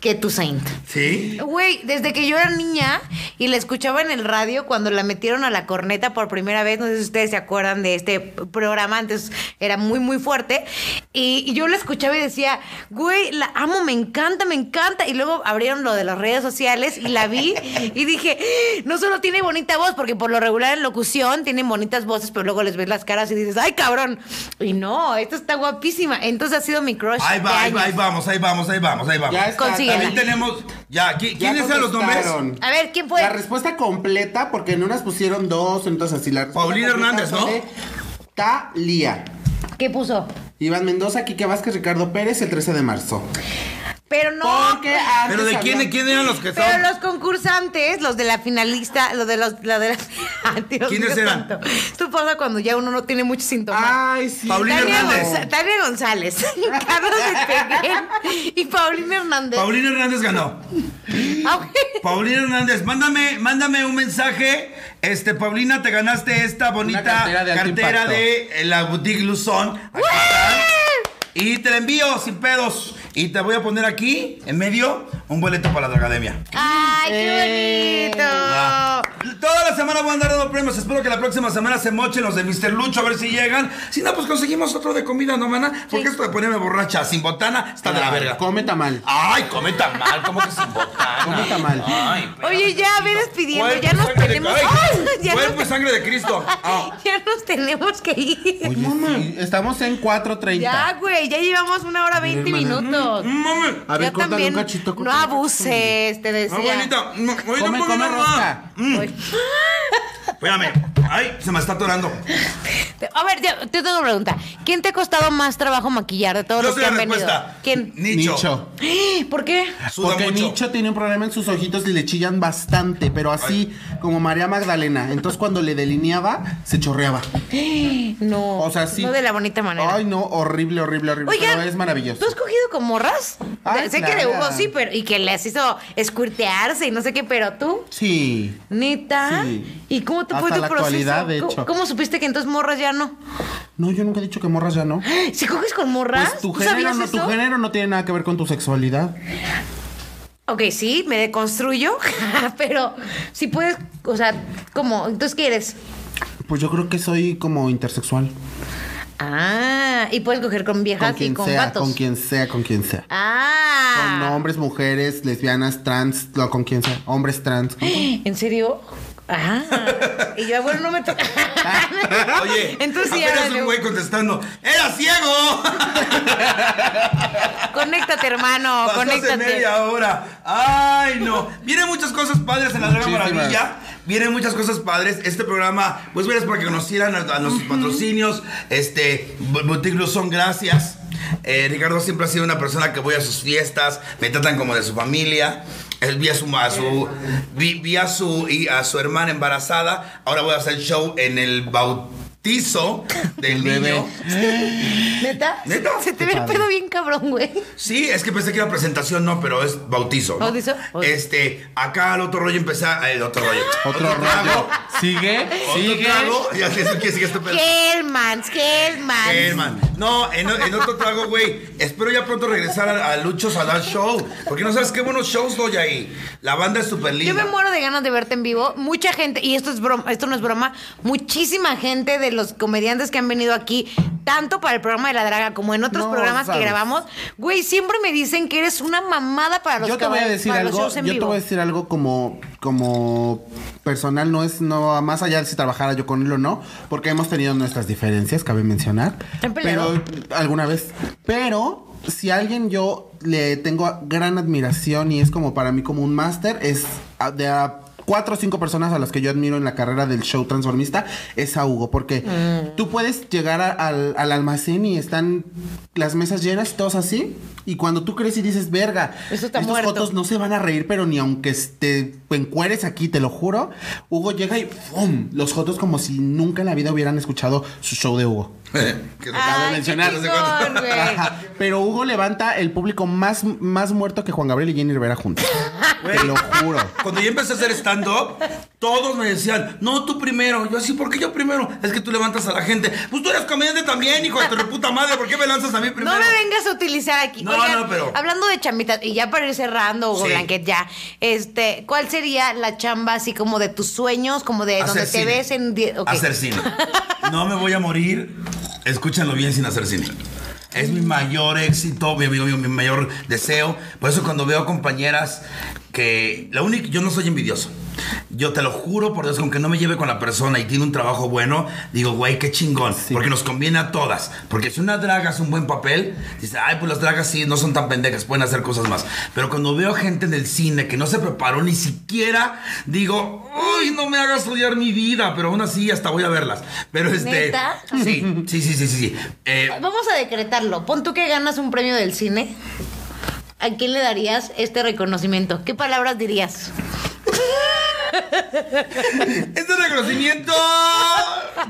que tu Saint. ¿Sí? Güey, desde que yo era niña y la escuchaba en el radio cuando la metieron a la corneta por primera vez, no sé si ustedes se acuerdan de este programa, antes era muy, muy fuerte, y, y yo la escuchaba y decía, güey, la amo, me encanta, me encanta, y luego abrieron lo de las redes sociales y la vi y dije, no solo tiene bonita voz, porque por lo regular en locución tienen bonitas voces, pero luego les ves las caras y dices, ay, cabrón, y no, esta está guapísima, entonces ha sido mi crush. Ahí va, ahí va, ahí vamos, ahí vamos, ahí vamos, ahí vamos. Ya. Ahí tenemos, ya, ¿qui- Ya ¿quiénes eran los nombres? A ver, ¿quién fue? La respuesta completa, porque en unas pusieron dos, entonces así la respuesta Paulina Hernández, ¿no? de Talía. ¿Qué puso? Iván Mendoza, Quique Vázquez, Ricardo Pérez, el 13 de marzo. Pero no. Porque antes Pero ¿de quién, habían- quién eran los que Pero son? los concursantes, los de la finalista, los de los, la de la, <laughs> Ay, Dios ¿Quiénes eran? santo. Esto pasa cuando ya uno no tiene muchos síntomas. Ay, sí. Paulina Tania, Hernández. Gonza- Tania González, <laughs> Carlos Espeguén y Paulina Hernández. Paulina Hernández ganó. Ah. Paulina Hernández, mándame, mándame un mensaje. Este, Paulina, te ganaste esta bonita cartera de alto cartera de eh, la boutique Luzón. Aquí está. Y te la envío sin pedos. Y te voy a poner aquí, en medio, un boleto para la academia. Ay, Eh. qué bonito. Va. Toda la semana voy a andar dando premios. Espero que la próxima semana se mochen los de Mr. Lucho, a ver si llegan. Si no, pues conseguimos otro de comida, ¿no, mana? Porque Sí. esto de ponerme borracha sin botana está de la verga. Come tamal. Ay, come tan mal, como que sin botana. <laughs> Come tamal. Ay, Oye, ya, ve despidiendo. Cuerpo Ya nos sangre de- tenemos. ay, <laughs> Ay, ya, Cuerpo y nos, sangre de Cristo. <laughs> Ah. ya nos tenemos que ir. Oye, sí, estamos en 4.30. Ya, güey, ya llevamos una hora veinte hermana. minutos. Mm, Mami. A ver, Ya córtale también, un cachito. no abuses, te decía. No, ahorita Come, ponme come rosca. Mm. <laughs> Espérame. Ay, se me está atorando. A ver, ya, te tengo una pregunta. ¿Quién te ha costado más trabajo maquillar de todos Yo los sé que la han venido? respuesta. ¿Quién? Nicho. Nicho. <gasps> ¿Por qué? Suda Porque mucho. Nicho tiene un problema en sus ojitos y le chillan bastante, pero así como María Magdalena. Entonces cuando le delineaba, se chorreaba. <gasps> No. O sea, sí. No de la bonita manera. Ay, no, horrible, horrible, horrible. Oigan, pero es maravilloso. ¿Tú has cogido con morras? Ay, sé que de claro. Hugo sí, pero y que les hizo escuirtearse y no sé qué, pero tú, Sí. Neta. Sí. ¿Y cómo te Hasta fue tu la proceso? actualidad, de ¿Cómo- hecho. ¿Cómo supiste que entonces morras ya no? No, yo nunca he dicho que morras ya no. <gasps> Si coges con morras, Pues tu ¿tú género, sabías no, eso? tu género no tiene nada que ver con tu sexualidad. Ok, sí, me deconstruyo, <laughs> pero si puedes, o sea, ¿cómo? Entonces, ¿qué eres? Pues yo creo que soy como intersexual. Ah, y puedes coger con viejas Con quien y con sea, gatos. con quien sea, con quien sea. Ah. Con hombres, mujeres, lesbianas, trans, no, con quien sea. Hombres trans. con- ¿En serio? Ah. Y yo, bueno, no me toca. <laughs> Oye, entonces árale. un güey contestando. ¡Era ciego! <laughs> Conéctate, hermano, Pasó hace conéctate. media hora. Ay, no. Vienen muchas cosas padres en la Draga Muchísimas. Maravilla. Vienen muchas cosas padres. Este programa, pues, es para que conocieran a, a nuestros patrocinios. Este, Boutique Luzón, gracias. Eh, Ricardo siempre ha sido una persona que voy a sus fiestas, me tratan como de su familia. Él vi a su, a su, vi, vi a su, y a su hermana embarazada. Ahora voy a hacer show en el bautizo del bebé. niño. ¿Neta? ¿Neta? Se te ve el pedo bien cabrón, güey. Sí, es que pensé que era presentación, no, pero es bautizo. ¿no? ¿Bautizo? Este, acá al otro rollo empecé a. El otro rollo. Otro rollo. Sigue, Otro sigue. trago. <laughs> Ya sé que sigue este pedo. Hellmans, Hellmans. Herman. No, en, en otro trago, güey. Espero ya pronto regresar a, a Luchos a dar show. Porque no sabes qué buenos shows doy ahí. La banda es súper Yo linda. me muero de ganas de verte en vivo. Mucha gente, y esto es broma, esto no es broma, muchísima gente de los comediantes que han venido aquí, tanto para el programa de la draga como en otros No, programas sabes. que grabamos, güey, siempre me dicen que eres una mamada para los Yo te voy a decir algo, yo te voy a decir algo como, como personal no es no más allá de si trabajara yo con él o no, porque hemos tenido nuestras diferencias, cabe mencionar. Pero alguna vez. Pero si a alguien yo le tengo gran admiración y es como para mí como un máster, es de a cuatro o cinco personas a las que yo admiro en la carrera del show transformista, es a Hugo, porque Mm. tú puedes llegar a- al, al almacén y están las mesas llenas, todos así, y cuando tú crees y dices, verga, estos muerto". fotos no se van a reír, pero ni aunque te encueres aquí, te lo juro, Hugo llega y ¡fum! Los fotos como si nunca en la vida hubieran escuchado su show de Hugo. <laughs> Que- acabo de mencionar, no sé cuánto. <laughs> Pero Hugo levanta el público más, más muerto que Juan Gabriel y Jenny Rivera juntos. Güey. <laughs> Te lo juro. Cuando yo empecé a hacer stand-up, todos me decían, no, tú primero. Yo así, ¿por qué yo primero? Es que tú levantas a la gente. Pues tú eres comediante también, hijo de tu puta madre. ¿Por qué me lanzas a mí primero? No me vengas a utilizar aquí. No, Oigan, no, pero- Hablando de chambitas, y ya para ir cerrando, Hugo Sí. Blanquet, ya. Este, ¿cuál sería la chamba así como de tus sueños, como de Hacer donde te ves en. die- ok. Hacer cine. No me voy a morir. Escúchanlo bien sin hacer cine. Es mi mayor éxito, mi, mi- mi- mi mayor deseo. Por eso cuando veo compañeras que... La única... Yo no soy envidioso. Yo te lo juro por Dios, que aunque no me lleve con la persona y tiene un trabajo bueno, digo, güey, qué chingón. Porque nos conviene a todas. Porque si una draga hace un buen papel, dice, ay, pues las dragas sí, no son tan pendejas, pueden hacer cosas más. Pero cuando veo gente en el cine que no se preparó ni siquiera, digo, uy, no me hagas odiar mi vida. Pero aún así, hasta voy a verlas. Pero este... ¿Neta? Sí, sí, sí, sí, sí. sí. Eh, Vamos a decretarlo. Pon tú que ganas un premio del cine. ¿A quién le darías este reconocimiento? ¿Qué palabras dirías? <laughs> Este reconocimiento.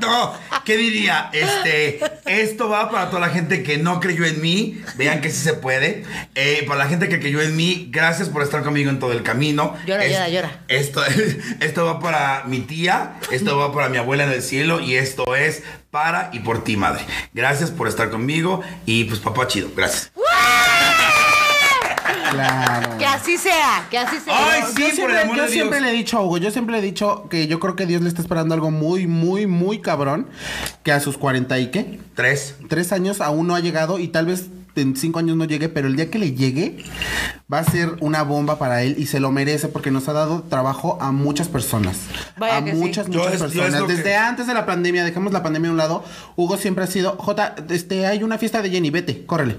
No, ¿qué diría? Este, esto va para toda la gente que no creyó en mí. Vean que sí se puede. Eh, para la gente que creyó en mí, gracias por estar conmigo en todo el camino. Llora, Es- llora, llora. Esto, <laughs> esto va para mi tía, esto va para mi abuela en el cielo y esto es para y por ti, madre. Gracias por estar conmigo y pues papá chido. Gracias. Claro. Que así sea, que así sea. Ay, sí, yo por siempre, el amor yo de siempre Dios. le he dicho a Hugo, yo siempre le he dicho que yo creo que Dios le está esperando algo muy, muy, muy cabrón, que a sus 40 y qué, Tres. tres años aún no ha llegado y tal vez en cinco años no llegue, pero el día que le llegue va a ser una bomba para él y se lo merece porque nos ha dado trabajo a muchas personas. Vaya a sí. muchas, muchas es- personas. que- Desde antes de la pandemia, dejemos la pandemia a un lado, Hugo siempre ha sido, J, este, hay una fiesta de Jenny, vete, córrele.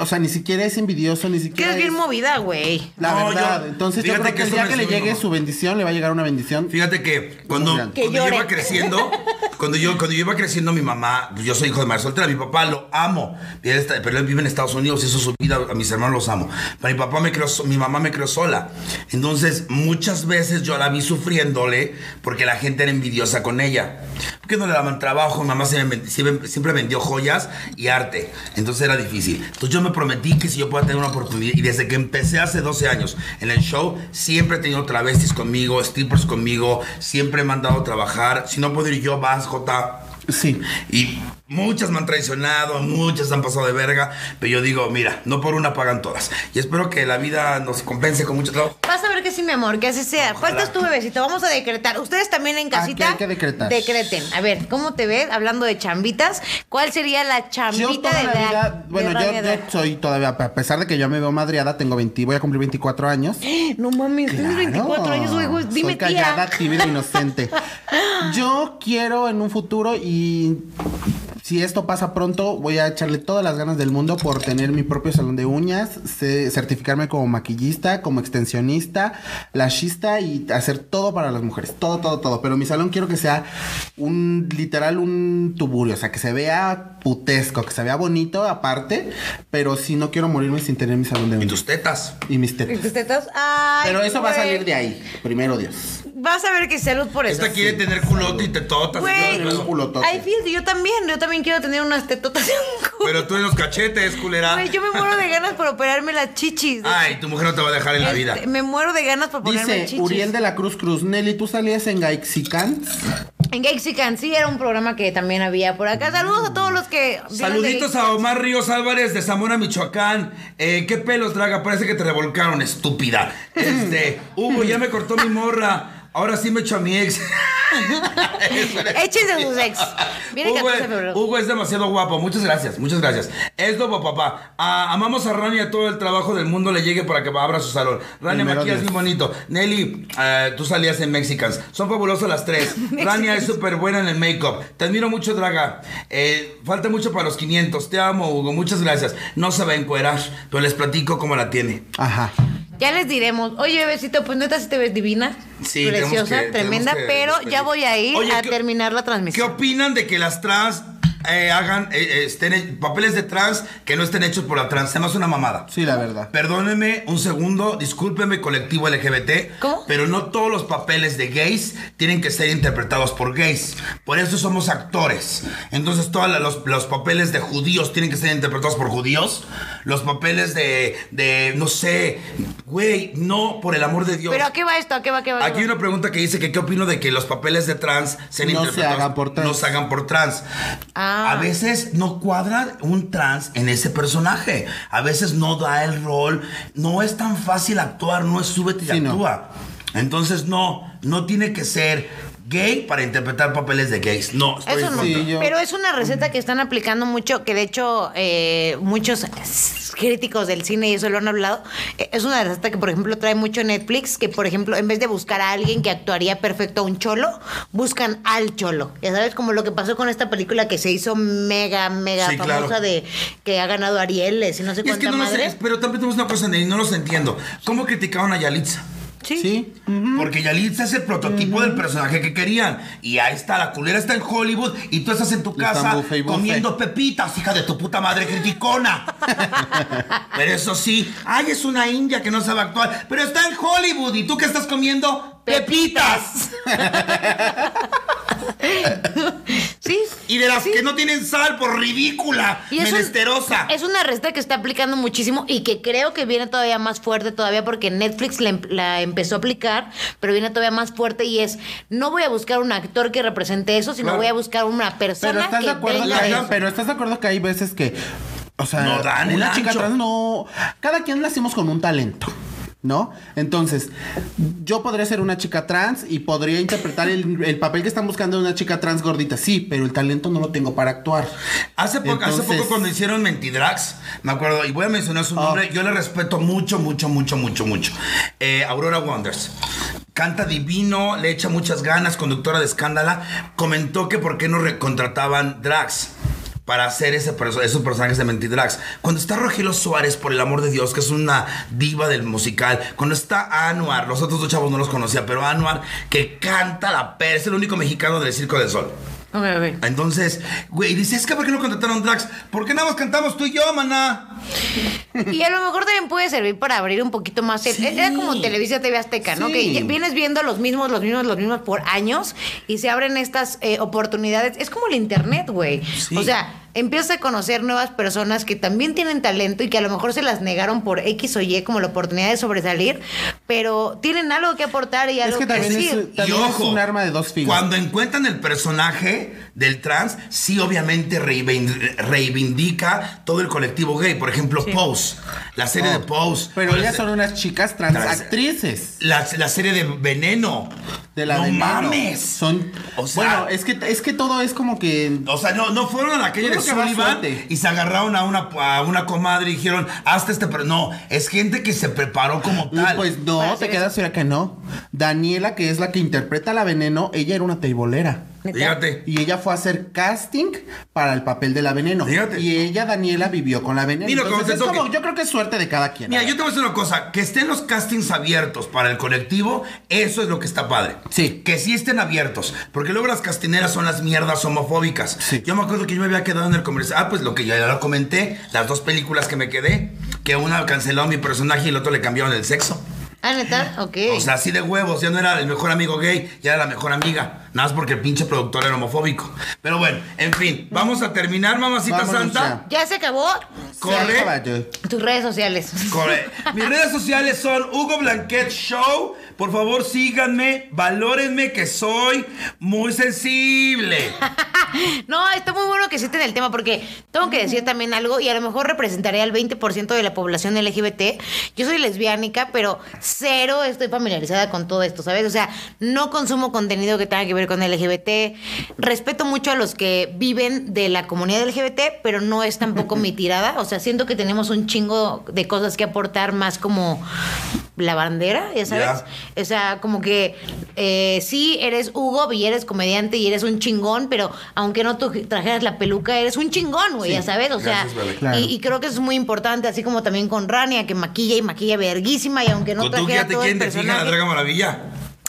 O sea, ni siquiera es envidioso, ni siquiera es bien es- movida, güey. la No, verdad. yo- Entonces yo fíjate creo que que el día que le llegue su bendición, le va a llegar una bendición. Fíjate que cuando. Que cuando yo iba creciendo, cuando yo, cuando yo iba creciendo, mi mamá, pues yo soy hijo de madre soltera, mi papá lo amo, pero él vive en Estados Unidos, hizo su vida, a mis hermanos los amo. Pero mi papá me creó, mi mamá me creó sola. Entonces, muchas veces yo la vi sufriéndole porque la gente era envidiosa con ella. Porque no le daban trabajo, mi mamá siempre, vendió joyas y arte. Entonces era difícil. Entonces yo me prometí que si yo podía tener una oportunidad, y desde que empecé hace 12 años en el show, siempre he tenido travestis conmigo, strippers conmigo, siempre me han dado a trabajar. Si no puedo ir yo, vas, J. Sí. Y muchas me han traicionado, muchas han pasado de verga, pero yo digo, mira, no por una pagan todas. Y espero que la vida nos compense con mucho trabajo. Vas a ver que sí, mi amor, que así sea. Faltas tu bebecito. Vamos a decretar. Ustedes también en casita. hay que decretar. Decreten. A ver, ¿cómo te ves? Hablando de chambitas, ¿cuál sería la Yo chambita toda de la la- vida, de bueno, yo, soy todavía, a pesar de que yo me veo madreada, tengo 20, voy a cumplir 24 años. <gasps> No mames, tienes 24 Claro. años, güey. Dime, Soy callada, tía. tímida, <laughs> inocente. Yo quiero en un futuro y si esto pasa pronto, voy a echarle todas las ganas del mundo por tener mi propio salón de uñas, certificarme como maquillista, como extensionista, lashista y hacer todo para las mujeres. Todo, todo, todo. Pero mi salón quiero que sea un, literal, un tuburio. O sea, que se vea putesco, que se vea bonito aparte. Pero si no quiero morirme sin tener mi salón de Y tus tetas. Y mis ¿Y tetas. tus tetas? Ay, Pero eso va a salir de ahí. Primero Dios. Vas a ver que salud por eso. Esta quiere tener culote y tetotas. Güey, ay, fíjate, yo también, yo también quiero tener unas tetotas de un culo. Pero tú en los cachetes, culera. Güey, yo me muero de ganas por operarme las chichis. Ay, tu mujer no te va a dejar en la vida. Este, me muero de ganas por ponerme Dice chichis. Uriel de la Cruz Cruz. Nelly, ¿tú salías en Gaixicans? En Gaxican, sí, era un programa que también había por acá. Saludos a todos los que. Saluditos a. Omar Ríos Álvarez de Zamora, Michoacán. Eh, ¿Qué pelos, draga? Parece que te revolcaron, estúpida. <laughs> Este, Hugo, ya me cortó mi morra. Ahora sí me echo a mi ex. <laughs> Échense sus ex. Viene Hugo, 14 de febrero. Hugo es demasiado guapo. Muchas gracias, muchas gracias. Es Lobo Papá. Ah, amamos a Rania. Todo el trabajo del mundo le llegue para que abra su salón. Rania, Primero maquillas Dios. bien bonito. Nelly, eh, tú salías en Mexicans. Son fabulosas las tres. <laughs> Rania es súper buena en el make-up. Te admiro mucho, Draga. Eh, falta mucho para los 500. Te amo, Hugo. Muchas gracias. No se va a encuerar, pero les platico cómo la tiene. Ajá. Ya les diremos. Oye, bebecito, pues neta, si te ves divina. Sí, Preciosa, que- tremenda. pero ya voy a ir Oye, a ¿qué- terminar la ¿Qué transmisión. opinan de que las trans eh, hagan eh, eh, estén papeles de trans que no estén hechos por la trans? Se me hace una mamada. Sí, la verdad. Perdónenme un segundo, discúlpenme colectivo LGBT, ¿Cómo? pero no todos los papeles de gays tienen que ser interpretados por gays. Por eso somos actores. Entonces todos los, los papeles de judíos tienen que ser interpretados por judíos. Los papeles de, de no sé, güey, no, por el amor de Dios. ¿Pero a qué va esto? ¿A qué va? ¿A qué va? ¿A qué Aquí hay una pregunta que dice que qué opino de que los papeles de trans sean No se interpretados hagan por trans. no se hagan por trans. Ah. A veces no cuadra un trans en ese personaje. A veces no da el rol. No es tan fácil actuar, no es súbete y Sí, no. actúa. Entonces no, no tiene que ser gay para interpretar papeles de gays. No, estoy Eso no. contra. Sí, yo- Pero es una receta que están aplicando mucho, que de hecho eh, muchos críticos del cine y eso lo han hablado. Eh, Es una receta que, por ejemplo, trae mucho Netflix, que, por ejemplo, en vez de buscar a alguien que actuaría perfecto a un cholo, buscan al cholo. Ya sabes, como lo que pasó con esta película que se hizo mega, mega Sí, famosa claro. de que ha ganado Arieles y no sé Y es cuánta que no lo madre. sé, pero también tenemos una cosa, y no los entiendo. ¿Cómo criticaron a Yalitza? Sí. Sí. Porque Yalitza es el prototipo del personaje que querían. Y ahí está, la culera está en Hollywood y tú estás en tu casa comiendo pepitas, hija de tu puta madre criticona. <laughs> pero eso sí, ay, es una india que no sabe actuar, pero está en Hollywood y tú que estás comiendo pepitas. <laughs> <laughs> Sí. Y de las Sí. que no tienen sal por ridícula, Y es un- menesterosa. es una receta que está aplicando muchísimo y que creo que viene todavía más fuerte todavía porque Netflix la, em- la empezó a aplicar, pero viene todavía más fuerte y es, no voy a buscar un actor que represente eso, sino Claro. voy a buscar una persona Pero estás que de acuerdo venga que de hay, eso. pero estás de acuerdo que hay veces que o sea, No dan el una chica ancho. trans no cada quien nacimos con un talento. ¿No? Entonces, yo podría ser una chica trans y podría interpretar el, el papel que están buscando de una chica trans gordita, sí, pero el talento no lo tengo para actuar. Hace, poco, hace poco cuando hicieron Mentidrags, me acuerdo, y voy a mencionar su Ah. nombre, yo le respeto mucho, mucho, mucho, mucho, mucho. Eh, Aurora Wonders. Canta divino, le echa muchas ganas, conductora de escándala. Comentó que por qué no recontrataban drags para hacer ese perso- esos personajes de Mentidrags. Cuando está Rogelio Suárez, por el amor de Dios, que es una diva del musical. Cuando está Anuar, los otros dos chavos no los conocía, pero Anuar, que canta la per, es el único mexicano del Circo del Sol. Entonces, güey, dice, es que ¿por qué no contrataron drags? ¿Por qué nada más cantamos tú y yo, maná? Y a lo mejor también puede servir para abrir un poquito más. el- Sí. Era como Televisa TV Azteca, ¿no? Que vienes viendo los mismos, los mismos, los mismos por años y se abren estas eh, oportunidades. Es como el internet, güey. Sí. O sea, empiezas a conocer nuevas personas que también tienen talento y que a lo mejor se las negaron por X o Y como la oportunidad de sobresalir, pero tienen algo que aportar y Es algo que también, decir. es, también es un arma de dos filos. Cuando encuentran el personaje del trans, sí obviamente reivind- reivindica todo el colectivo gay. Por ejemplo, Pose, la serie de Pose. Oh. Pero O ellas la- son unas chicas trans Trans- actrices. La, la serie de Veneno. De la no de mames. Son. O sea- bueno, es que, es que todo es como que. O sea, no, no fueron a la Sullivan y se agarraron a una, a una comadre y dijeron, hazte este, pero no, es gente que se preparó como Y tal. Pues no, te quedas fuera que no. Daniela, que es la que interpreta la veneno, ella era una teibolera. Fíjate. Y ella fue a hacer casting para el papel de la veneno. Fíjate. Y ella, Daniela, vivió con la veneno. Mira, Entonces, como te es toque. como- yo creo que es suerte de cada quien. Mira, yo te voy a decir una cosa, que estén los castings abiertos para el colectivo, eso es lo que está padre. Sí. Que sí estén abiertos, porque luego las castineras son las mierdas homofóbicas. Sí. Yo me acuerdo que yo me había quedado en el comercial, ah, pues lo que ya lo comenté, las dos películas que me quedé, que una canceló a mi personaje y el otro le cambiaron el sexo. Ah, neta, ok. O sea, así de huevos, ya no era el mejor amigo gay, ya era la mejor amiga. Nada más porque el pinche productor era homofóbico. Pero bueno, en fin, vamos a terminar, mamacita Vámonos santa. ya se acabó Corre. Sí, tus redes sociales. Corre. <laughs> Mis redes sociales son Hugo Blanquet Show. Por favor, síganme, valórenme que soy muy sensible. <laughs> No, está muy bueno capaciten el tema, porque tengo que decir también algo, y a lo mejor representaré al 20% de la población LGBT. Yo soy lesbiánica, pero cero estoy familiarizada con todo esto, ¿sabes? O sea, no consumo contenido que tenga que ver con LGBT. Respeto mucho a los que viven de la comunidad LGBT, pero no es tampoco mi tirada. O sea, siento que tenemos un chingo de cosas que aportar más como la bandera, ya sabes. O sea, como que eh, sí eres Hugo y eres comediante y eres un chingón, pero aunque no tú trajeras la peluca, eres un chingón, güey, ya sabes. O sea, Gracias. Claro. y, y creo que eso es muy importante, así como también con Rania, que maquilla y maquilla verguísima, y aunque no Con tú trajera ya te todo el la. Draga Maravilla.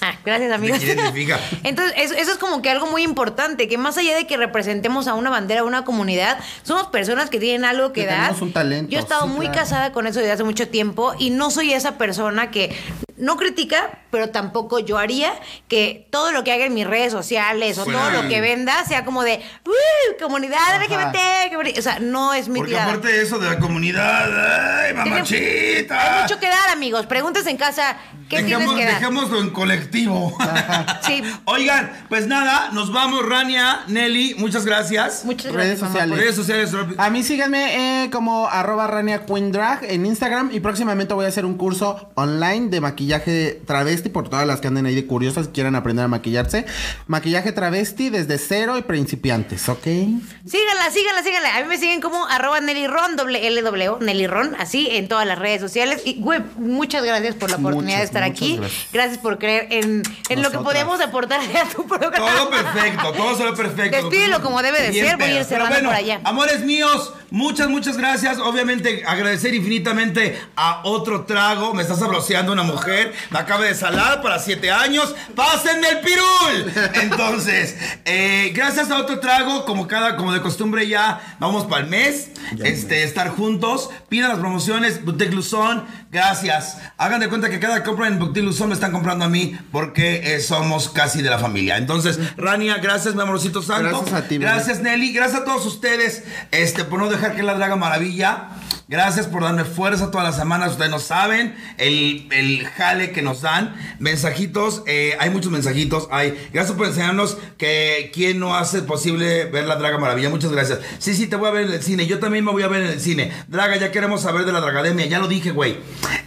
Ah, <laughs> gracias, identifica. <laughs> Entonces, eso, eso es como que algo muy importante, que más allá de que representemos a una bandera, a una comunidad, somos personas que tienen algo que, Que dar. tenemos un talento, Yo he estado sí, muy claro. casada con eso desde hace mucho tiempo y no soy esa persona que no critica, pero tampoco yo haría que todo lo que haga en mis redes sociales o Fuera- todo lo que venda sea como de "Uy, comunidad LGBT, comuni-". o sea, no es mi Porque tirada. aparte de eso de la comunidad, ¡ay, mamachita! Hay mucho que dar, amigos. Pregúntense en casa qué Dejemos- tienes que dar. Dejémoslo en colectivo. <laughs> Sí. Oigan, pues nada, nos vamos, Rania, Nelly, muchas gracias. Muchas Redes gracias, mamá, sociales. Redes sociales. A mí síganme eh, como arroba Rania Queen Drag en Instagram y próximamente voy a hacer un curso online de maquillaje travesti por todas las que anden ahí de curiosas y quieran aprender a maquillarse. Maquillaje travesti desde cero y principiantes, ¿ok? Síganla, síganla, síganla. A mí me siguen como arroba Nelly Ron, doble L W, Nelly Ron, así en todas las redes sociales. Y, güey, muchas gracias por la oportunidad de estar aquí. gracias. Gracias por creer en, en lo que Nosotras. podíamos aportarle <laughs> a tu programa. Todo perfecto, todo salió perfecto. Despídelo como debe de ser, voy a ir cerrando bueno, por allá. Amores míos, muchas, muchas gracias. Obviamente, agradecer infinitamente a otro trago. Me está sabroseando una mujer. Me acaba de salar para siete años. ¡Pásenme el pirul! Entonces, eh, gracias a otro trago, como cada, como de costumbre ya, vamos para el mes. este, estar juntos. Pidan las promociones, Boutique Luzón. Gracias. Hagan de cuenta que cada compra en Boutique Luzón me están comprando a mí porque eh, somos casi de la familia. Entonces, Rania, gracias, mi amorcito santo. Gracias a ti, bebé. Gracias, Nelly. Gracias a todos ustedes este, por no dejar que la draga maravilla. Gracias por darme fuerza todas las semanas. Ustedes no saben el, el jale que nos dan. Mensajitos, eh, hay muchos mensajitos. Hay. Gracias por enseñarnos que quién no hace posible ver la draga maravilla. Muchas gracias. Sí, sí, te voy a ver en el cine. Yo también me voy a ver en el cine. Draga, ya queremos saber de la dragademia. Ya lo dije, güey.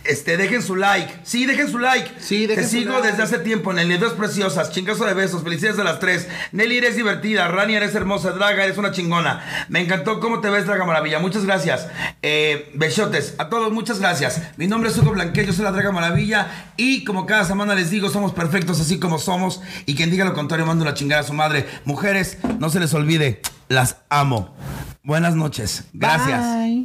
Este, dejen su like. Sí, dejen su like. Sí, dejen Te su sigo like. desde hace tiempo. Nelly, dos preciosas. Chingazo de besos. Felicidades de las tres. Nelly, eres divertida. Rani, eres hermosa. Draga, eres una chingona. Me encantó cómo te ves, Draga Maravilla. Muchas gracias. Eh, besotes. A todos, muchas gracias. Mi nombre es Hugo Blanquet. Yo soy la Draga Maravilla. Y como cada semana les digo, somos perfectos así como somos. Y quien diga lo contrario, mando la chingada a su madre. Mujeres, no se les olvide. Las amo. Buenas noches. Gracias. Bye.